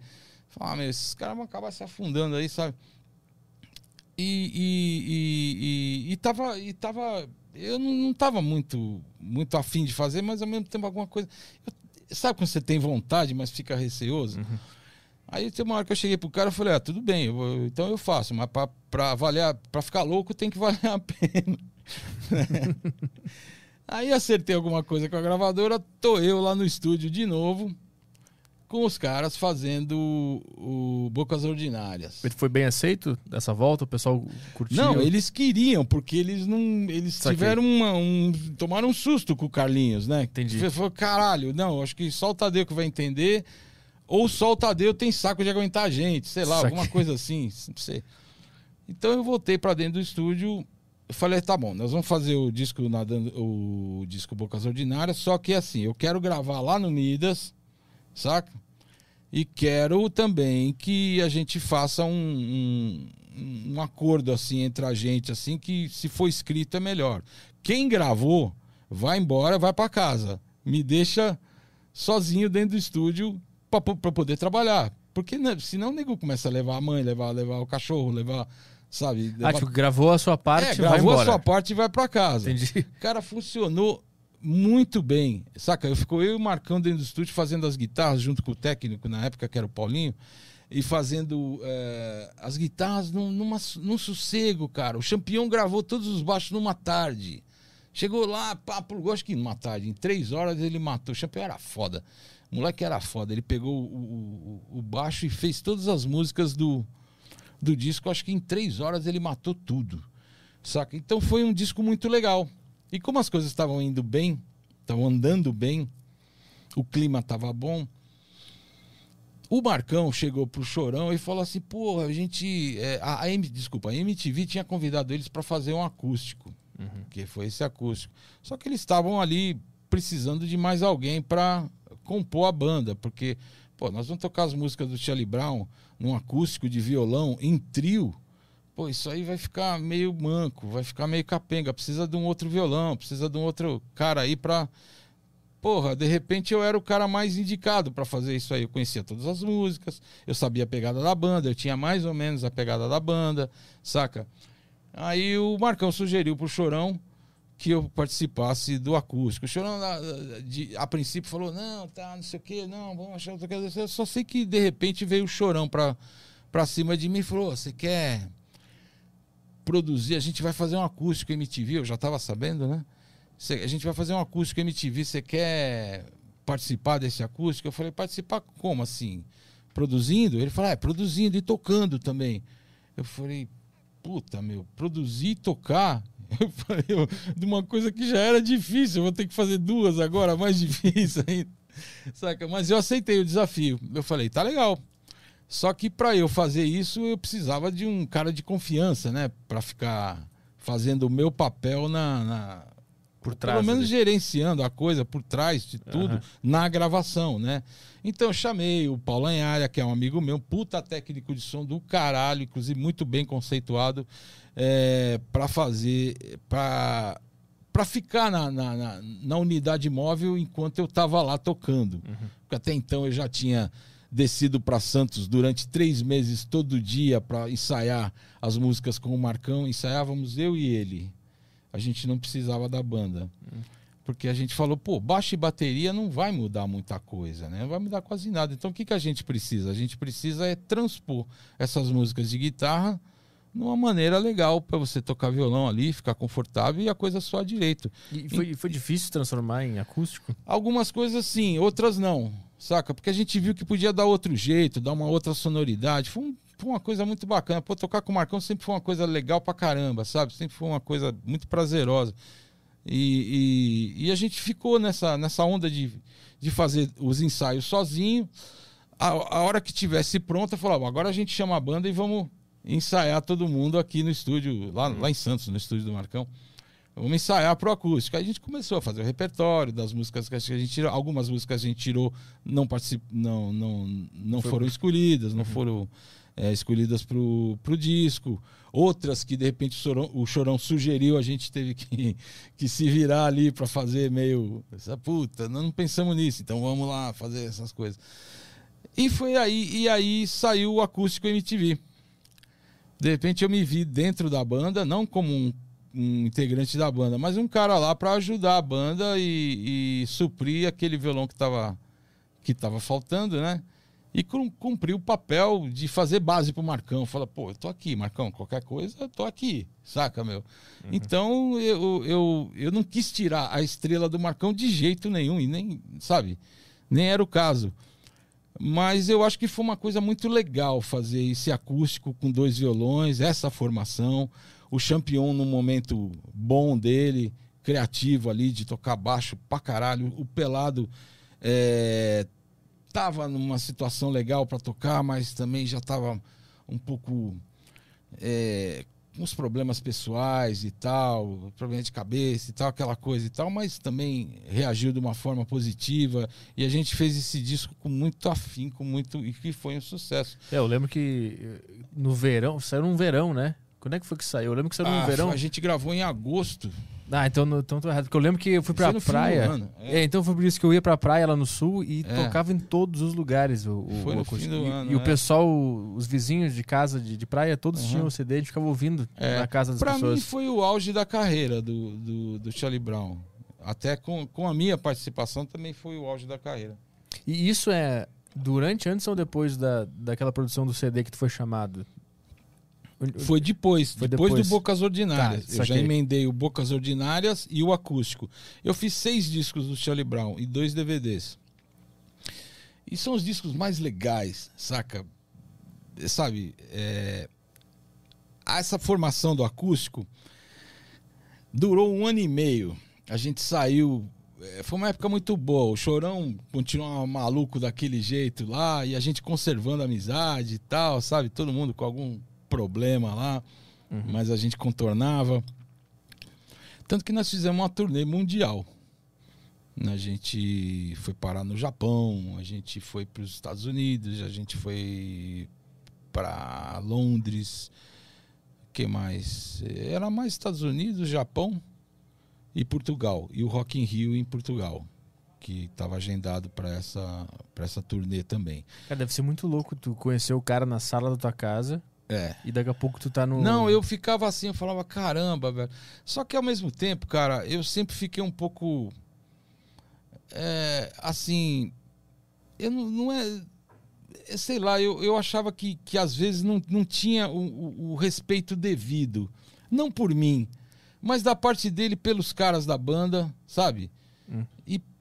fala, ah, meu, esses caras vão acabar se afundando aí, sabe? E, e, e, e, e tava, e tava, eu não, não tava muito, muito afim de fazer, mas ao mesmo tempo alguma coisa. eu- sabe quando você tem vontade, mas fica receoso? Aí tem uma hora que eu cheguei pro cara e falei, ah, tudo bem, eu vou- então eu faço, mas pra, pra valer, a- pra ficar louco tem que valer a pena. Aí acertei alguma coisa com a gravadora, tô eu lá no estúdio de novo, com os caras fazendo o, o Bocas Ordinárias. Ele foi bem aceito dessa volta? O pessoal curtiu? Não, eles queriam, porque eles não. Eles Saquei. tiveram uma, um. Tomaram um susto com o Carlinhos, né? Entendi. Você Falou, caralho, não, acho que só o Tadeu que vai entender. Ou só o Tadeu tem saco de aguentar a gente, sei lá, Saquei. alguma coisa assim. Não sei. Então eu voltei pra dentro do estúdio. Eu falei, tá bom, nós vamos fazer o disco nadando, o disco Bocas Ordinárias, só que assim, eu quero gravar lá no Midas, saca? E quero também que a gente faça um, um, um acordo assim entre a gente, assim, que se for escrito é melhor. Quem gravou, vai embora, vai pra casa. Me deixa sozinho dentro do estúdio pra poder trabalhar. Porque né, senão o nego começa a levar a mãe, levar, levar o cachorro, levar, sabe? Ah, levar- tipo, gravou a sua parte é, e vai gravou embora. a sua parte e vai pra casa. Entendi. Cara, funcionou muito bem. Saca? Eu ficou eu e o Marcão dentro do estúdio fazendo as guitarras junto com o técnico na época, que era o Paulinho, e fazendo eh, as guitarras num, numa, num sossego, cara. O Champion gravou todos os baixos numa tarde. Chegou lá, plugou, acho que numa tarde. Em três horas ele matou. O Champion era foda. O moleque era foda. Ele pegou o, o- o- baixo e fez todas as músicas do, do disco. Acho que em três horas ele matou tudo. Saca? Então foi um disco muito legal. E como as coisas estavam indo bem, estavam andando bem, o clima estava bom. O Marcão chegou pro Chorão e falou assim: "Porra, a gente, é, a, a desculpa, a MTV tinha convidado eles para fazer um acústico, que foi esse acústico. Só que eles estavam ali precisando de mais alguém para compor a banda, porque pô, nós vamos tocar as músicas do Charlie Brown num acústico de violão em trio. Pô, isso aí vai ficar meio manco, vai ficar meio capenga. Precisa de um outro violão, precisa de um outro cara aí pra. Porra, de repente eu era o cara mais indicado pra fazer isso aí. Eu conhecia todas as músicas, eu sabia a pegada da banda, eu tinha mais ou menos a pegada da banda, saca? Aí o Marcão sugeriu pro Chorão que eu participasse do acústico. O Chorão, a, de- a princípio, falou: não, tá, não sei o quê, não, vamos achar outra coisa. Eu só sei que de repente veio o Chorão pra, cima de mim e falou: você quer produzir, a gente vai fazer um acústico MTV, eu já estava sabendo, né? Cê- a gente vai fazer um acústico MTV, você quer participar desse acústico? Eu falei, participar como assim? Produzindo? Ele falou, ah, é, produzindo e tocando também. Eu falei, puta, meu, produzir e tocar? Eu falei, de uma coisa que já era difícil, eu vou ter que fazer duas agora, mais difícil ainda. Saca? Mas eu aceitei o desafio. Eu falei, tá legal. Só que para eu fazer isso, eu precisava de um cara de confiança, né? Para ficar fazendo o meu papel na. na- Por trás. pelo menos gerenciando a coisa por trás de tudo Aham. na gravação, né? Então eu chamei o Paulo Anharia, que é um amigo meu, puta técnico de som do caralho, inclusive muito bem conceituado, é, para fazer. para para ficar na, na, na- na unidade móvel enquanto eu estava lá tocando. Porque até então eu já tinha descido para Santos durante três meses todo dia para ensaiar as músicas com o Marcão. Ensaiávamos eu e ele. A gente não precisava da banda. Porque a gente falou, pô, baixo e bateria não vai mudar muita coisa, né? Não vai mudar quase nada. Então o que, que a gente precisa? A gente precisa é transpor essas músicas de guitarra numa maneira legal para você tocar violão ali, ficar confortável e a coisa soar direito. E foi, foi difícil transformar em acústico? Algumas coisas sim, outras não, saca? Porque a gente viu que podia dar outro jeito, dar uma outra sonoridade. Foi, um- foi uma coisa muito bacana. Pô, tocar com o Marcão sempre foi uma coisa legal pra caramba, sabe? Sempre foi uma coisa muito prazerosa. E, e- e a gente ficou nessa, nessa onda de, de fazer os ensaios sozinho. A, a hora que tivesse pronta, falava, agora a gente chama a banda e vamos ensaiar todo mundo aqui no estúdio, lá, lá em Santos, no estúdio do Marcão. Vamos ensaiar pro acústico. Aí a gente começou a fazer o repertório das músicas que a gente tirou. Algumas músicas a gente tirou, não particip... não, não, não Foi- foram escolhidas, não foram é, escolhidas pro, pro disco. Outras que de repente o Chorão, o Chorão sugeriu, a gente teve que, que se virar ali para fazer meio. Essa puta, não pensamos nisso, então vamos lá fazer essas coisas. E foi aí, e aí saiu o acústico MTV. De repente eu me vi dentro da banda, não como um, um integrante da banda, mas um cara lá para ajudar a banda e, e suprir aquele violão que estava que tava faltando, né? E cum- cumprir o papel de fazer base pro Marcão. Fala, pô, eu tô aqui, Marcão, qualquer coisa, eu tô aqui, saca, meu? Então eu, eu, eu não quis tirar a estrela do Marcão de jeito nenhum, e nem, sabe, nem era o caso. Mas eu acho que foi uma coisa muito legal fazer esse acústico com dois violões, essa formação. O Champion num momento bom dele, criativo ali, de tocar baixo pra caralho. O Pelado é, tava numa situação legal para tocar, mas também já tava um pouco é, com uns problemas pessoais e tal, problema de cabeça e tal, aquela coisa e tal, mas também reagiu de uma forma positiva e a gente fez esse disco com muito afinco, muito e que foi um sucesso. É, eu lembro que eh, no verão, saiu num verão, né? Quando é que foi que saiu? Eu lembro que saiu Ah, no verão. a gente gravou em agosto. Ah, então, não- então tô errado. Porque eu lembro que eu fui pra no fim do praia. ano, é. É. então foi por isso que eu ia pra praia lá no sul e É. tocava em todos os lugares. O, o, Foi o no fim do e, ano, e o é. pessoal, os vizinhos de casa de, de praia, todos Uhum. tinham o CD e ficava ouvindo É. na casa das Pra pessoas. mim foi o auge da carreira do, do, do Charlie Brown. Até com, com a minha participação também foi o auge da carreira. E isso é durante, antes ou depois da, daquela produção do CD que tu foi chamado? Foi depois, Foi depois, depois. do Bocas Ordinárias. Tá, eu já emendei o Bocas Ordinárias e o acústico. Eu fiz seis discos do Charlie Brown e dois DVDs. E são os discos mais legais, saca? Sabe, é, essa formação do acústico durou um ano e meio. A gente saiu. é, Foi uma época muito boa. O Chorão continuava maluco daquele jeito lá e a gente conservando a amizade e tal, sabe? Todo mundo com algum problema lá, mas a gente contornava. Tanto que nós fizemos uma turnê mundial. A gente foi parar no Japão, a gente foi para os Estados Unidos, a gente foi para Londres. que mais? Era mais Estados Unidos, Japão e Portugal. E o Rock in Rio em Portugal, que estava agendado para essa, pra essa turnê também. Cara, deve ser muito louco tu conhecer o cara na sala da tua casa É. e daqui a pouco tu tá no. Não, eu ficava assim, eu falava, caramba, velho. Só que ao mesmo tempo, cara, eu sempre fiquei um pouco. é, assim. Eu não, não é. é, Sei lá, eu, eu achava que, que às vezes não, não tinha o, o- o respeito devido. Não por mim, mas da parte dele pelos caras da banda, sabe?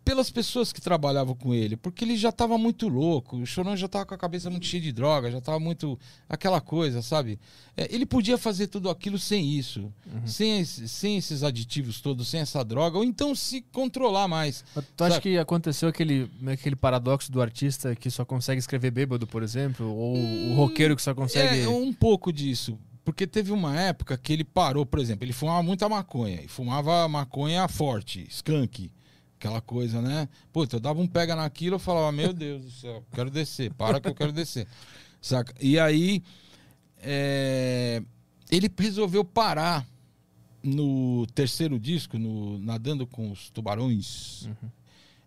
Hum. Pelas pessoas que trabalhavam com ele, porque ele já tava muito louco, o Chorão já tava com a cabeça muito cheia de droga, já tava muito aquela coisa, sabe? É, ele podia fazer tudo aquilo sem isso, sem, esse- sem esses aditivos todos, sem essa droga, ou então se controlar mais. Mas Tu acha Sabe? que aconteceu aquele, aquele paradoxo do artista que só consegue escrever bêbado, por exemplo? Ou o roqueiro que só consegue. É um pouco disso. Porque teve uma época que ele parou, por exemplo, ele fumava muita maconha. E fumava maconha forte, skunk. Aquela coisa, né? Puta, eu dava um pega naquilo, eu falava, meu Deus do céu, quero descer, para que eu quero descer. Saca? E aí, é, ele resolveu parar no terceiro disco, no Nadando com os Tubarões.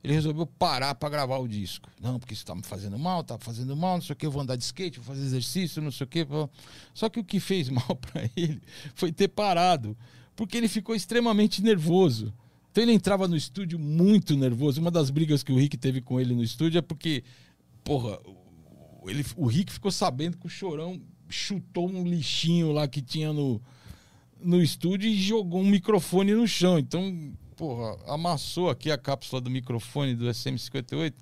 Ele resolveu parar pra gravar o disco. Não, porque isso tá me fazendo mal, tá fazendo mal, não sei o que, eu vou andar de skate, vou fazer exercício, não sei o que. Só que o que fez mal pra ele foi ter parado, porque ele ficou extremamente nervoso. Então ele entrava no estúdio muito nervoso. Uma das brigas que o Rick teve com ele no estúdio é porque, porra, ele, o Rick ficou sabendo que o Chorão chutou um lixinho lá que tinha no, no estúdio e jogou um microfone no chão. Então, porra, amassou aqui a cápsula do microfone do SM58,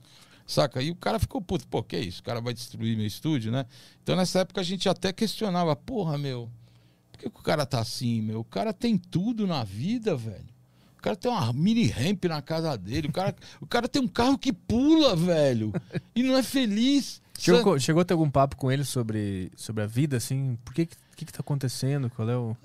saca? E o cara ficou puto. Pô, que isso? O cara vai destruir meu estúdio, né? Então, nessa época, a gente até questionava: porra, meu, por que, que o cara tá assim, meu? O cara tem tudo na vida, velho. O cara tem uma mini ramp na casa dele. O cara, o cara tem um carro que pula, velho. E não é feliz. Chegou, chegou a ter algum papo com ele sobre, sobre a vida, assim? Por que que, que, que tá acontecendo? Qual é o.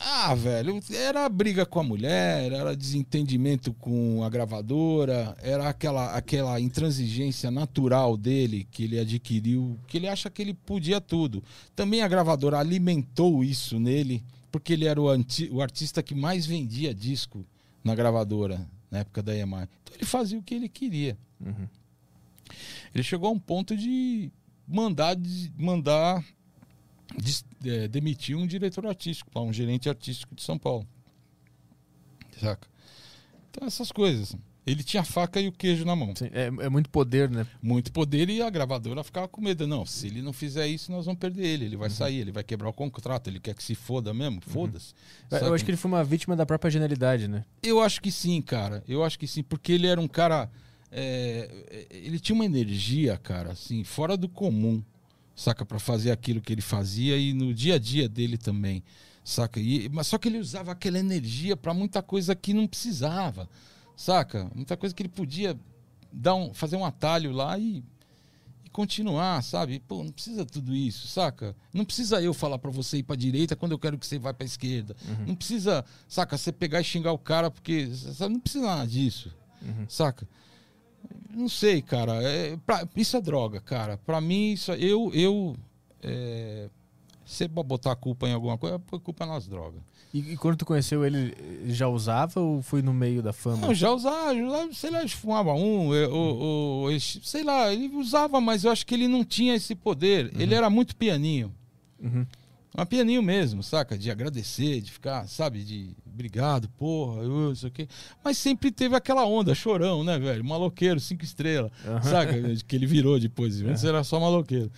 Ah, velho, era briga com a mulher, era desentendimento com a gravadora, era aquela, aquela intransigência natural dele que ele adquiriu, que ele acha que ele podia tudo. Também a gravadora alimentou isso nele, porque ele era o, anti, o artista que mais vendia disco na gravadora, na época da EMI. Então ele fazia o que ele queria. Uhum. Ele chegou a um ponto de mandar, de mandar de, é, demitir um diretor artístico, um gerente artístico de São Paulo. Saca? Então, essas coisas. Ele tinha a faca e o queijo na mão. Sim, é, é muito poder, né? Muito poder e a gravadora ficava com medo. Não, se ele não fizer isso, nós vamos perder ele. Ele vai sair, ele vai quebrar o contrato, ele quer que se foda mesmo. Foda-se. Eu Saca? acho que ele foi uma vítima da própria genialidade, né? Eu acho que sim, cara. Eu acho que sim, porque ele era um cara. é, ele tinha uma energia, cara, assim, fora do comum, saca? Pra fazer aquilo que ele fazia e no dia a dia dele também, saca? E, mas só que ele usava aquela energia pra muita coisa que não precisava, saca? Muita coisa que ele podia dar um, fazer um atalho lá e, e continuar, sabe? Pô, não precisa tudo isso, saca? Não precisa eu falar pra você ir pra direita quando eu quero que você vá pra esquerda. Não precisa, saca? Você pegar e xingar o cara porque sabe? não precisa nada disso, saca? Não sei, cara. É, pra- isso é droga, cara. Pra mim, isso, eu, eu, é, se é botar a culpa em alguma coisa, a culpa nas drogas. E, e quando tu conheceu ele, já usava ou foi no meio da fama? Não, já usava, usava, sei lá, ele fumava um, é, ou, ele- sei lá, ele usava, mas eu acho que ele não tinha esse poder. Ele era muito pianinho. Uhum. Um pianinho mesmo, saca? De agradecer, de ficar, sabe? De obrigado, porra, eu não sei o quê. Mas sempre teve aquela onda, chorão, né, velho? Maloqueiro, cinco estrelas, saca? Que ele virou depois. Antes era só maloqueiro.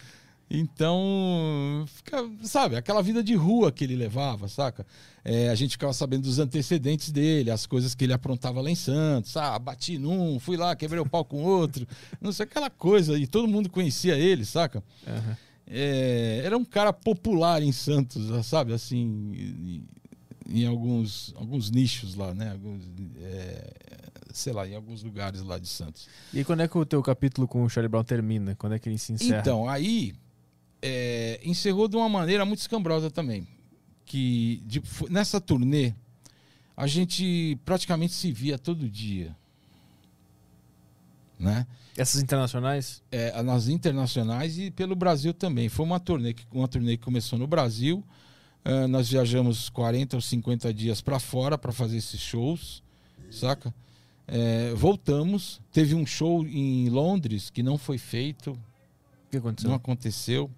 Então, fica, sabe, aquela vida de rua que ele levava, saca? É, a gente ficava sabendo dos antecedentes dele, as coisas que ele aprontava lá em Santos. Ah, bati num, fui lá, quebrei o pau com outro. Não sei, aquela coisa. E todo mundo conhecia ele, saca? Aham. É, era um cara popular em Santos, sabe? Assim, em, em alguns, alguns nichos lá, né? Alguns, é, sei lá, em alguns lugares lá de Santos. E quando é que o teu capítulo com o Charlie Brown termina? Quando é que ele se encerra? Então, aí é, encerrou de uma maneira muito escambrosa também. Que de- nessa turnê a gente praticamente se via todo dia. Né? Essas internacionais? é, nas internacionais e pelo Brasil também. Foi uma turnê que, uma turnê que começou no Brasil. Ah, nós viajamos 40 ou 50 dias para fora para fazer esses shows, saca? É, voltamos. Teve um show em Londres que não foi feito, O que aconteceu? não aconteceu.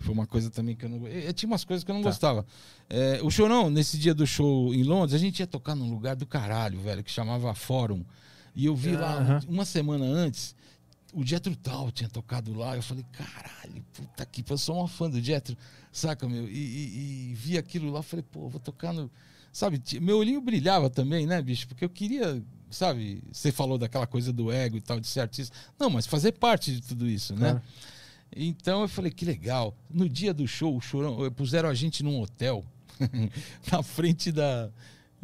Foi uma coisa também que eu não. eh, tinha umas coisas que eu não Tá. gostava. É, o chorão, nesse dia do show em Londres, a gente ia tocar num lugar do caralho, velho, que chamava Fórum. E eu vi lá, uma semana antes, o Jetro Tal tinha tocado lá. Eu falei, caralho, puta que eu sou uma fã do Jetro, saca, meu? E, e- e vi aquilo lá, falei, pô, vou tocar no. Sabe, meu olhinho brilhava também, né, bicho? Porque eu queria, sabe, você falou daquela coisa do ego e tal, de ser artista. Não, mas fazer parte de tudo isso, né? Então eu falei, que legal. No dia do show, o chorão, eh, puseram a gente num hotel, na frente da.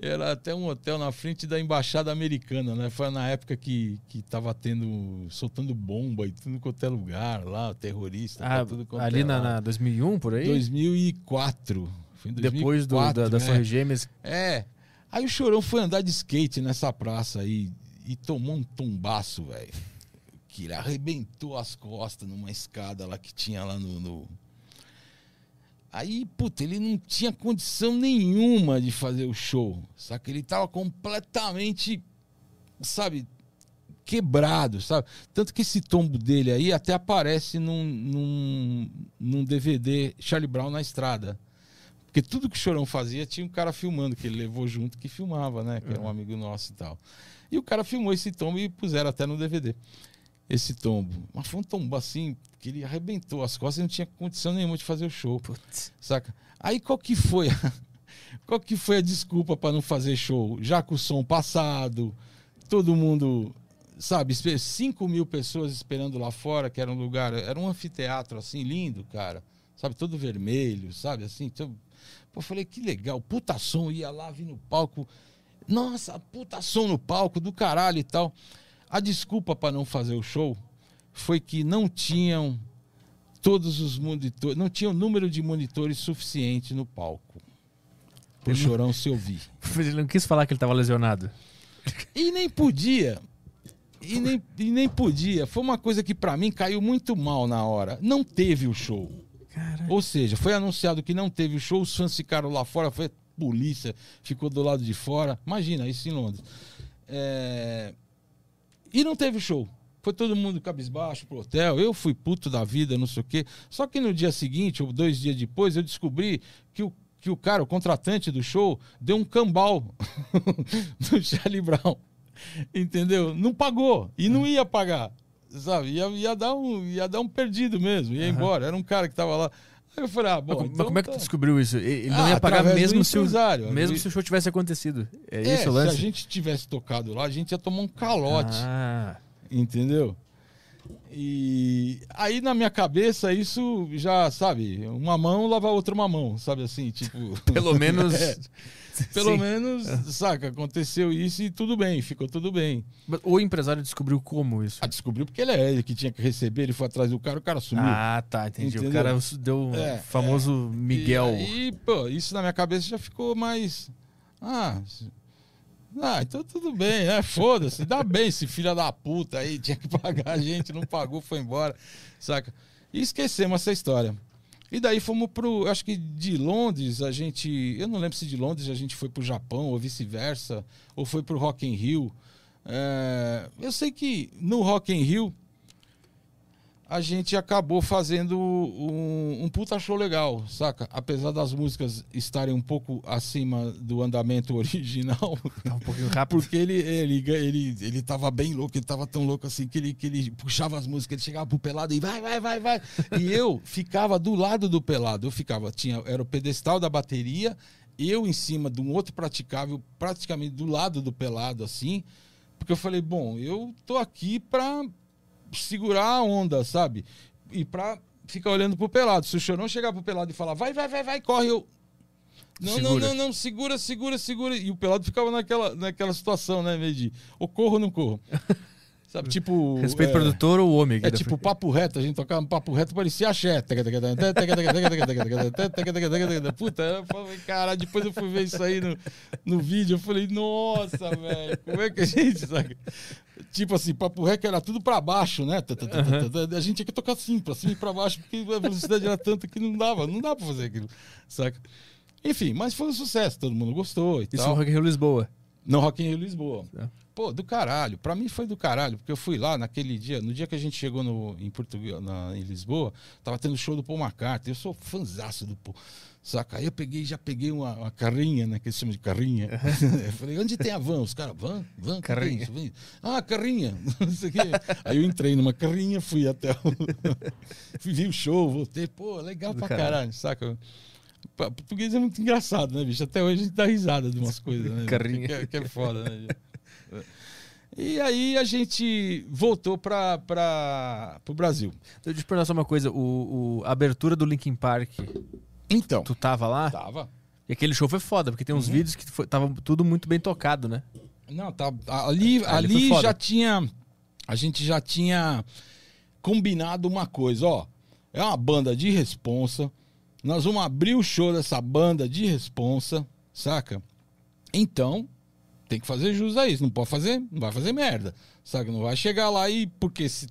Era até um hotel na frente da embaixada americana, né? Foi na época que, que tava tendo. soltando bomba e tudo quanto é lugar lá, terrorista. Ah, tudo quanto ali é na, na 2001, por aí? 2004. Foi em 2004, Depois do, da, das é. Torres Gêmeas. É. Aí o Chorão foi andar de skate nessa praça aí e tomou um tombaço, velho. Que ele arrebentou as costas numa escada lá que tinha lá no. no- Aí, puta, ele não tinha condição nenhuma de fazer o show. Saca? Ele tava completamente, sabe, quebrado, sabe? Tanto que esse tombo dele aí até aparece num, num, num DVD Charlie Brown na estrada. Porque tudo que o Chorão fazia tinha um cara filmando, que ele levou junto, que filmava, né? Que era um amigo nosso e tal. E o cara filmou esse tombo e puseram até no DVD. Esse tombo. Mas foi um tombo assim, que ele arrebentou as costas e não tinha condição nenhuma de fazer o show. Putz. Saca? Aí qual que foi? a- qual que foi a desculpa para não fazer show? Já com o som passado, todo mundo, sabe, 5 mil pessoas esperando lá fora, que era um lugar, era um anfiteatro assim, lindo, cara. Sabe, todo vermelho, sabe, assim. Todo... Pô, eu falei, que legal, puta som, ia lá, vi no palco. Nossa, puta som no palco, do caralho e tal. A desculpa para não fazer o show foi que não tinham todos os monitores, não tinha o número de monitores suficiente no palco. pro Chorão se ouvir. Ele não quis falar que ele tava lesionado. E nem podia. E nem, e nem podia. Foi uma coisa que pra mim caiu muito mal na hora. Não teve o show. Ou seja, foi anunciado que não teve o show, os fãs ficaram lá fora, foi polícia, ficou do lado de fora. Imagina, isso em Londres. É, E não teve show. Foi todo mundo cabisbaixo pro hotel. Eu fui puto da vida, não sei o quê. Só que no dia seguinte, ou dois dias depois, eu descobri que o, que o cara, o contratante do show, deu um cambal no Charlie Brown. Entendeu? Não pagou. E não ia pagar. Sabe? Ia, ia, dar, um, ia dar um perdido mesmo. Ia embora. Era um cara que tava lá. Aí eu falei, ah, bom. mas, então como é que tá. tu descobriu isso? Ele não Ah, ia pagar mesmo se, o, mesmo se o show tivesse acontecido. É, É, isso o se a lance? gente tivesse tocado lá, a gente ia tomar um calote. Ah, Entendeu? E aí na minha cabeça isso já, sabe, uma mão lava a outra uma mão, sabe assim, tipo. pelo menos... É, pelo Sim. menos, saca, aconteceu isso e tudo bem, ficou tudo bem. Mas O empresário descobriu como isso? Ah, descobriu porque ele é ele que tinha que receber, ele foi atrás do cara, o cara sumiu. Ah, tá, entendi. Entendeu? O cara deu o É, famoso Miguel. E aí, pô, isso na minha cabeça já ficou mais. Ah, ah então tudo bem, né? Foda-se, dá bem esse filho da puta aí, tinha que pagar a gente, não pagou, foi embora, saca? E esquecemos essa história. E daí fomos pro. Acho que de Londres a gente. Eu não lembro se de Londres a gente foi pro Japão ou vice-versa, ou foi pro Rock in Rio. É, eu sei que no Rock in Rio a gente acabou fazendo um, um puta show legal, saca? Apesar das músicas estarem um pouco acima do andamento original, Tá um pouquinho rápido. porque ele, ele, ele, ele tava bem louco, ele tava tão louco assim que ele, que ele puxava as músicas, ele chegava pro pelado e vai, vai, vai, vai. E eu ficava do lado do pelado, eu ficava, tinha, era o pedestal da bateria, eu em cima de um outro praticável, praticamente do lado do pelado, assim, porque eu falei, bom, eu tô aqui pra segurar a onda, sabe? E pra ficar olhando pro pelado. Se o chorão chegar pro pelado e falar, vai, vai, vai, vai, corre, eu. Não, não, Segura. não, não, segura, segura, segura. E o pelado ficava naquela, naquela situação, né, meio de ou corro ou não corro. Sabe, tipo. Respeito é, produtor ou ômega. É tipo papo reto, a gente tocava um papo reto, parecia axé. Puta, eu falei, cara, depois eu fui ver isso aí no, no vídeo, eu falei, nossa, velho, como é que a gente, sabe? Tipo assim, papo reto era tudo pra baixo, né? A gente tinha que tocar assim, pra cima e pra baixo, porque a velocidade era tanta que não dava, não dava pra fazer aquilo, saca? Enfim, mas foi um sucesso, todo mundo gostou e Isso no tal. Rock in Rio Lisboa. No Rock in Rio Lisboa. É. Pô, do caralho. Pra mim foi do caralho, porque eu fui lá naquele dia, no dia que a gente chegou no, em Portugal, na, em Lisboa, tava tendo show do Paul McCartney. Eu sou fãzaço do Paul. Saca? Aí eu peguei, já peguei uma, uma carrinha, né? Que eles chamam de carrinha. eu falei, onde tem a van? Os caras, van? Van? É Carrinha. Vem. Ah, carrinha. Aí eu entrei numa carrinha, fui até o. fui ver o show, voltei. Pô, legal Do pra caralho. caralho, saca? Português é muito engraçado, né, bicho? Até hoje a gente dá risada de umas coisas, né? Carrinha. Que, é- que é foda, né? E aí a gente voltou para o Brasil. Deixa eu te perguntar só uma coisa. O, o- a abertura do Linkin Park, Então, tu tava lá? tava. E aquele show foi foda, porque tem Uhum. uns vídeos que foi, tava tudo muito bem tocado, né? Não, tá. Ali, Ali já tinha. A gente já tinha combinado uma coisa, ó. É uma banda de responsa. Nós vamos abrir o show dessa banda de responsa, saca? Então, tem que fazer jus a isso. Não pode fazer, não vai fazer merda. Saca? Não vai chegar lá e. Porque se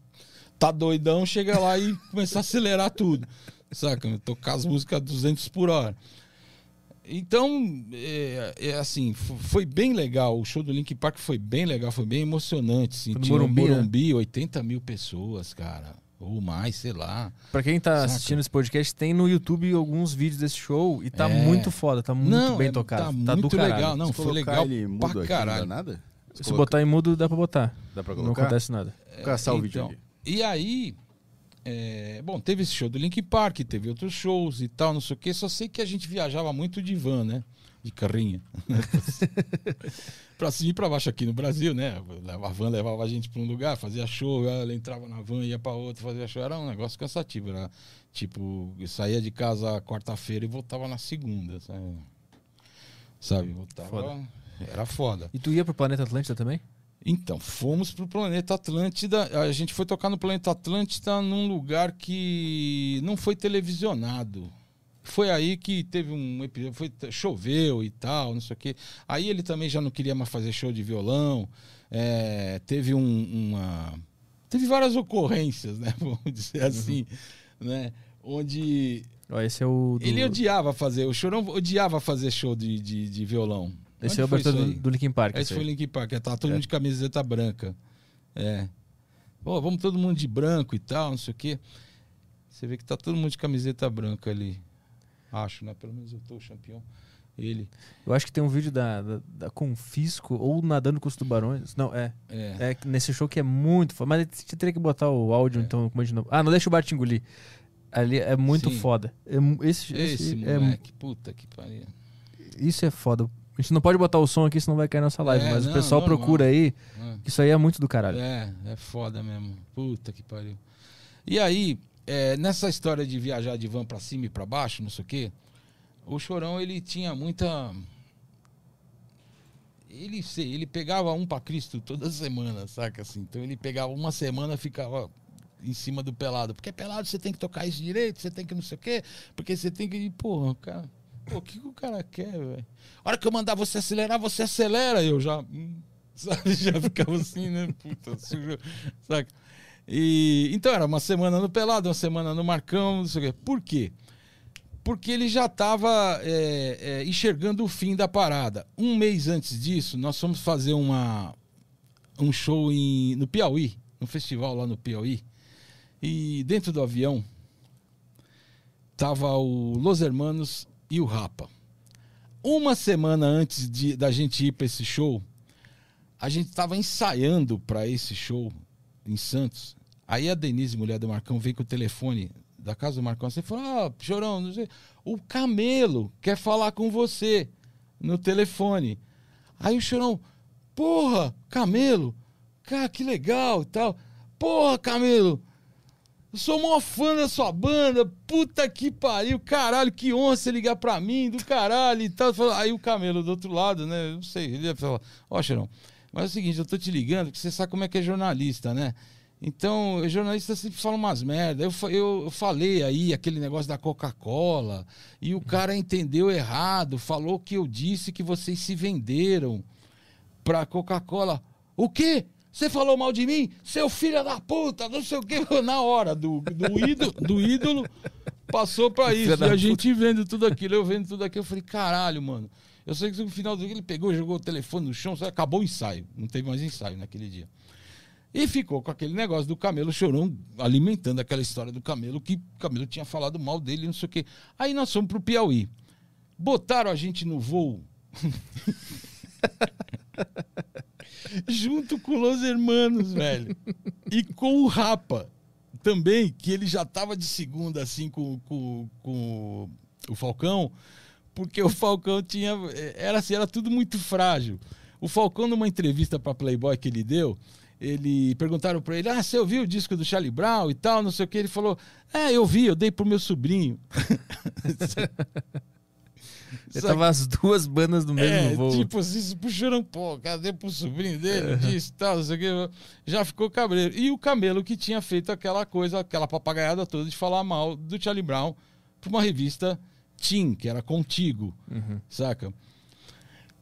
tá doidão, chega lá e começar a acelerar tudo. Saca? Tocar as músicas a 200 por hora. Então, é, é assim, foi bem legal. O show do Link Park foi bem legal, foi bem emocionante. Assim. Foi no Morumbi, né? Morumbi, 80 mil pessoas, cara. Ou mais, sei lá. Pra quem tá Saca. assistindo esse podcast, tem no YouTube alguns vídeos desse show e tá É. muito foda, tá muito não, bem é- tocado. Tá, Tá, muito caralho. legal. Não, Se foi legal ele mudo pra aqui, não dá caralho. nada? Se botar em mudo, dá pra botar. Dá pra Não colocar? acontece nada. Vou caçar o vídeo Então, aqui. E aí, é, bom, teve esse show do Link Park, teve outros shows e tal, não sei o quê. Só sei que a gente viajava muito de van, né? De carrinha. pra cima e pra baixo aqui no Brasil, né? A van levava a gente pra um lugar, fazia show, ela entrava na van, ia pra outro, fazia show. Era um negócio cansativo. Era tipo, eu saía de casa quarta-feira e voltava na segunda, sabe? Sabe? Voltava. Foda. Era foda. E tu ia pro Planeta Atlântida também? Então, fomos pro planeta Atlântida. A gente foi tocar no planeta Atlântida num lugar que não foi televisionado. foi aí que teve um episódio, foi, choveu e tal, não sei o quê. Aí ele também já não queria mais fazer show de violão. É, teve um, uma. Teve várias ocorrências, né? Vamos dizer assim, né? Onde Ó, esse é o. do- ele odiava fazer, o Chorão odiava fazer show de, de, de violão. Esse é o abertura do, do Linkin Park. Esse esse foi o. Linkin Park, tá todo É. mundo de camiseta branca. É. Pô, vamos todo mundo de branco e tal, não sei o quê. Você vê que tá todo mundo de camiseta branca ali. Acho, né? Pelo menos eu tô o campeão. Ele. Eu acho que tem um vídeo da, da, da Confisco ou Nadando com os Tubarões. Não, é. É. É nesse show que é muito foda. Mas você teria que botar o áudio, É. então, como a gente não. Ah, não deixa o Bart engolir. Ali é muito Sim. foda. É esse, Esse, esse é, moleque, puta que pariu. isso é foda. A gente não pode botar o som aqui, senão vai cair nossa live. É, mas não, o pessoal normal. procura aí. Que Isso aí é muito do caralho. É, é foda mesmo. Puta que pariu. E aí, é, nessa história de viajar de van pra cima e pra baixo, não sei o quê, o Chorão, ele tinha muita. Ele, sei, ele pegava um pra Cristo toda semana, saca assim? Então ele pegava uma semana ficava em cima do pelado. Porque pelado você tem que tocar isso direito, você tem que não sei o quê, porque você tem que. Porra, cara. Pô, o que, que o cara quer, velho? A hora que eu mandar você acelerar, você acelera. Eu já. hum, Sabe? Já ficava assim, né? Puta, sujo, saca? E, então era uma semana no Pelado, uma semana no Marcão, não sei o quê. Por quê? Porque ele já estava enxergando o fim da parada. Um mês antes disso, nós fomos fazer uma, um show em, no Piauí, um festival lá no Piauí. E dentro do avião tava o Los Hermanos e o Rapa. Uma semana antes de, da gente ir para esse show, a gente estava ensaiando para esse show em Santos. Aí a Denise, mulher do Marcão, veio com o telefone da casa do Marcão. Você falou: Ah, chorão, não sei. O Camelo quer falar com você no telefone. Aí o chorão, porra, Camelo, cara, que legal e tal. Porra, Camelo, sou maior fã da sua banda, puta que pariu, caralho, que honra você ligar pra mim, do caralho e tal. Aí o Camelo do outro lado, né, não sei, ele ia falar, ó, Xerão, mas é o seguinte, eu tô te ligando, porque você sabe como é que é jornalista, né? Então, jornalista sempre fala umas merda. Eu, eu, eu falei aí aquele negócio da Coca-Cola e o cara entendeu errado, falou que eu disse que vocês se venderam pra Coca-Cola. O quê? Você falou mal de mim? Seu filho da puta, não sei o quê. Na hora do, do, ídolo, do ídolo, passou pra isso. da E a gente vendo tudo aquilo, eu vendo tudo aquilo. Eu falei, caralho, mano. Eu sei que no final do dia ele pegou, jogou o telefone no chão, acabou o ensaio. Não teve mais ensaio naquele dia. E ficou com aquele negócio do camelo chorão, alimentando aquela história do camelo, que o camelo tinha falado mal dele, não sei o quê. Aí nós fomos pro Piauí. Botaram a gente no voo. Junto com Los Hermanos, velho. E com o Rapa também, que ele já tava de segunda, assim, com, com, com o Falcão, porque o Falcão tinha. Era assim, era tudo muito frágil. O Falcão, numa entrevista pra Playboy que ele deu, ele perguntaram pra ele: Ah, você ouviu o disco do Charlie Brown e tal, não sei o que. Ele falou: É, eu vi, eu dei pro meu sobrinho. Saca? tava as duas bandas no mesmo É, voo. tipo assim, se puxaram, pô, cadê pro sobrinho dele? Disso, tal, não sei o que. Já ficou cabreiro. E o Camelo que tinha feito aquela coisa, aquela papagaiada toda de falar mal do Charlie Brown pra uma revista Teen, que era contigo, Uhum. saca?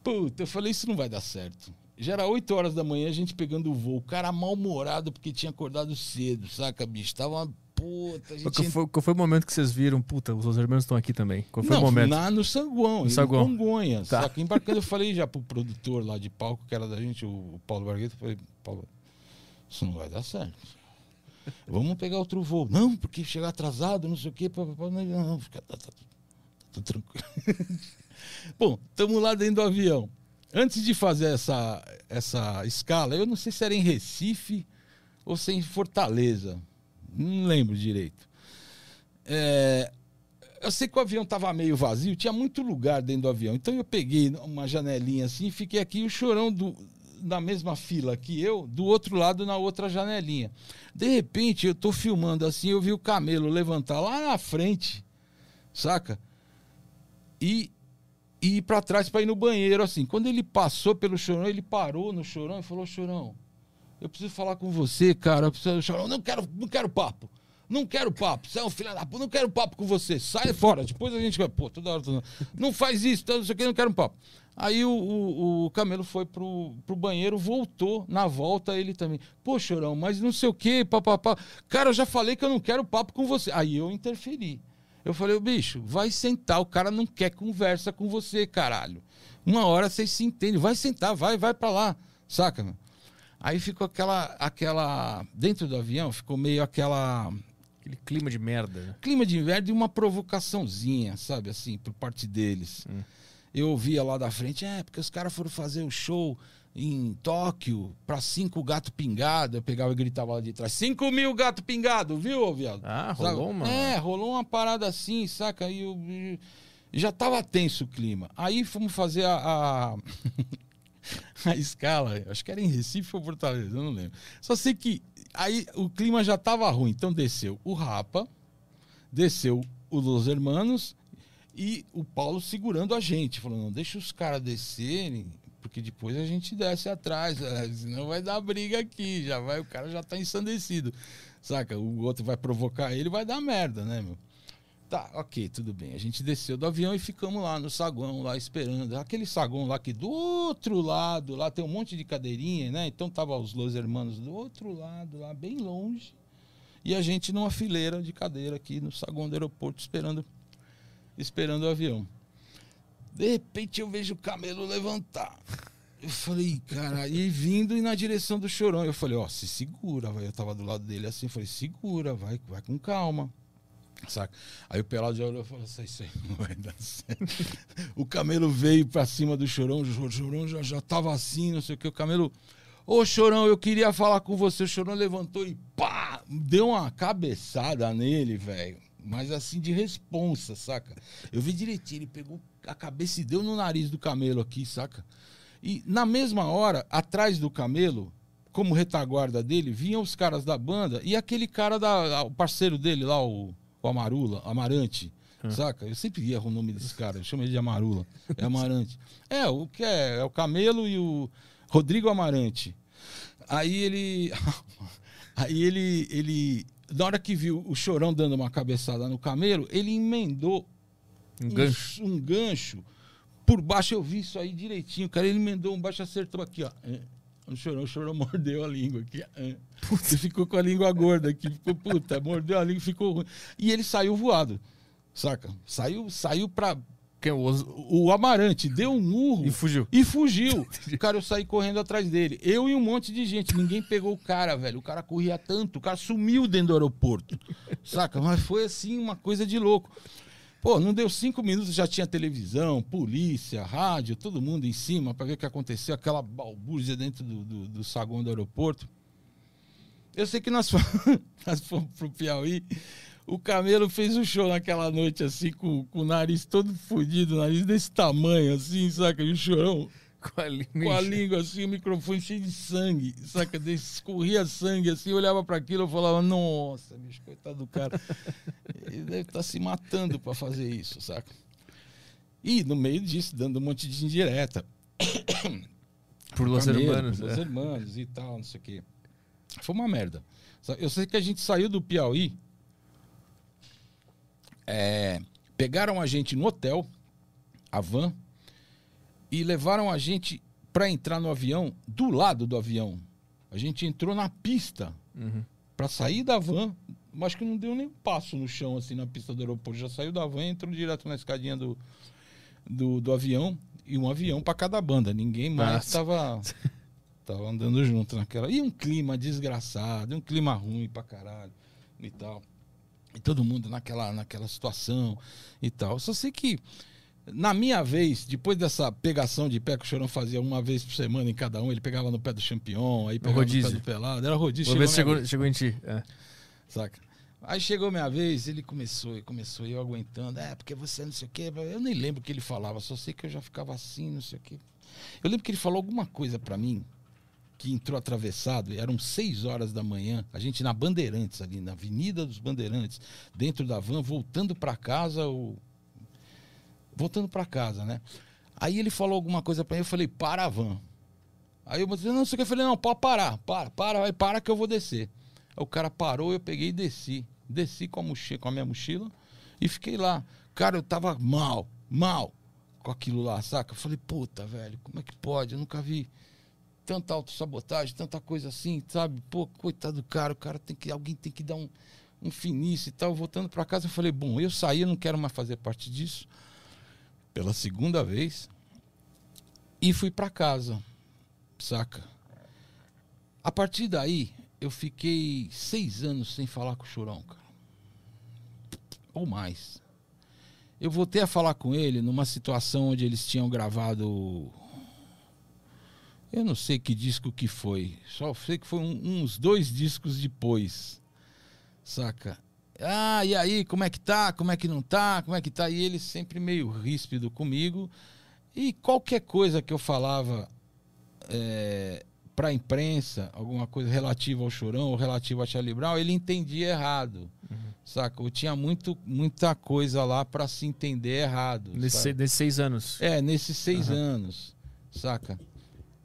Puta, eu falei, isso não vai dar certo. Já era 8 horas da manhã, a gente pegando o voo. O cara mal-humorado porque tinha acordado cedo, saca, bicho? Tava uma puta. A gente Qual foi, qual foi o momento que vocês viram? Puta, os hermanos estão aqui também. Qual foi não, o momento? Lá no Sanguão, No em Saguão. Congonhas. Tá. Só que embarcando, eu falei já pro produtor lá de palco, que era da gente, o, Paulo Bargueto, eu falei, Paulo, isso não vai dar certo. Vamos pegar outro voo. Não, porque chegar atrasado, não sei o quê. Pá, pá, pá, não, não, fica, tá, tá, tá tranquilo. Bom, estamos lá dentro do avião. Antes de fazer essa, essa escala, eu não sei se era em Recife ou se é em Fortaleza. Não lembro direito. É, eu sei que o avião estava meio vazio, tinha muito lugar dentro do avião. Então eu peguei uma janelinha assim fiquei aqui o chorão do, na mesma fila que eu, do outro lado na outra janelinha. De repente eu tô filmando assim, eu vi o camelo levantar lá na frente, saca? E, e ir para trás para ir no banheiro assim. Quando ele passou pelo chorão, ele parou no chorão e falou: Chorão, eu preciso falar com você, cara. Eu preciso... Chorão, não quero, não quero papo. Não quero papo. Você é um filho da puta. Não quero papo com você. Sai fora. Depois a gente vai. Pô, toda hora. Toda... Não faz isso. Não sei o que. Não quero um papo. Aí o, o, o, Camelo foi pro, pro banheiro, voltou. Na volta ele também. Pô, chorão, mas não sei o que, papapá. Cara, eu já falei que eu não quero papo com você. Aí eu interferi. Eu falei, bicho, vai sentar. O cara não quer conversa com você, caralho. Uma hora vocês se entendem. Vai sentar, vai, vai para lá. Saca, meu? Aí ficou aquela, aquela. Dentro do avião, ficou meio aquela. Aquele clima de merda. Né? Clima de merda e uma provocaçãozinha, sabe, assim, por parte deles. Hum eu ouvia lá da frente, é, porque os caras foram fazer o show em Tóquio para cinco gato pingado. Eu pegava e gritava lá de trás: cinco mil gato pingado, viu, viado? Ah, rolou, mano. É, rolou uma parada assim, saca? Aí eu, já tava tenso o clima. Aí fomos fazer a. a... a escala, acho que era em Recife ou Fortaleza, eu não lembro. Só sei que aí o clima já tava ruim, então desceu o Rapa, desceu o Los Hermanos e o Paulo segurando a gente, falando, não, deixa os caras descerem, porque depois a gente desce atrás, né? senão vai dar briga aqui, já vai, o cara já tá ensandecido, saca? O outro vai provocar ele, vai dar merda, né, meu? Tá, ok, tudo bem. A gente desceu do avião e ficamos lá no saguão, lá esperando. Aquele saguão lá que do outro lado, lá tem um monte de cadeirinha, né? Então tava os Los Hermanos do outro lado, lá bem longe. E a gente numa fileira de cadeira aqui no saguão do aeroporto esperando esperando o avião. De repente eu vejo o camelo levantar. Eu falei, cara, e vindo e na direção do chorão. Eu falei, ó, oh, se segura, vai. Eu tava do lado dele assim, falei, segura, vai, vai com calma. Saca? Aí o pelado já olhou e falou assim, isso aí não vai dar certo. o camelo veio pra cima do chorão, o chorão já, já tava assim, não sei o que. O camelo, ô chorão, eu queria falar com você. O chorão levantou e pá! Deu uma cabeçada nele, velho mas assim de responsa, saca? Eu vi direitinho, ele pegou a cabeça e deu no nariz do camelo aqui, saca? E na mesma hora, atrás do camelo, como retaguarda dele, vinham os caras da banda e aquele cara da o parceiro dele lá, o, o Amarula, Amarante. Hum. Saca? Eu sempre erro o nome desse cara, eu chamo ele de Amarula. É Amarante. é, o que é? É o Camelo e o Rodrigo Amarante. Aí ele. Aí ele, ele na hora que viu o chorão dando uma cabeçada no camelo, ele emendou um gancho. Um, um gancho por baixo. Eu vi isso aí direitinho, cara. Ele emendou um baixo, acertou aqui, ó. É. O chorão, o chorão mordeu a língua aqui. É. Ele ficou com a língua gorda aqui. Ficou, puta, mordeu a língua, ficou ruim. E ele saiu voado, saca? Saiu, saiu pra, que o, o Amarante deu um murro e fugiu. E fugiu. cara, eu saí correndo atrás dele. Eu e um monte de gente. Ninguém pegou o cara, velho. O cara corria tanto. O cara sumiu dentro do aeroporto. Saca? Mas foi assim, uma coisa de louco. Pô, não deu cinco minutos, já tinha televisão, polícia, rádio, todo mundo em cima para ver o que aconteceu. Aquela balbúrdia dentro do, do, do saguão do aeroporto. Eu sei que nós fomos, nós fomos pro Piauí. O Camelo fez um show naquela noite, assim, com, com o nariz todo fodido, nariz desse tamanho, assim, saca? E o chorão. Com a língua. Com a língua, assim, o microfone cheio de sangue, saca? Escorria sangue, assim, eu olhava para aquilo e falava, nossa, bicho, coitado do cara. Ele deve estar tá se matando para fazer isso, saca? E no meio disso, dando um monte de indireta. Por Los Hermanos. Por Los é. Hermanos e tal, não sei o quê. Foi uma merda. Eu sei que a gente saiu do Piauí é, pegaram a gente no hotel, a van, e levaram a gente para entrar no avião, do lado do avião. A gente entrou na pista uhum. para sair da van, mas que não deu nem um passo no chão, assim, na pista do aeroporto. Já saiu da van, entrou direto na escadinha do, do, do avião, e um avião para cada banda. Ninguém mais estava tava andando junto naquela. E um clima desgraçado, um clima ruim pra caralho e tal. E todo mundo naquela, naquela situação e tal. Só sei que, na minha vez, depois dessa pegação de pé que o Chorão fazia uma vez por semana em cada um, ele pegava no pé do campeão, aí pegava rodízio. no pé do pelado, era rodízio. Vez chegou, chegou em ti. É. Saca? Aí chegou minha vez, ele começou, e começou, eu aguentando, é, porque você não sei o quê. Eu nem lembro o que ele falava, só sei que eu já ficava assim, não sei o quê. Eu lembro que ele falou alguma coisa para mim, que entrou atravessado, eram seis horas da manhã, a gente na Bandeirantes, ali na Avenida dos Bandeirantes, dentro da van, voltando para casa, ou... voltando para casa, né? Aí ele falou alguma coisa para mim, eu falei, para a van. Aí eu disse, não sei o que, eu falei, não, pode parar, para, para, vai, para que eu vou descer. Aí o cara parou, eu peguei e desci. Desci com a, mochila, com a minha mochila e fiquei lá. Cara, eu tava mal, mal com aquilo lá, saca? Eu falei, puta, velho, como é que pode? Eu nunca vi tanta autossabotagem, tanta coisa assim, sabe? Pô, coitado do cara, o cara tem que. Alguém tem que dar um, um finício e tal. Voltando para casa, eu falei, bom, eu saí, eu não quero mais fazer parte disso. Pela segunda vez. E fui para casa, saca? A partir daí, eu fiquei seis anos sem falar com o Chorão, cara. Ou mais. Eu voltei a falar com ele numa situação onde eles tinham gravado. Eu não sei que disco que foi. Só sei que foi um, uns dois discos depois. Saca? Ah, e aí, como é que tá? Como é que não tá? Como é que tá? E ele sempre meio ríspido comigo. E qualquer coisa que eu falava é, para a imprensa, alguma coisa relativa ao Chorão ou relativa a Charlie Brown, ele entendia errado. Uhum. Saca? Eu tinha muito, muita coisa lá para se entender errado. Nesse, nesses seis anos. É, nesses seis uhum. anos. Saca?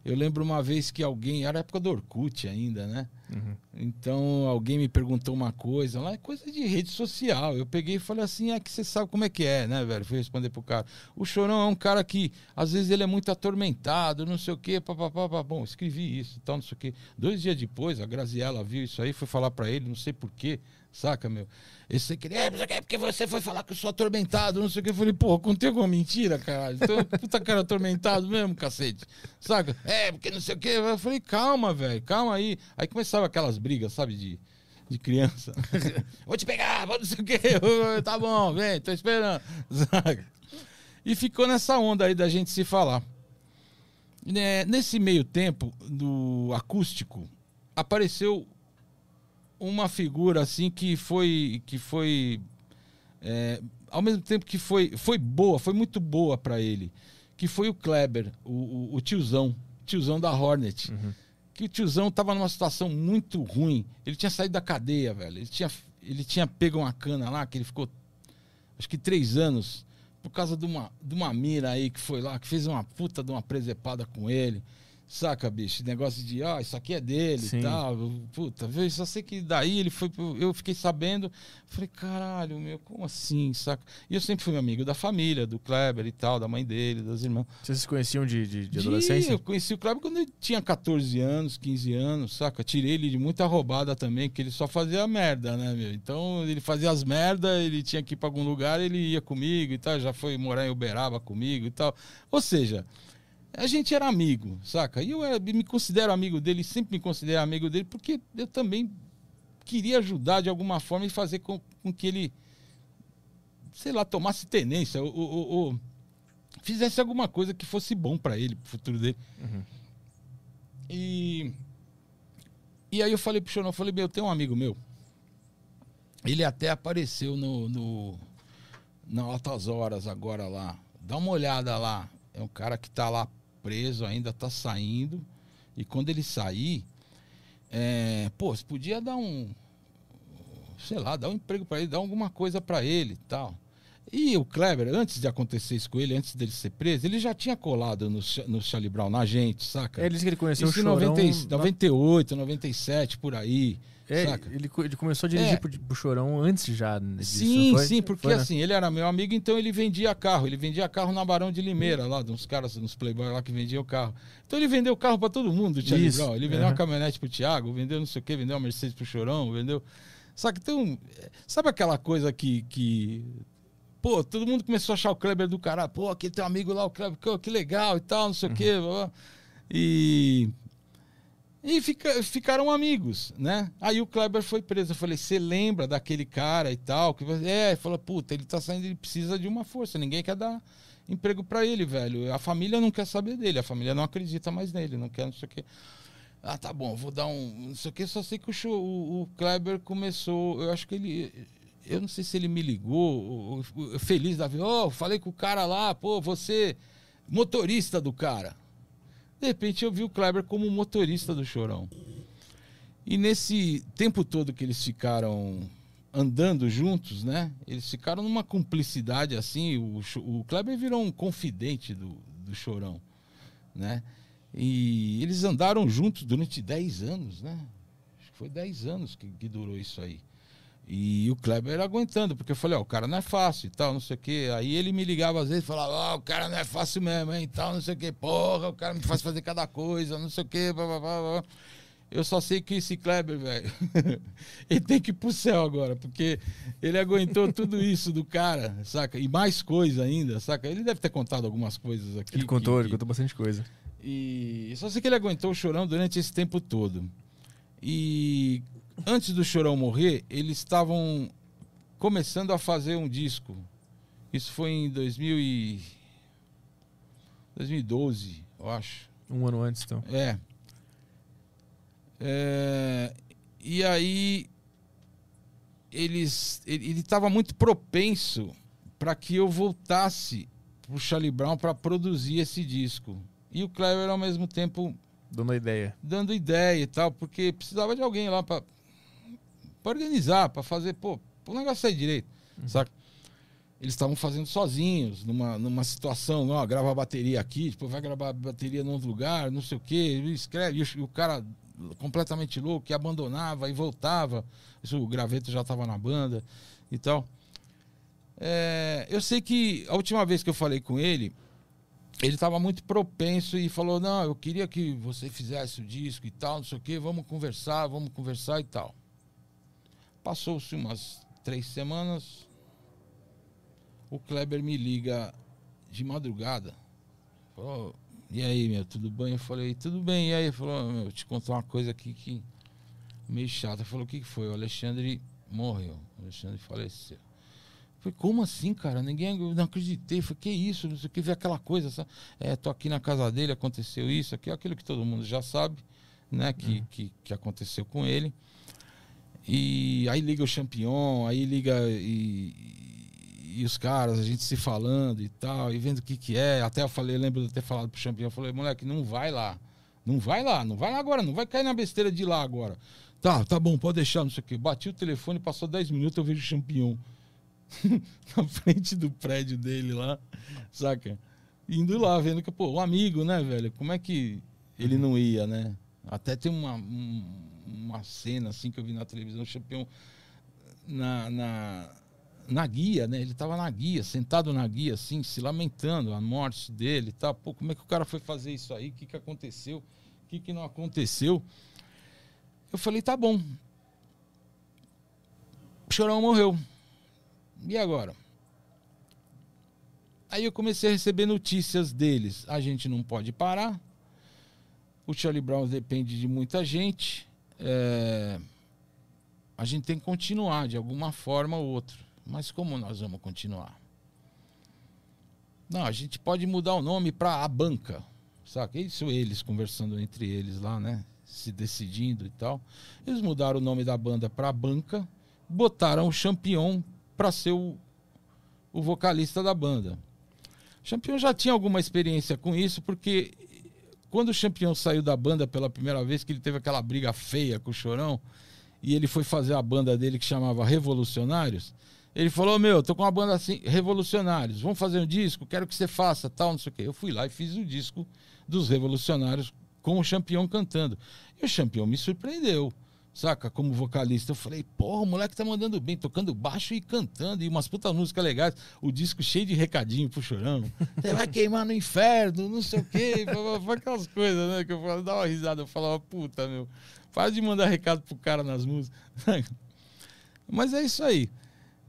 Eu lembro uma vez que alguém, era a época do Orkut ainda, né? Uhum. Então alguém me perguntou uma coisa, lá é coisa de rede social. Eu peguei e falei assim: é que você sabe como é que é, né, velho? Fui responder pro cara. O Chorão é um cara que às vezes ele é muito atormentado, não sei o quê, papapá. Bom, escrevi isso tal, não sei o quê. Dois dias depois, a Graziella viu isso aí, foi falar para ele, não sei porquê, saca, meu? Esse queria, é, porque você foi falar que eu sou atormentado, não sei o que. Eu falei, pô, contei alguma mentira, cara. Então, puta cara atormentado mesmo, cacete. Saca? É, porque não sei o que. Eu falei, calma, velho, calma aí. Aí começava aquelas brigas, sabe, de, de criança. vou te pegar, vou não sei o que. tá bom, vem, tô esperando. Saca? E ficou nessa onda aí da gente se falar. É, nesse meio tempo do acústico, apareceu uma figura assim que foi que foi é, ao mesmo tempo que foi foi boa, foi muito boa para ele, que foi o Kleber, o, o, o tiozão, tiozão da Hornet. Uhum. Que o tiozão tava numa situação muito ruim. Ele tinha saído da cadeia, velho. Ele tinha, ele tinha pego uma cana lá, que ele ficou acho que três anos por causa de uma, de uma mira aí que foi lá, que fez uma puta de uma presepada com ele. Saca, bicho? Negócio de, ah, isso aqui é dele e tal. Puta, eu só sei que daí ele foi. Eu fiquei sabendo. Falei, caralho, meu, como assim, saca? E eu sempre fui amigo da família, do Kleber e tal, da mãe dele, das irmãs. Vocês se conheciam de, de, de adolescência? eu conheci o Kleber quando ele tinha 14 anos, 15 anos, saca? Tirei ele de muita roubada também, que ele só fazia merda, né, meu? Então ele fazia as merdas, ele tinha que ir pra algum lugar, ele ia comigo e tal, já foi morar em Uberaba comigo e tal. Ou seja a gente era amigo, saca? E eu era, me considero amigo dele, sempre me considero amigo dele, porque eu também queria ajudar de alguma forma e fazer com, com que ele, sei lá, tomasse tenência ou, ou, ou, fizesse alguma coisa que fosse bom para ele, pro futuro dele. Uhum. E, e aí eu falei pro Chorão, eu falei, meu, tem um amigo meu, ele até apareceu no, no na Altas Horas agora lá, dá uma olhada lá, é um cara que tá lá preso, ainda está saindo. E quando ele sair, é, pô, você podia dar um, sei lá, dar um emprego para ele, dar alguma coisa para ele e tal. E o Kleber, antes de acontecer isso com ele, antes dele ser preso, ele já tinha colado no, no Charlie Brown, na gente, saca? É, ele disse que ele conheceu isso o Chorão... em 98, 97, por aí. É, ele, ele, começou a dirigir é. pro, pro Chorão antes já disso, Sim, sim, porque foi, né? assim, ele era meu amigo, então ele vendia carro. Ele vendia carro na Barão de Limeira, lá, uns caras, uns playboy lá que vendiam o carro. Então ele vendeu carro para todo mundo, o Charlie Brown. Ele vendeu uhum. uma caminhonete pro Thiago, vendeu não sei o quê, vendeu uma Mercedes pro Chorão, vendeu... Sabe, então, sabe aquela coisa que, que pô, todo mundo começou a achar o Kleber do cara, pô, aquele teu amigo lá, o Kleber, que legal e tal, não sei uhum. o quê. E e fica, ficaram amigos, né? Aí o Kleber foi preso. Eu falei, você lembra daquele cara e tal? Que É, falou, puta, ele tá saindo, ele precisa de uma força. Ninguém quer dar emprego para ele, velho. A família não quer saber dele, a família não acredita mais nele, não quer não sei o quê. Ah, tá bom, vou dar um. Não sei o quê, só sei que o, show, o, o Kleber começou. Eu acho que ele. Eu não sei se ele me ligou, feliz da vida. Oh, falei com o cara lá, pô, você, motorista do cara. De repente eu vi o Kleber como motorista do Chorão. E nesse tempo todo que eles ficaram andando juntos, né? Eles ficaram numa cumplicidade assim. O, o Kleber virou um confidente do, do Chorão, né? E eles andaram juntos durante 10 anos, né? Acho que foi 10 anos que, que durou isso aí. E o Kleber aguentando, porque eu falei, ó, o cara não é fácil e tal, não sei o quê. Aí ele me ligava às vezes e falava, ó, o cara não é fácil mesmo, hein, tal, não sei o quê. Porra, o cara me faz fazer cada coisa, não sei o quê, blá, blá, blá, blá. Eu só sei que esse Kleber, velho, ele tem que ir pro céu agora, porque ele aguentou tudo isso do cara, saca? E mais coisa ainda, saca? Ele deve ter contado algumas coisas aqui. Ele contou, que- ele contou bastante coisa. e só sei que ele aguentou o chorão durante esse tempo todo. E antes do chorão morrer, eles estavam começando a fazer um disco. Isso foi em 2000 e... 2012, eu acho. Um ano antes, então. É. É, E aí eles ele estava muito propenso para que eu voltasse pro Charlie Brown para produzir esse disco. E o Clever ao mesmo tempo Dando ideia. dando ideia e tal, porque precisava de alguém lá para organizar, para fazer, pô, o negócio sair direito, saca? Eles estavam fazendo sozinhos, numa, numa situação, ó, grava a bateria aqui, depois vai gravar a bateria em outro lugar, não sei o quê, escreve, e o, o cara completamente louco, que abandonava e voltava. Isso, o graveto já estava na banda e tal. É, eu sei que a última vez que eu falei com ele, ele estava muito propenso e falou: Não, eu queria que você fizesse o disco e tal, não sei o quê, vamos conversar, vamos conversar e tal. Passou-se umas três semanas, o Kleber me liga de madrugada. Falou: E aí, meu, tudo bem? Eu falei: Tudo bem. E aí, falou: Meu, te contar uma coisa aqui que meio chata. Falou: O que, que foi? O Alexandre morreu. O Alexandre faleceu. Eu Falei, como assim, cara? Ninguém, eu não acreditei. Eu Falei, que isso? Não sei o que, ver aquela coisa. Sabe? É, tô aqui na casa dele, aconteceu isso, aqui, aquilo que todo mundo já sabe, né? Que, que, que aconteceu com ele. E aí liga o Champion, aí liga e, e os caras, a gente se falando e tal, e vendo o que que é. Até eu falei, lembro de ter falado pro eu falei, moleque, não vai lá. Não vai lá, não vai lá agora, não vai cair na besteira de ir lá agora. Tá, tá bom, pode deixar, não sei o quê. Bati o telefone, passou 10 minutos, eu vejo o Champion na frente do prédio dele lá, saca? Indo lá, vendo que, pô, um amigo, né, velho? Como é que ele não ia, né? Até tem uma, um- uma cena assim que eu vi na televisão, o Champion na, na, na guia, né? Ele tava na guia, sentado na guia, assim, se lamentando a morte dele e tal. Pô, como é que o cara foi fazer isso aí? O que, que aconteceu? O que, que não aconteceu? Eu falei, tá bom. O Chorão morreu. E agora? Aí eu comecei a receber notícias deles. A gente não pode parar. O Charlie Brown depende de muita gente. É, A gente tem que continuar de alguma forma ou outra. Mas como nós vamos continuar? Não, a gente pode mudar o nome para a banca. Saca? Isso eles conversando entre eles lá, né? Se decidindo e tal. Eles mudaram o nome da banda para a banca, botaram o Champion para ser o, o vocalista da banda. O Champion já tinha alguma experiência com isso, porque quando o Champion saiu da banda pela primeira vez, que ele teve aquela briga feia com o Chorão, e ele foi fazer a banda dele que chamava Revolucionários, ele falou: Meu, tô com uma banda assim, Revolucionários, vamos fazer um disco, quero que você faça, tal, não sei o quê. Eu fui lá e fiz o disco dos Revolucionários com o Champion cantando. E o Champion me surpreendeu, saca? Como vocalista. Eu falei: Porra, o moleque tá mandando bem, tocando baixo e cantando, e umas putas músicas legais. O disco cheio de recadinho pro Chorão. Você vai queimar no inferno, não sei o quê, aquelas coisas, né? Que eu falava, dava uma risada, eu falava: Puta, meu, para de mandar recado pro cara nas músicas. Mas é isso aí.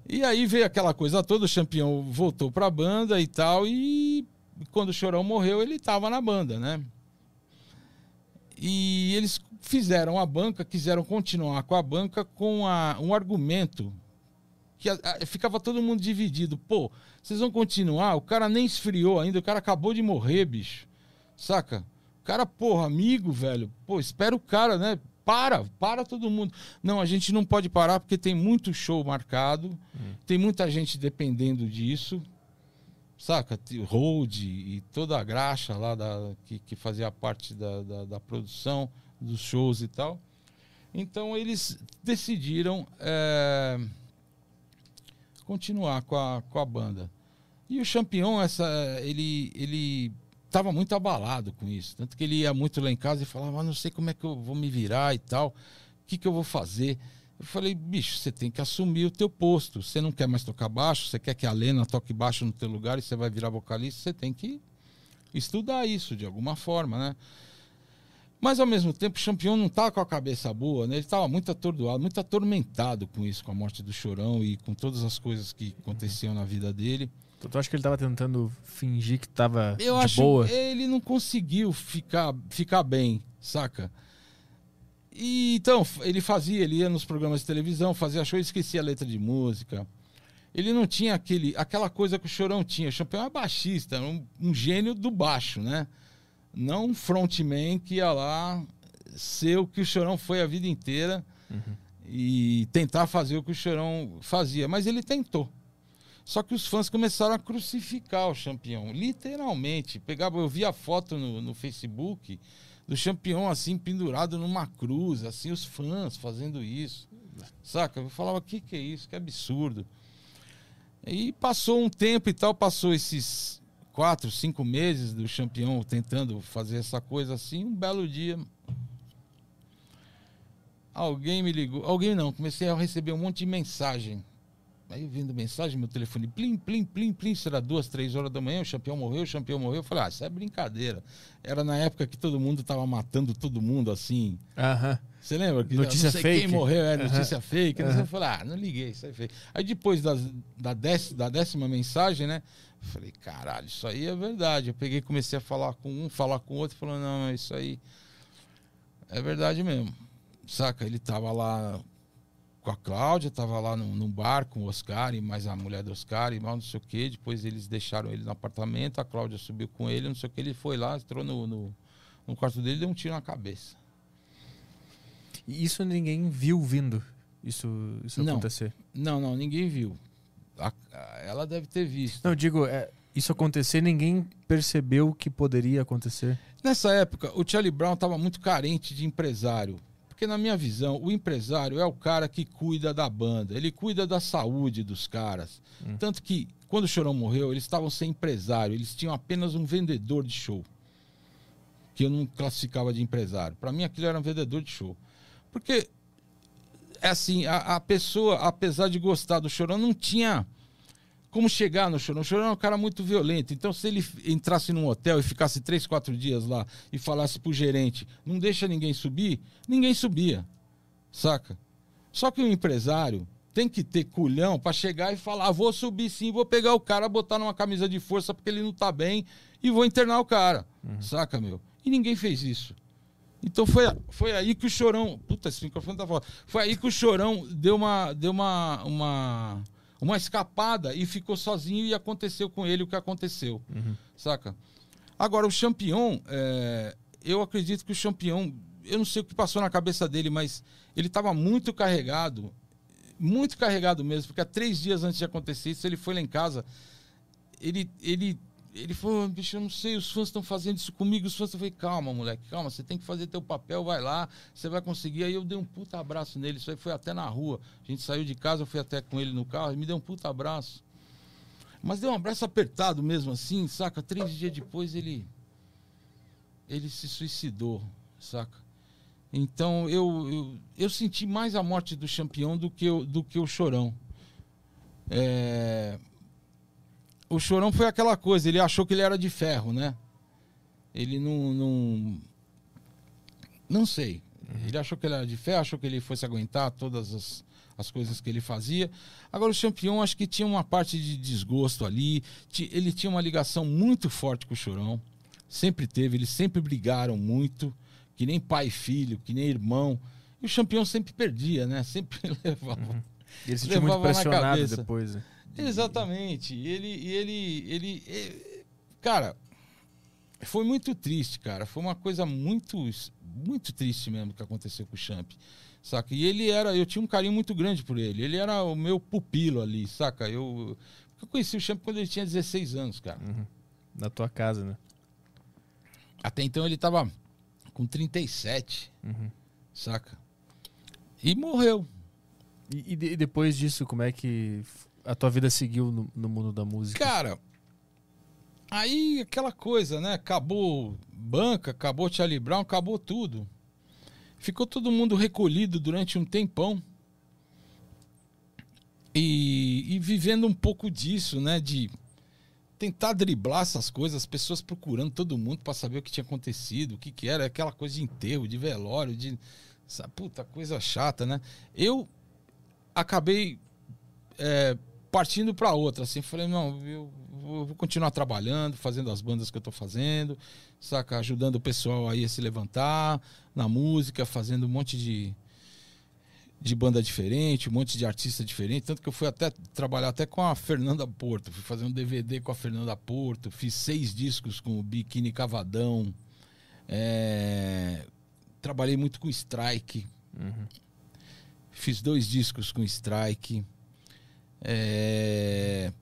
E aí veio aquela coisa toda, o Champion voltou pra banda e tal, e quando o Chorão morreu, ele tava na banda, né? E eles fizeram a banca, quiseram continuar com a banca com a- um argumento que a- a- ficava todo mundo dividido. Pô, vocês vão continuar? O cara nem esfriou ainda, o cara acabou de morrer, bicho. Saca? O cara, porra, amigo, velho. Pô, espera o cara, né? Para, para todo mundo. Não, a gente não pode parar porque tem muito show marcado, tem muita gente dependendo disso, saca? Hold e toda a graxa lá da, que, que fazia parte da, da, da produção dos shows e tal. Então eles decidiram eh, continuar com a, com a banda. E o Champion, essa, ele, ele estava muito abalado com isso. Tanto que ele ia muito lá em casa e falava, mas não sei como é que eu vou me virar e tal. O que, que eu vou fazer? Eu falei, bicho, você tem que assumir o teu posto. Você não quer mais tocar baixo, você quer que a Lena toque baixo no teu lugar e você vai virar vocalista, você tem que estudar isso de alguma forma, né? Mas ao mesmo tempo, o Champion não estava com a cabeça boa, né? Ele estava muito atordoado, muito atormentado com isso, com a morte do Chorão e com todas as coisas que aconteciam na vida dele. Tu, tu acha que ele estava tentando fingir que estava Eu de acho boa? ele não conseguiu ficar, ficar bem, saca? E então, ele fazia, ele ia nos programas de televisão, fazia show e esquecia a letra de música. Ele não tinha aquele, aquela coisa que o Chorão tinha. O Champion é baixista, um, um gênio do baixo, né? Não um frontman que ia lá ser o que o Chorão foi a vida inteira e tentar fazer o que o Chorão fazia. Mas ele tentou. Só que os fãs começaram a crucificar o Champion, literalmente. Pegava, eu vi a foto no, no Facebook do Champion assim pendurado numa cruz, assim os fãs fazendo isso, saca? Eu falava que que é isso, que absurdo. E passou um tempo e tal, passou esses quatro, cinco meses do Champion tentando fazer essa coisa assim. Um belo dia, alguém me ligou, alguém não, comecei a receber um monte de mensagem Aí eu vendo mensagem, meu telefone, plim, plim, plim, plim, será duas, três horas da manhã, o campeão morreu, o campeão morreu. Eu falei, ah, isso é brincadeira. Era na época que todo mundo tava matando todo mundo, assim. Aham. Você lembra? Que Notícia fake. Quem morreu, é notícia fake. Aham. Eu falei, ah, não liguei, isso é fake. Aí depois das, da, da décima mensagem, né? Eu falei, caralho, isso aí é verdade. Eu peguei comecei a falar com um, falar com o outro, falando, não, isso aí é verdade mesmo. Saca? Ele tava lá com a Cláudia, tava lá num, num bar com o Oscar e mais a mulher do Oscar e mal não sei o que. Depois eles deixaram ele no apartamento, a Cláudia subiu com ele, não sei o que. Ele foi lá, entrou no, no, no quarto dele e deu um tiro na cabeça. E isso ninguém viu vindo. Isso, isso Não. acontecer. Não, não, ninguém viu. Ela deve ter visto. Não, eu digo, é, isso acontecer, ninguém percebeu que poderia acontecer. Nessa época, o Charlie Brown estava muito carente de empresário. Porque, na minha visão, o empresário é o cara que cuida da banda, ele cuida da saúde dos caras. Tanto que, quando o Chorão morreu, eles estavam sem empresário, eles tinham apenas um vendedor de show. Que eu não classificava de empresário. Para mim, aquilo era um vendedor de show. Porque, é assim, a, a pessoa, apesar de gostar do Chorão, não tinha como chegar no Chorão. O Chorão é um cara muito violento. Então, se ele entrasse num hotel e ficasse três, quatro dias lá e falasse pro gerente, não deixa ninguém subir, ninguém subia. Saca? Só que o empresário tem que ter culhão para chegar e falar: vou subir sim, vou pegar o cara, botar numa camisa de força porque ele não tá bem e vou internar o cara. Saca, meu? E ninguém fez isso. Então foi, foi aí que o Chorão. Puta, esse microfone tá foda. Foi aí que o Chorão deu uma, deu uma, uma, uma escapada e ficou sozinho e aconteceu com ele o que aconteceu. Saca? Agora, o Champion, é, eu acredito que o Champion, eu não sei o que passou na cabeça dele, mas ele estava muito carregado, muito carregado mesmo, porque há três dias antes de acontecer isso, ele foi lá em casa, ele, ele, ele falou, bicho, eu não sei, os fãs estão fazendo isso comigo, os fãs, eu falei, calma, moleque, calma, você tem que fazer teu papel, vai lá, você vai conseguir. Aí eu dei um puta abraço nele, isso aí foi até na rua, a gente saiu de casa, eu fui até com ele no carro, e me deu um puta abraço. Mas deu um abraço apertado mesmo, assim, saca? Três dias depois ele. Ele se suicidou, saca? Então eu, eu, eu senti mais a morte do campeão do que, o- do que o chorão. É, O chorão foi aquela coisa, ele achou que ele era de ferro, né? Ele não. Não, não sei. Ele achou que ele era de ferro, achou que ele fosse aguentar todas as, as coisas que ele fazia. Agora, o campeão acho que tinha uma parte de desgosto ali. Ele tinha uma ligação muito forte com o Chorão. Sempre teve, eles sempre brigaram muito, que nem pai e filho, que nem irmão. E o campeão sempre perdia, né? Sempre levava. E ele se sentiu muito pressionado depois. né? Exatamente. Ele, ele, ele, eh, cara, foi muito triste, cara. Foi uma coisa muito, muito triste mesmo que aconteceu com o Champ, saca? E ele era, eu tinha um carinho muito grande por ele. Ele era o meu pupilo ali, saca? Eu, eu conheci o Champ quando ele tinha 16 anos, cara. Na tua casa, né? Até então ele tava com 37, Uhum. saca? E morreu. E, e de- depois disso, como é que a tua vida seguiu no, no mundo da música? Cara, aí aquela coisa, né? Acabou banca, acabou Charlie Brown, acabou tudo. Ficou todo mundo recolhido durante um tempão, E, e vivendo um pouco disso, né? De tentar driblar essas coisas, as pessoas procurando todo mundo para saber o que tinha acontecido, o que, que era, aquela coisa de enterro, de velório, de. Essa puta coisa chata, né? Eu acabei é, partindo para outra, assim, falei, não, eu vou, vou continuar trabalhando, fazendo as bandas que eu tô fazendo, saca? Ajudando o pessoal aí a se levantar na música, fazendo um monte de, de banda diferente, um monte de artista diferente. Tanto que eu fui até trabalhar até com a Fernanda Porto. Fui fazer um DVD com a Fernanda Porto. Fiz seis discos com o Biquíni Cavadão. É, Trabalhei muito com Strike. Uhum. Fiz dois discos com Strike. É,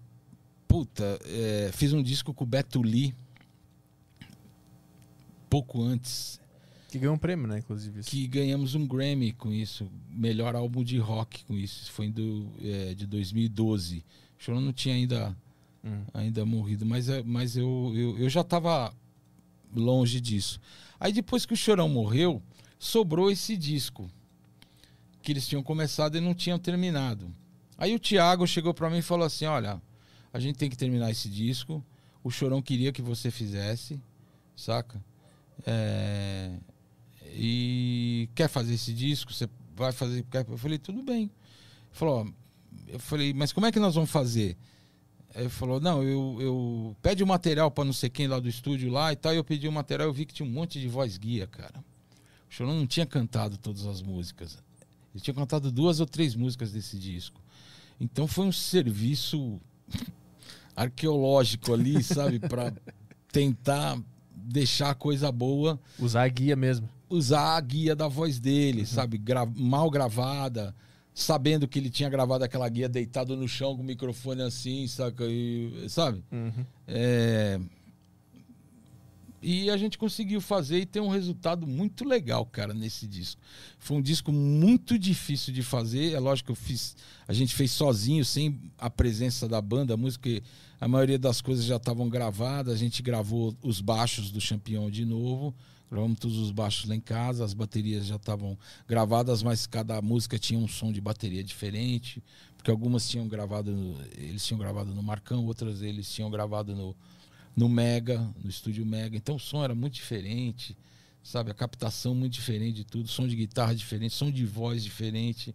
Puta, é, fiz um disco com o Beto Lee. Pouco antes. Que ganhou um prêmio, né, inclusive. Isso. que ganhamos um Grammy com isso, melhor álbum de rock com isso. Foi do, é, de 2012. O Chorão não tinha ainda, Hum. ainda morrido, mas, é- mas eu, eu, eu já estava longe disso. Aí depois que o Chorão morreu, sobrou esse disco que eles tinham começado e não tinham terminado. Aí o Thiago chegou para mim e falou assim: Olha, a gente tem que terminar esse disco. O Chorão queria que você fizesse, saca? É, e quer fazer esse disco? Você vai fazer? Eu falei, tudo bem. Ele falou, eu falei, mas como é que nós vamos fazer? Ele falou, não, eu, eu pede o material para não sei quem lá do estúdio lá e tal. Eu pedi o material, eu vi que tinha um monte de voz guia, cara. O Chorão não tinha cantado todas as músicas. Ele tinha cantado duas ou três músicas desse disco. Então foi um serviço arqueológico ali, sabe, para tentar deixar a coisa boa Usar a guia mesmo. usar a guia da voz dele, sabe? Gra- mal gravada, sabendo que ele tinha gravado aquela guia deitado no chão com o microfone assim, saca? E, sabe? Uhum. É, E a gente conseguiu fazer e ter um resultado muito legal, cara, nesse disco. Foi um disco muito difícil de fazer. É lógico que eu fiz. A gente fez sozinho, sem a presença da banda. A música, a maioria das coisas já estavam gravadas. A gente gravou os baixos do Champion de novo. Gravamos todos os baixos lá em casa. As baterias já estavam gravadas, mas cada música tinha um som de bateria diferente. Porque algumas tinham gravado, eles tinham gravado no Marcão, outras eles tinham gravado no, no Mega, no estúdio Mega. Então o som era muito diferente, sabe? A captação muito diferente de tudo, som de guitarra diferente, som de voz diferente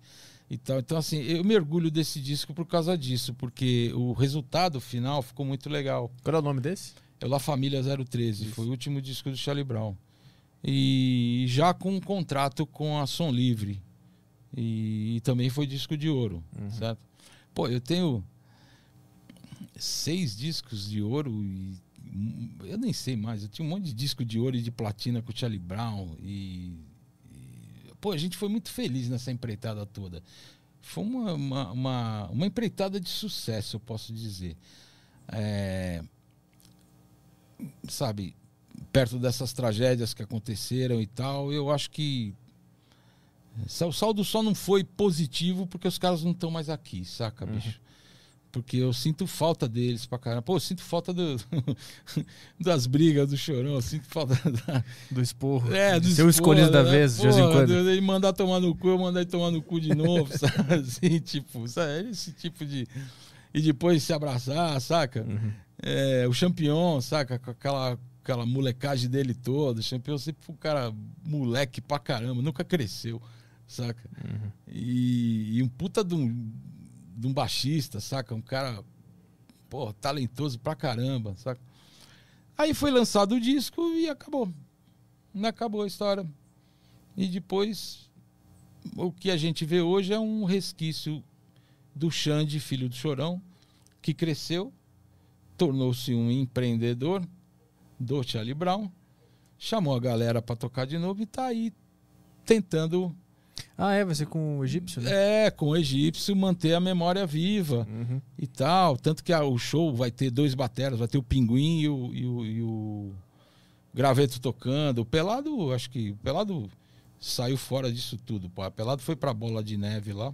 e tal. Então, assim, eu me orgulho desse disco por causa disso, porque o resultado final ficou muito legal. Qual é o nome desse? É o La Família 013, Isso. foi o último disco do Charlie Brown. E já com um contrato com a Som Livre. E, e também foi disco de ouro, Uhum. certo? Pô, eu tenho seis discos de ouro e eu nem sei mais. Eu tinha um monte de disco de ouro e de platina com o Charlie Brown e, e- pô, a gente foi muito feliz nessa empreitada toda. Foi uma, uma, uma, uma empreitada de sucesso, eu posso dizer. É, sabe, perto dessas tragédias que aconteceram e tal, eu acho que o saldo só não foi positivo porque os caras não estão mais aqui, saca, Uhum. Porque eu sinto falta deles pra caramba. Pô, eu sinto falta do- das brigas do chorão, eu sinto falta da, Do esporro. é, do ser o escolhido da né? vez, de vez em quando. Ele mandar tomar no cu, eu mandar ele tomar no cu de novo, sabe? Assim, tipo, sabe? Esse tipo de. E depois se abraçar, saca? Uhum. É, o Champion, saca? Com aquela, aquela molecagem dele toda. O Champion sempre foi um cara moleque pra caramba, nunca cresceu, saca? Uhum. E, e um puta de um, de um baixista, saca? Um cara, pô, talentoso pra caramba, saca? Aí foi lançado o disco e acabou. Acabou a história. E depois, o que a gente vê hoje é um resquício do Xande, filho do Chorão, que cresceu, tornou-se um empreendedor do Charlie Brown, chamou a galera pra tocar de novo e tá aí tentando Ah, é, vai ser com o egípcio, né? é, com o egípcio manter a memória viva Uhum. e tal. Tanto que a- o show vai ter dois bateras, vai ter o Pinguim e o, e o, e o Graveto tocando. O Pelado, acho que o Pelado saiu fora disso tudo. Pô. O Pelado foi pra bola de neve lá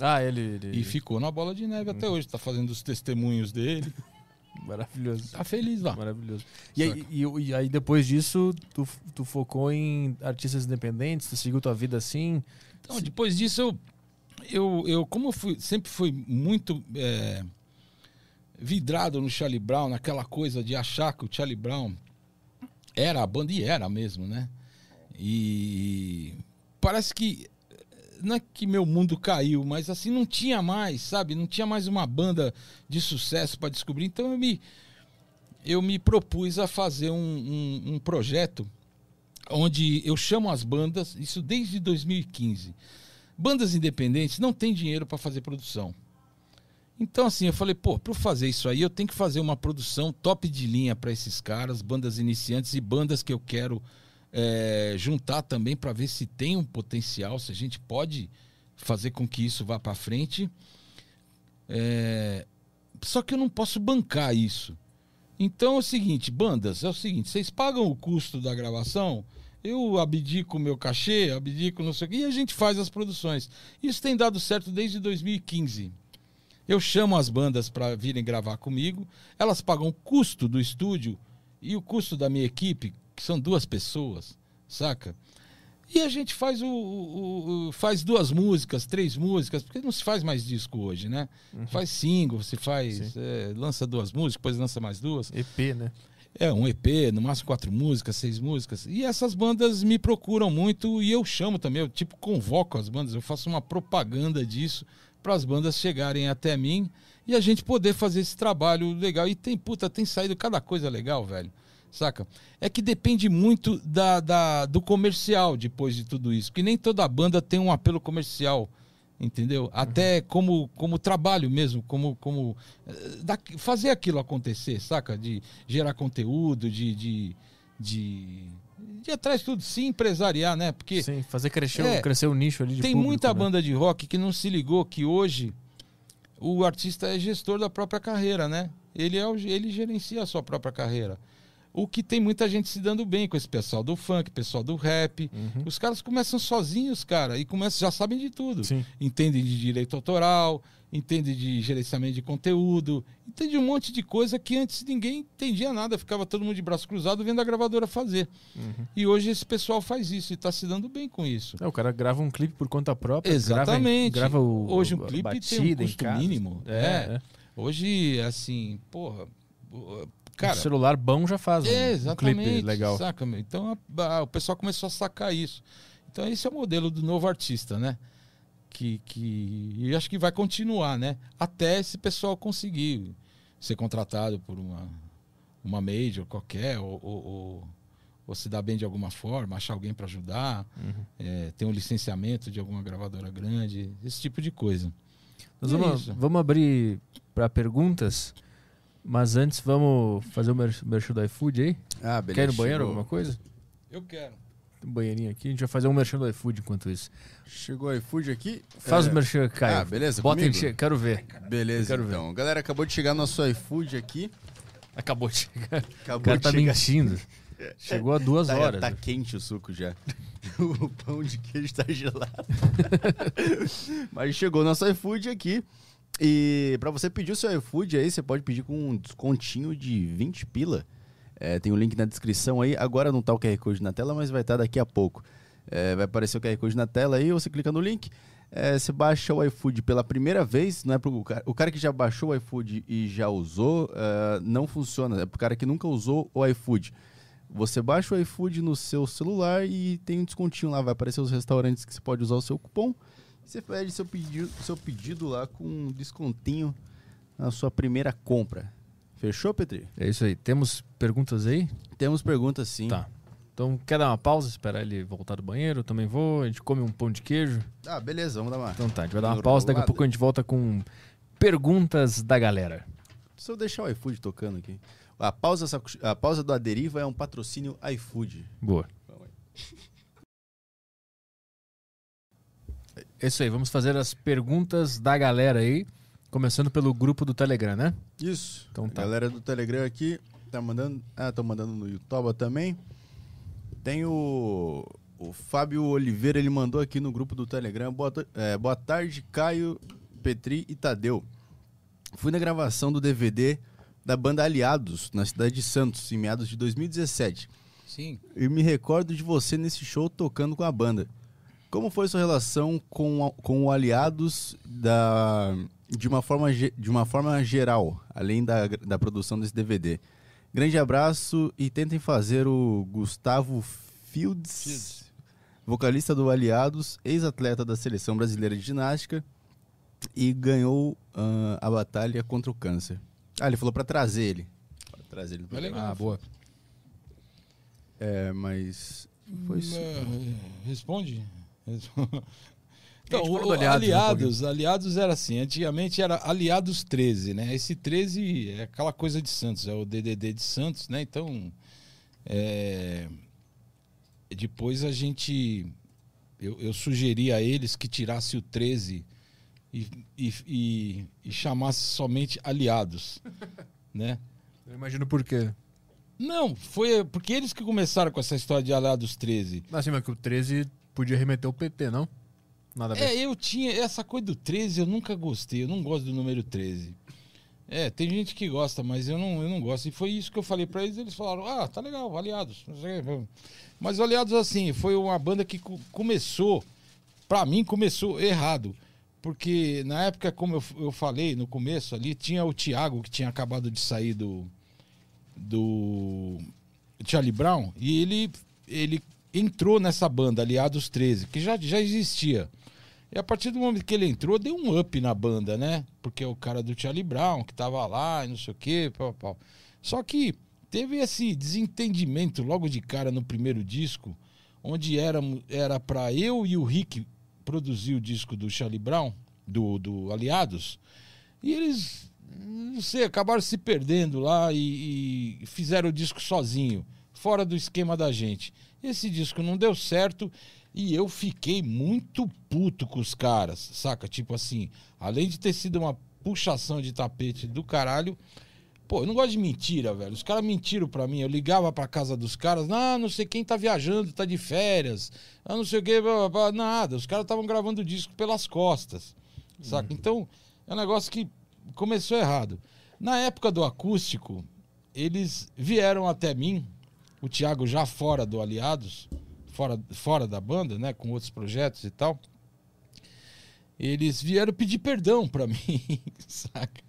Ah, ele. ele- e ficou na bola de neve até hoje. Tá fazendo os testemunhos dele. Maravilhoso. Tá feliz lá. Maravilhoso. E aí, e- e aí depois disso, tu, tu focou em artistas independentes, tu seguiu tua vida assim. Então, depois disso, eu, eu, eu como eu fui, sempre fui muito é, vidrado no Charlie Brown, naquela coisa de achar que o Charlie Brown era a banda e era mesmo, né? E parece que não é que meu mundo caiu, mas assim não tinha mais, sabe? Não tinha mais uma banda de sucesso para descobrir. Então eu me eu me propus a fazer um, um, um projeto onde eu chamo as bandas, isso desde 2015. Bandas independentes não têm dinheiro para fazer produção. Então, assim, eu falei, pô, para fazer isso aí, eu tenho que fazer uma produção top de linha para esses caras, bandas iniciantes e bandas que eu quero é, juntar também para ver se tem um potencial, se a gente pode fazer com que isso vá para frente. É, só que eu não posso bancar isso. Então é o seguinte, bandas, é o seguinte, vocês pagam o custo da gravação, eu abdico o meu cachê, abdico não sei o que, e a gente faz as produções. Isso tem dado certo desde 2015. Eu chamo as bandas para virem gravar comigo, elas pagam o custo do estúdio e o custo da minha equipe, que são duas pessoas, saca? E a gente faz o, o, o, faz duas músicas, três músicas, porque não se faz mais disco hoje, né? Uhum. Faz single, se faz, é, lança duas músicas, depois lança mais duas. EP, né? É, um EP, no máximo quatro músicas, seis músicas. E essas bandas me procuram muito e eu chamo também, eu tipo convoco as bandas, eu faço uma propaganda disso para as bandas chegarem até mim e a gente poder fazer esse trabalho legal. E tem, puta, tem saído cada coisa legal, velho saca? É que depende muito da, da, do comercial depois de tudo isso, porque nem toda banda tem um apelo comercial, entendeu? Uhum. Até como, como trabalho mesmo, como, como eh, da, fazer aquilo acontecer, saca? De gerar conteúdo, de, de, de, de atrás tudo, sim, empresariar, né? Porque sim, fazer crescer, é, crescer o nicho ali de Tem público, muita né? banda de rock que não se ligou que hoje o artista é gestor da própria carreira, né? Ele, é o, ele gerencia a sua própria carreira. O que tem muita gente se dando bem com esse pessoal do funk, pessoal do rap. Uhum. Os caras começam sozinhos, cara, e começam, já sabem de tudo. Sim. Entendem de direito autoral, entendem de gerenciamento de conteúdo, entendem um monte de coisa que antes ninguém entendia nada, ficava todo mundo de braço cruzado vendo a gravadora fazer. Uhum. E hoje esse pessoal faz isso e está se dando bem com isso. É, o cara grava um clipe por conta própria. Exatamente. Grava, grava o, hoje um clipe tem um custo mínimo. É, é. é. Hoje, assim, porra Cara, o celular bom já faz um, é, um clipe legal. Saca, então a, a, o pessoal começou a sacar isso. Então esse é o modelo do novo artista, né? Que, que e acho que vai continuar, né? Até esse pessoal conseguir ser contratado por uma, uma major qualquer, ou, ou, ou, ou se dar bem de alguma forma, achar alguém para ajudar, uhum. é, ter um licenciamento de alguma gravadora grande, esse tipo de coisa. Nós vamos, é vamos abrir para perguntas. Mas antes, vamos fazer o merchan do iFood aí? Ah, beleza. Quer ir no banheiro, chegou. alguma coisa? Eu quero. Tem um banheirinho aqui, a gente vai fazer um merchan do iFood enquanto isso. Chegou o iFood aqui. Faz é... o merchan, Caio. Ah, beleza, Bota comigo? Em... Quero ver. Beleza, quero então. Ver. Galera, acabou de chegar nosso iFood aqui. Acabou de chegar. Acabou o cara tá chegar. mentindo. Chegou há duas tá, horas. Tá quente o suco já. o pão de queijo tá gelado. Mas chegou nosso iFood aqui. E para você pedir o seu iFood aí, você pode pedir com um descontinho de 20 pila. É, tem o um link na descrição aí. Agora não tá o QR Code na tela, mas vai estar tá daqui a pouco. É, vai aparecer o QR Code na tela aí, você clica no link. É, você baixa o iFood pela primeira vez, não é pro cara, o cara que já baixou o iFood e já usou, uh, não funciona. É pro cara que nunca usou o iFood. Você baixa o iFood no seu celular e tem um descontinho lá, vai aparecer os restaurantes que você pode usar o seu cupom. Você pede seu pedido, seu pedido lá com um descontinho na sua primeira compra. Fechou, Petri? É isso aí. Temos perguntas aí? Temos perguntas sim. Tá. Então, quer dar uma pausa, esperar ele voltar do banheiro? Eu também vou. A gente come um pão de queijo. Ah, beleza, vamos dar uma. Então tá, a gente vai dar uma pausa. Daqui a pouco a gente volta com perguntas da galera. Se eu deixar o iFood tocando aqui. A pausa, a pausa do Aderiva é um patrocínio iFood. Boa. É isso aí, vamos fazer as perguntas da galera aí, começando pelo grupo do Telegram, né? Isso. Então tá. A galera do Telegram aqui tá mandando. Ah, tô mandando no YouTube também. Tem o, o Fábio Oliveira, ele mandou aqui no grupo do Telegram. Boa, é, boa tarde, Caio, Petri e Tadeu. Fui na gravação do DVD da banda Aliados, na cidade de Santos, em meados de 2017. Sim. E me recordo de você nesse show tocando com a banda. Como foi sua relação com, com o Aliados da, de, uma forma, de uma forma geral, além da, da produção desse DVD? Grande abraço e tentem fazer o Gustavo Fields, Fields. vocalista do Aliados, ex-atleta da seleção brasileira de ginástica e ganhou ah, a batalha contra o câncer. Ah, ele falou pra trazer ele. Pra trazer ele. É legal. Ah, boa. É, mas foi isso. É, responde. Então, o- do Aliados, um aliados, aliados era assim, antigamente era Aliados 13, né? Esse 13 é aquela coisa de Santos, é o DDD de Santos, né? Então, é, depois a gente, eu, eu sugeri a eles que tirasse o 13 e, e, e, e chamasse somente Aliados, né? Eu imagino por quê. Não, foi porque eles que começaram com essa história de Aliados 13. Assim, mas que o 13 podia remeter o PT, não? Nada a ver. É, eu tinha. Essa coisa do 13 eu nunca gostei. Eu não gosto do número 13. É, tem gente que gosta, mas eu não, eu não gosto. E foi isso que eu falei pra eles. Eles falaram: ah, tá legal, aliados. Mas Aliados, assim, foi uma banda que co- começou. Pra mim, começou errado. Porque na época, como eu, eu falei no começo ali, tinha o Thiago, que tinha acabado de sair do. do. Charlie Brown. E ele, ele entrou nessa banda, Aliados 13, que já, já existia. E a partir do momento que ele entrou, deu um up na banda, né? Porque é o cara do Charlie Brown, que tava lá e não sei o quê. Pau, pau. Só que teve esse desentendimento logo de cara no primeiro disco, onde era era para eu e o Rick produzir o disco do Charlie Brown, do, do Aliados, e eles, não sei, acabaram se perdendo lá e, e fizeram o disco sozinho, fora do esquema da gente. Esse disco não deu certo e eu fiquei muito puto com os caras, saca? Tipo assim, além de ter sido uma puxação de tapete do caralho, Pô, eu não gosto de mentira, velho. Os caras mentiram pra mim. Eu ligava pra casa dos caras, ah, não sei quem tá viajando, tá de férias, ah, não sei o que, blá, blá, blá. nada. Os caras estavam gravando o disco pelas costas, saca? Então, é um negócio que começou errado. Na época do acústico, eles vieram até mim, o Thiago já fora do Aliados, fora, fora da banda, né, com outros projetos e tal. Eles vieram pedir perdão pra mim, saca?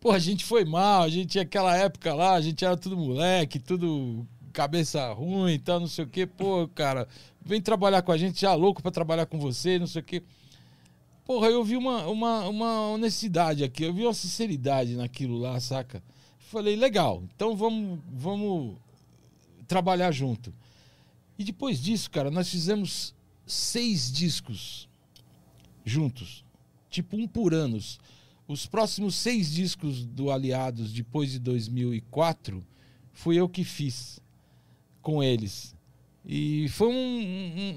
Pô, a gente foi mal, a gente aquela época lá, a gente era tudo moleque, tudo cabeça ruim e tal, não sei o quê. Pô, cara, vem trabalhar com a gente, já louco pra trabalhar com você, não sei o quê. Porra, eu vi uma, uma, uma honestidade aqui, eu vi uma sinceridade naquilo lá, saca? Falei, legal, então vamos, vamos trabalhar junto. E depois disso, cara, nós fizemos seis discos juntos. Tipo, um por ano. Os próximos seis discos do Aliados, depois de 2004, fui eu que fiz com eles. E foi um-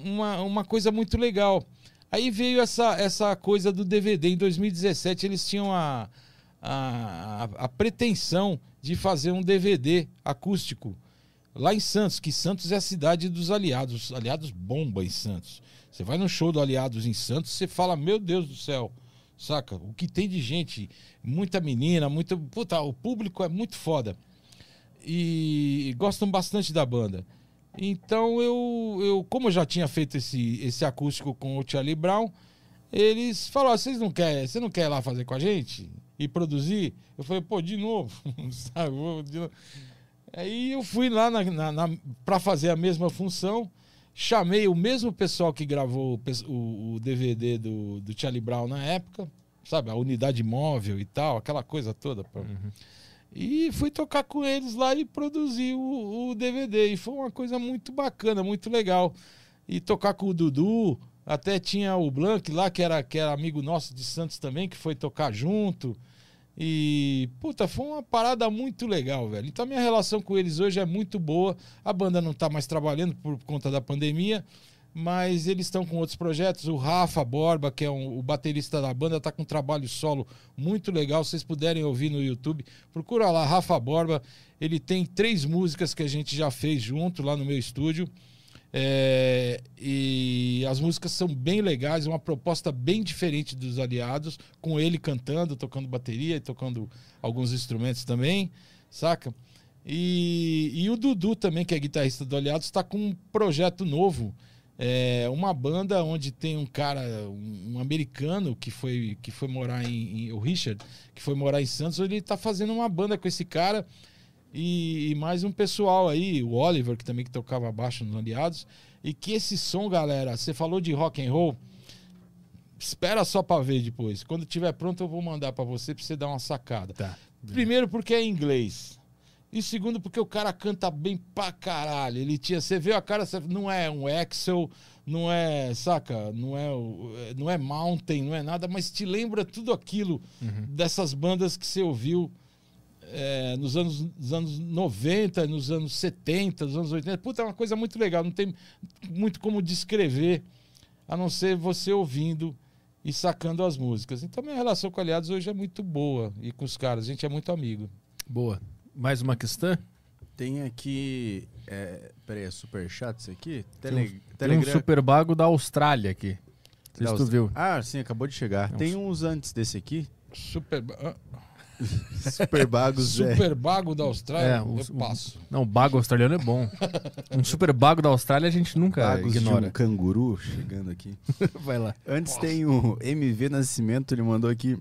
um- uma, uma coisa muito legal. Aí veio essa, essa coisa do DVD. Em 2017, eles tinham a, a, a- a pretensão de fazer um DVD acústico lá em Santos, que Santos é a cidade dos aliados. Os aliados bomba em Santos. Você vai no show do Aliados em Santos, você fala, meu Deus do céu, saca? O que tem de gente, muita menina, muita. Puta, o público é muito foda. E gostam bastante da banda. Então eu, eu como eu já tinha feito esse, esse acústico com o Charlie Brown, eles falaram, vocês não querem, você não quer ir lá fazer com a gente? E produzir? Eu falei, pô, de novo, sabe? De novo. Aí eu fui lá na, na, na, para fazer a mesma função, chamei o mesmo pessoal que gravou o, o- DVD do, do Charlie Brown na época, sabe? A unidade móvel e tal, aquela coisa toda. pô. E fui tocar com eles lá e produzir o, o DVD. E foi uma coisa muito bacana, muito legal. E tocar com o Dudu, até tinha o Blank lá, que era, que era amigo nosso de Santos também, que foi tocar junto. E, puta, foi uma parada muito legal, velho. Então minha relação com eles hoje é muito boa. A banda não tá mais trabalhando por conta da pandemia, mas eles estão com outros projetos. O Rafa Borba, que é um- o baterista da banda, tá com um trabalho solo muito legal. Se vocês puderem ouvir no YouTube, procura lá, Rafa Borba. Ele tem três músicas que a gente já fez junto lá no meu estúdio. É, e as músicas são bem legais, uma proposta bem diferente dos aliados, com ele cantando, tocando bateria e tocando alguns instrumentos também, saca? E, e o Dudu também, que é guitarrista do Aliados, está com um projeto novo É uma banda onde tem um cara, um, americano que foi, que foi morar em, em, O Richard, que foi morar em Santos, ele tá fazendo uma banda com esse cara e, e mais um pessoal aí, o Oliver, que também que tocava baixo nos Aliados. E que esse som, galera, você falou de rock and roll. Espera só pra ver depois. Quando tiver pronto, eu vou mandar para você pra você dar uma sacada. Tá. Primeiro, porque é inglês. E segundo, porque o cara canta bem pra caralho. Ele tinha. Você vê a cara, não é um Excel, não é, saca? Não é, não é Mountain, não é nada, mas te lembra tudo aquilo Uhum. dessas bandas que você ouviu é, nos, anos, nos anos 90, nos anos 70, nos anos 80. Puta, é uma coisa muito legal. Não tem muito como descrever, a não ser você ouvindo e sacando as músicas. Então, minha relação com Aliados hoje é muito boa. E com os caras, a gente é muito amigo. Boa. Mais uma questão? Tem aqui. É, peraí, é superchat isso aqui? Tem Tele, um- Tem um super bago da Austrália aqui. Não sei se tu viu. Ah, sim, acabou de chegar. É Tem uns antes desse aqui. Super, ah, Super bagos. é. super bago da Austrália, É, o- eu passo. Não, o bago australiano é bom. Um super bago da Austrália a gente nunca Bagos de ignora. um canguru chegando aqui. Vai lá. Antes tem o MV Nascimento, ele mandou aqui.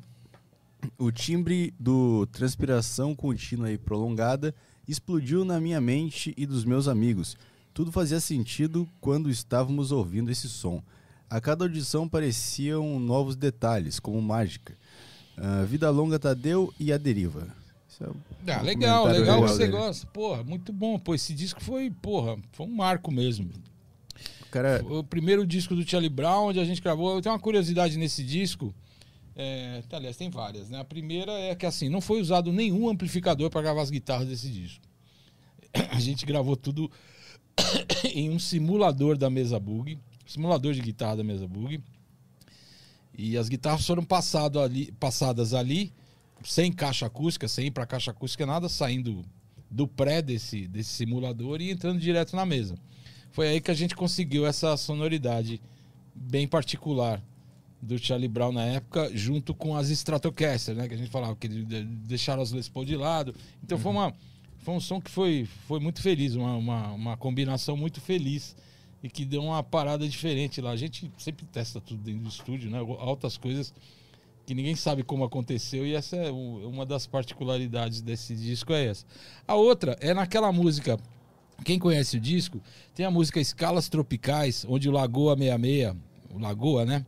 O timbre do transpiração contínua e prolongada explodiu na minha mente e dos meus amigos. Tudo fazia sentido quando estávamos ouvindo esse som. A cada audição pareciam novos detalhes, como mágica. Ah, Vida Longa Tadeu e A Deriva. É um Ah, legal, legal que você dele. gosta. Porra, muito bom. Pô, esse disco foi, porra, foi um marco mesmo. O cara, O primeiro disco do Charlie Brown, onde a gente gravou. Eu tenho uma curiosidade nesse disco. É, tá, aliás, tem várias, né? A primeira é que assim, não foi usado nenhum amplificador para gravar as guitarras desse disco. A gente gravou tudo em um simulador da mesa Bug, simulador de guitarra da mesa Bug. E as guitarras foram passado ali, passadas ali, sem caixa acústica, sem ir para caixa acústica nada, saindo do pré desse, desse simulador e entrando direto na mesa. Foi aí que a gente conseguiu essa sonoridade bem particular do Charlie Brown na época, junto com as Stratocaster, né? Que a gente falava que deixaram as Les Paul de lado. Então foi, uma, foi um som que foi, foi muito feliz, uma, uma, uma combinação muito feliz e que deu uma parada diferente lá. A gente sempre testa tudo dentro do estúdio, né? Altas coisas que ninguém sabe como aconteceu e essa é uma das particularidades desse disco é essa. A outra é naquela música quem conhece o disco, tem a música Escalas Tropicais, onde o Lagoa 66, o Lagoa, né?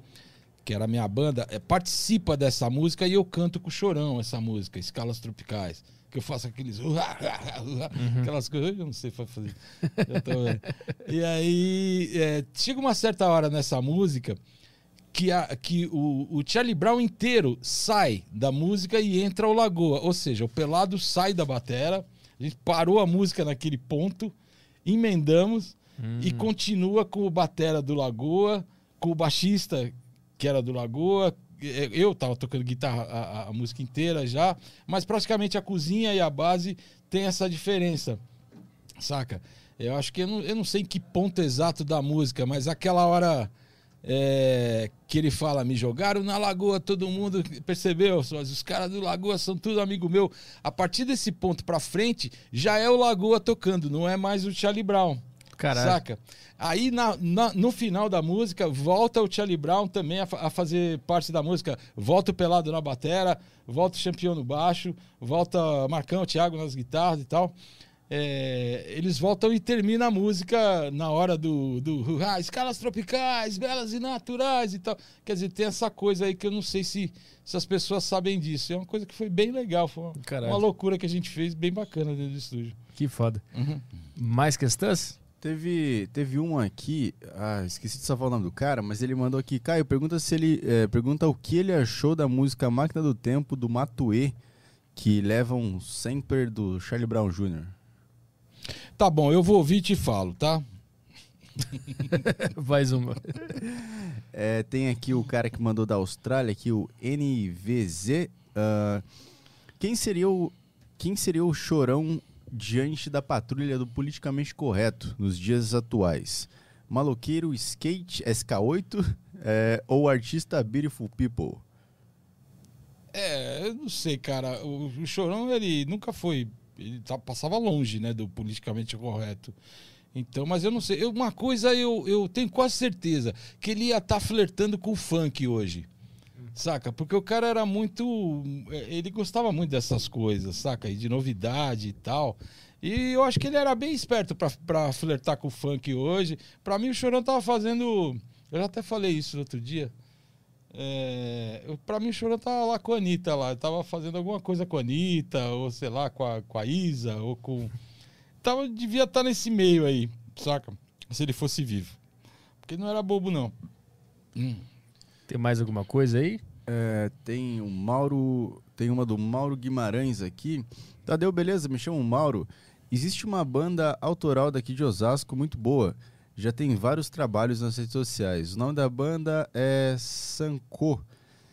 Que era a minha banda, é, participa dessa música e eu canto com o chorão essa música, Escalas Tropicais. Que eu faço aqueles. Aquelas coisas. Eu não sei fazer. Eu tô e aí, é, chega uma certa hora nessa música que, a, que o, o Charlie Brown inteiro sai da música e entra o Lagoa. Ou seja, o Pelado sai da batera, a gente parou a música naquele ponto, emendamos e continua com o batera do Lagoa, com o baixista que era do Lagoa. É, Eu tava tocando guitarra a, a- música inteira já, mas praticamente a cozinha e a base tem essa diferença saca? Eu acho que eu não, eu não sei em que ponto exato da música, mas aquela hora é, que ele fala, me jogaram na lagoa, todo mundo percebeu? Os caras do Lagoa são tudo amigo meu. A partir desse ponto pra frente, já é o Lagoa tocando, não é mais o Charlie Brown. Caralho. Saca? Aí na- na- no final da música, volta o Charlie Brown também a, a fazer parte da música. Volta o Pelado na batera, volta o Champion no baixo, volta Marcão, Thiago nas guitarras e tal. É, eles voltam e termina a música na hora do, do ah, escalas tropicais, belas e naturais e tal. Quer dizer, tem essa coisa aí que eu não sei se, se as pessoas sabem disso. É uma coisa que foi bem legal, foi uma, uma loucura que a gente fez, bem bacana dentro do estúdio. Que foda. Uhum. Mais questões? Teve, teve um aqui, ah, esqueci de salvar o nome do cara, mas ele mandou aqui, Caio, pergunta se ele eh, pergunta o que ele achou da música Máquina do Tempo do Matue, que leva um do Charlie Brown Jr. Tá bom, eu vou ouvir e te falo, tá? Mais uma. É, tem aqui o cara que mandou da Austrália, aqui o NVZ. ah, quem seria o quem seria o chorão diante da patrulha do politicamente correto nos dias atuais? Maloqueiro Skate SK8 é, ou artista Beautiful People? É, eu não sei, cara. O, o Chorão, ele nunca foi. Ele tá- passava longe, né, do politicamente correto. Então, mas eu não sei. Eu- uma coisa eu, eu tenho quase certeza: que ele ia estar flertando com o funk hoje. Saca? Porque o cara era muito. eh, Ele gostava muito dessas coisas, saca? E de novidade e tal. E eu acho que ele era bem esperto pra flertar com o funk hoje. Pra mim, o Chorão tava fazendo. Eu já até falei isso outro dia. É, eu- pra mim, o Chorão tava lá com a Anitta lá. Tava fazendo alguma coisa com a Anitta, ou sei lá, com a, com a Isa, ou com. Tava, devia estar nesse meio aí, saca? Se ele fosse vivo. Porque não era bobo, não. Hum. Tem mais alguma coisa aí? É, tem o Mauro. Tem uma do Mauro Guimarães aqui. Tadeu, beleza? Me chamo Mauro. Existe uma banda autoral daqui de Osasco muito boa. Já tem vários trabalhos nas redes sociais. O nome da banda é Sanko.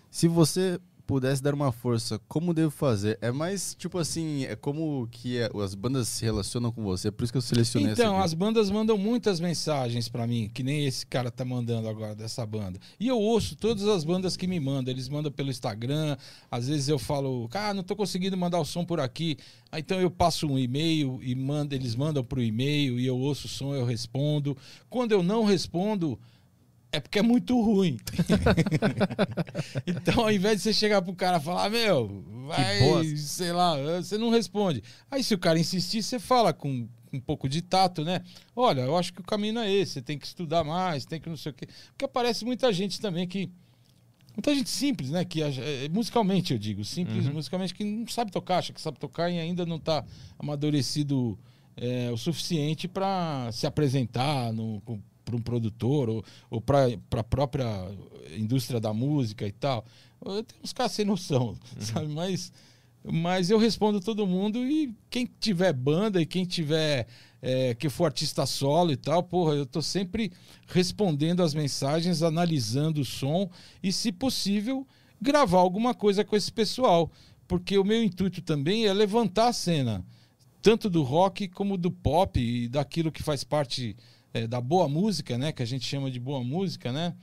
Se você pudesse dar uma força, como devo fazer? É mais tipo assim, é como que é- as bandas se relacionam com você. É por isso que eu selecionei essa Então, as bandas mandam muitas mensagens pra mim, que nem esse cara tá mandando agora dessa banda. E eu ouço todas as bandas que me mandam. Eles mandam pelo Instagram. Às vezes eu falo, cara, não tô conseguindo mandar o som por aqui. Aí, Então eu passo um e-mail e mando, eles mandam pro e-mail e eu ouço o som, eu respondo. Quando eu não respondo, é porque é muito ruim. então, ao invés de você chegar pro cara e falar, meu, vai, sei lá, você não responde. Aí, se o cara insistir, você fala com um pouco de tato, né? Olha, eu acho que o caminho é esse, você tem que estudar mais, tem que não sei o quê. Porque aparece muita gente também que. Muita gente simples, né? Que é, musicalmente, eu digo, simples musicalmente, que não sabe tocar, acha que sabe tocar e ainda não está amadurecido é, o suficiente para se apresentar para um produtor ou, ou para a própria indústria da música e tal. Eu tenho uns caras sem noção, sabe? Mas, mas eu respondo todo mundo e quem tiver banda e quem tiver é, que for artista solo e tal, porra, eu tô sempre respondendo as mensagens, analisando o som e, se possível, gravar alguma coisa com esse pessoal. Porque o meu intuito também é levantar a cena, tanto do rock como do pop e daquilo que faz parte é, da boa música, né? Que a gente chama de boa música, né?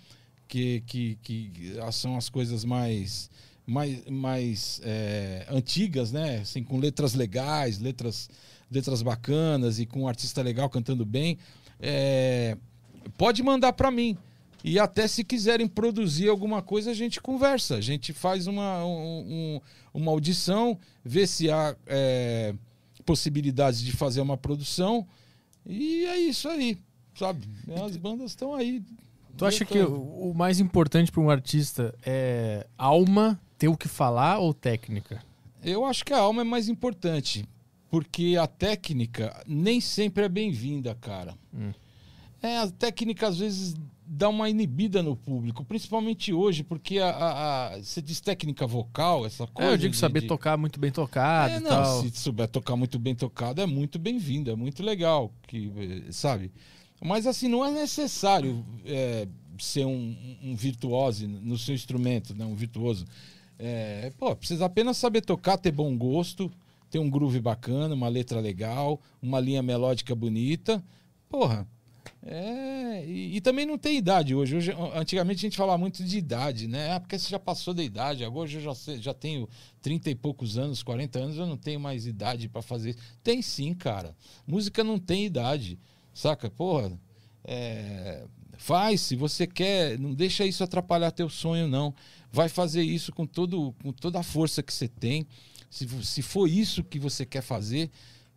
Que, que, que são as coisas mais mais, mais é, antigas, né? Assim, com letras legais, letras, letras bacanas e com um artista legal cantando bem. É, pode mandar para mim. E até se quiserem produzir alguma coisa, a gente conversa. A gente faz uma, um- um- uma audição, vê se há é, possibilidades de fazer uma produção. E é isso aí, sabe? As bandas estão aí. Tu acha que o mais importante para um artista é alma, ter o que falar ou técnica? Eu acho que a alma é mais importante, porque a técnica nem sempre é bem-vinda, cara. Hum. É, a técnica às vezes dá uma inibida no público, principalmente hoje, porque a, a- a- você diz técnica vocal, essa coisa. É, eu digo de- saber de- tocar muito bem tocado É, não, se souber tocar muito bem tocado, é muito bem-vindo, é muito legal, que, eh, sabe? Mas assim, não é necessário é, ser um, um virtuose no seu instrumento, né? um virtuoso. É, pô, precisa apenas saber tocar, ter bom gosto, ter um groove bacana, uma letra legal, uma linha melódica bonita. Porra, é, e, e também não tem idade hoje. hoje. Antigamente a gente falava muito de idade, né? Ah, porque você já passou da idade. Agora eu já, já tenho 30 e poucos anos, 40 anos, eu não tenho mais idade pra fazer. Tem sim, cara. Música não tem idade, saca? Porra, é, faz, se você quer, não deixa isso atrapalhar teu sonho, não. Vai fazer isso com, todo, com toda a força que você tem. Se, se for isso que você quer fazer,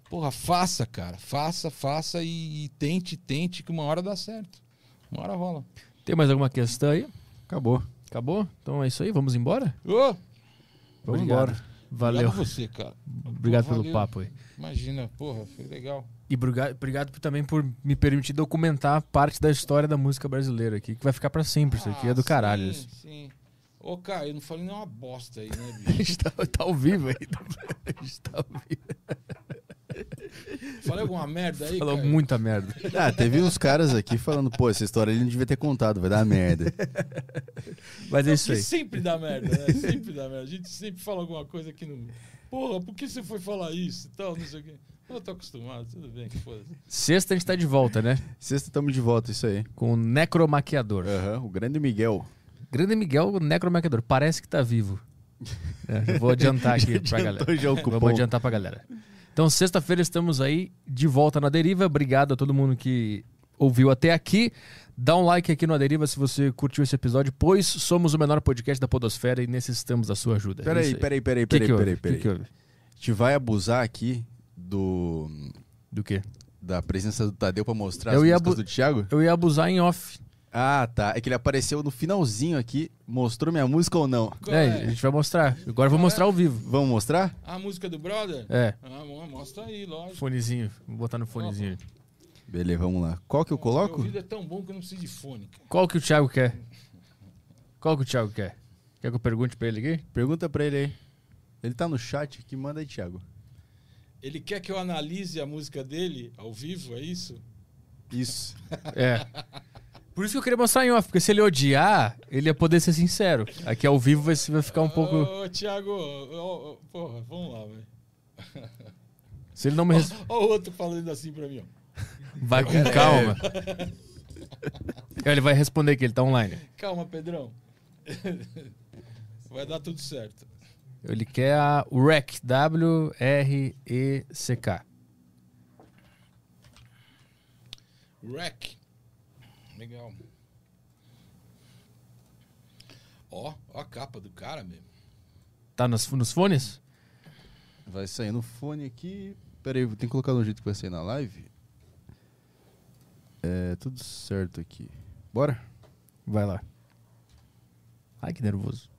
Porra, faça, cara. Faça, faça e, e tente, tente, que uma hora dá certo. Uma hora rola. Tem mais alguma questão aí? Acabou. Acabou? Então é isso aí, vamos embora? Ô, Vamos Obrigado. embora. Valeu. Obrigado você, cara. Obrigado Pô, pelo valeu. papo aí. Imagina, porra, foi legal. E obrigado, também por me permitir documentar parte da história da música brasileira aqui, que vai ficar pra sempre. Isso aqui é do Ah, caralho. Sim, isso. sim. Ô, cara, eu não falei nenhuma bosta aí, né, A bicho? gente tá, tá ao vivo aí. A gente tá ao vivo. Falei alguma merda aí, Falou cara? muita merda. Ah, teve uns caras aqui falando, pô, essa história ele não devia ter contado, vai dar merda. Mas é isso aí. sempre dá merda, né? Sempre dá merda. A gente sempre fala alguma coisa que não... Porra, por que você foi falar isso e tal, não sei o quê. Eu tô acostumado, tudo bem, foda-se. Sexta a gente tá de volta, né? Sexta estamos de volta, isso aí. Com o Necromaquiador. Aham, o grande Miguel. Grande Miguel, o Necromaquiador. Parece que tá vivo. É, eu vou adiantar aqui pra galera. já o cupom. Vamos adiantar pra galera. Então, sexta-feira estamos aí de volta na Deriva. Obrigado a todo mundo que ouviu até aqui. Dá um like aqui no Aderiva se você curtiu esse episódio, pois somos o menor podcast da Podosfera e necessitamos da sua ajuda. É Peraí, peraí, peraí, Que peraí, que peraí, Que peraí. que? A gente vai abusar aqui do Do quê? da presença do Tadeu pra mostrar Eu as ia do Thiago? Eu ia abusar em off. Ah, tá. É que ele apareceu no finalzinho aqui, mostrou minha música ou não? Qual É, é? a gente vai mostrar. Agora eu vou mostrar ao vivo. Vamos mostrar? A música do brother? É, Ah, mo- mostra aí, lógico. fonezinho. Vou botar no fonezinho. Beleza, vamos lá. Qual que eu coloco? Meu ouvido é tão bom que eu não preciso de fone. cara. Qual que o Thiago quer? Qual que o Thiago quer? Quer que eu pergunte pra ele aqui? Pergunta pra ele aí. Ele tá no chat aqui, manda aí, Thiago. Ele quer que eu analise a música dele ao vivo, é isso? Isso. É. Por isso que eu queria mostrar em off, porque se ele odiar, ele ia poder ser sincero. Aqui ao vivo vai vai ficar um pouco. Ô, Thiago, ô, ô, porra, vamos lá, velho. Se ele não me. res- Ó o outro falando assim pra mim, ó. Vai com calma. Ele vai responder que ele tá online. Calma, Pedrão. Vai dar tudo certo. Ele quer a REC, W-R-E-C-K. Wreck. Legal. Ó, ó a capa do cara mesmo. Tá nos, nos fones? Vai sair no fone aqui. Pera aí, tem que colocar no jeito que vai sair na live. É, tudo certo aqui. Bora? Vai lá. Ai, que nervoso.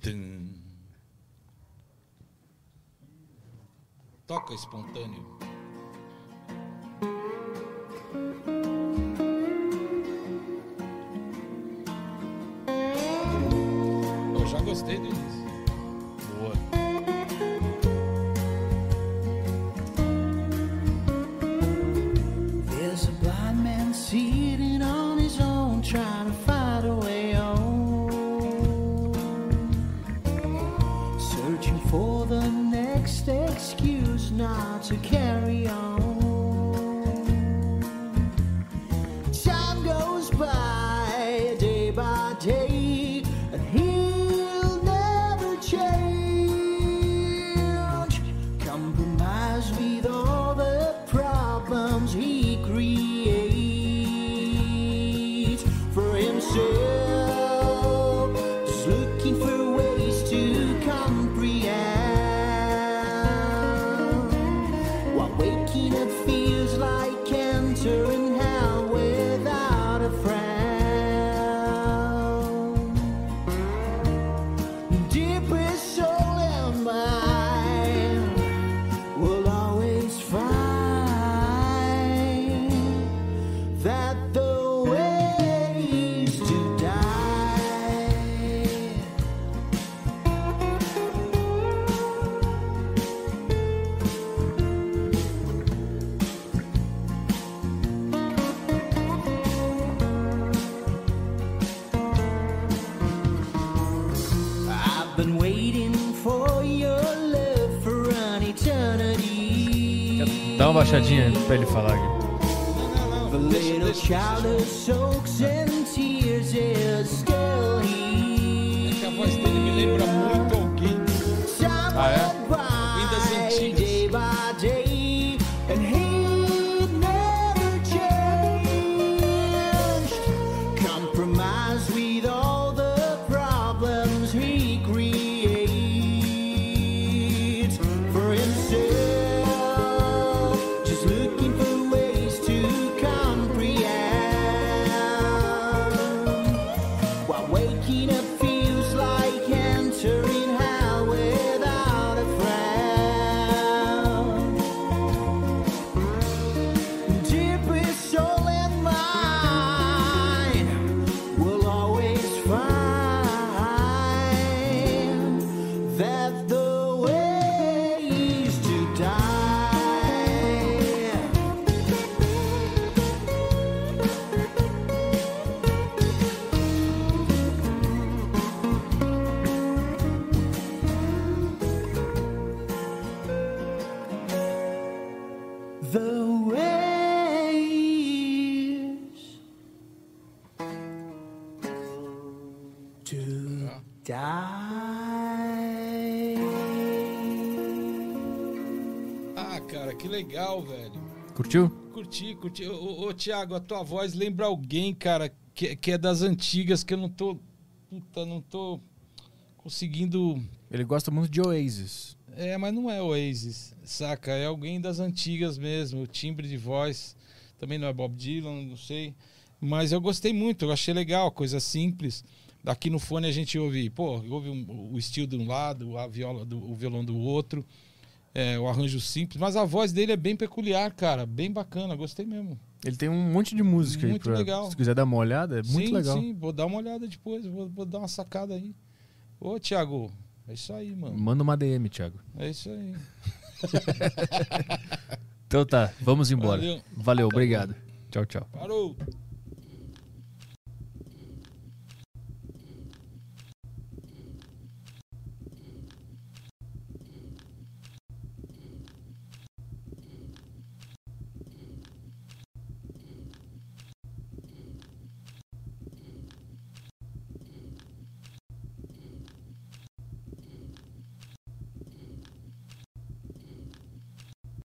Tum. Toca espontâneo. Eu já gostei do início. Not to carry on. Baixadinha pra ele falar aqui. Curtiu? Curti, curti. Ô, ô, Thiago, a tua voz lembra alguém, cara, que, que é das antigas, que eu não tô. Puta, não tô conseguindo. Ele gosta muito de Oasis. É, mas não é Oasis, saca? É alguém das antigas mesmo, o timbre de voz. Também não é Bob Dylan, não sei. Mas eu gostei muito, eu achei legal, coisa simples. Aqui no fone a gente ouve, pô, ouve um- o estilo de um lado, a viola do, o violão do outro, é, o arranjo simples, mas a voz dele é bem peculiar, cara, bem bacana, gostei mesmo. Ele tem um monte de música Muito aí. Pra, legal. Se quiser dar uma olhada, é muito sim, legal. sim, vou dar uma olhada depois, vou, vou dar uma sacada aí. Ô, Thiago, é isso aí, mano. Manda uma DM, Thiago. É isso aí. Então tá, vamos embora. Valeu. Valeu obrigado. Tchau, tchau. Parou.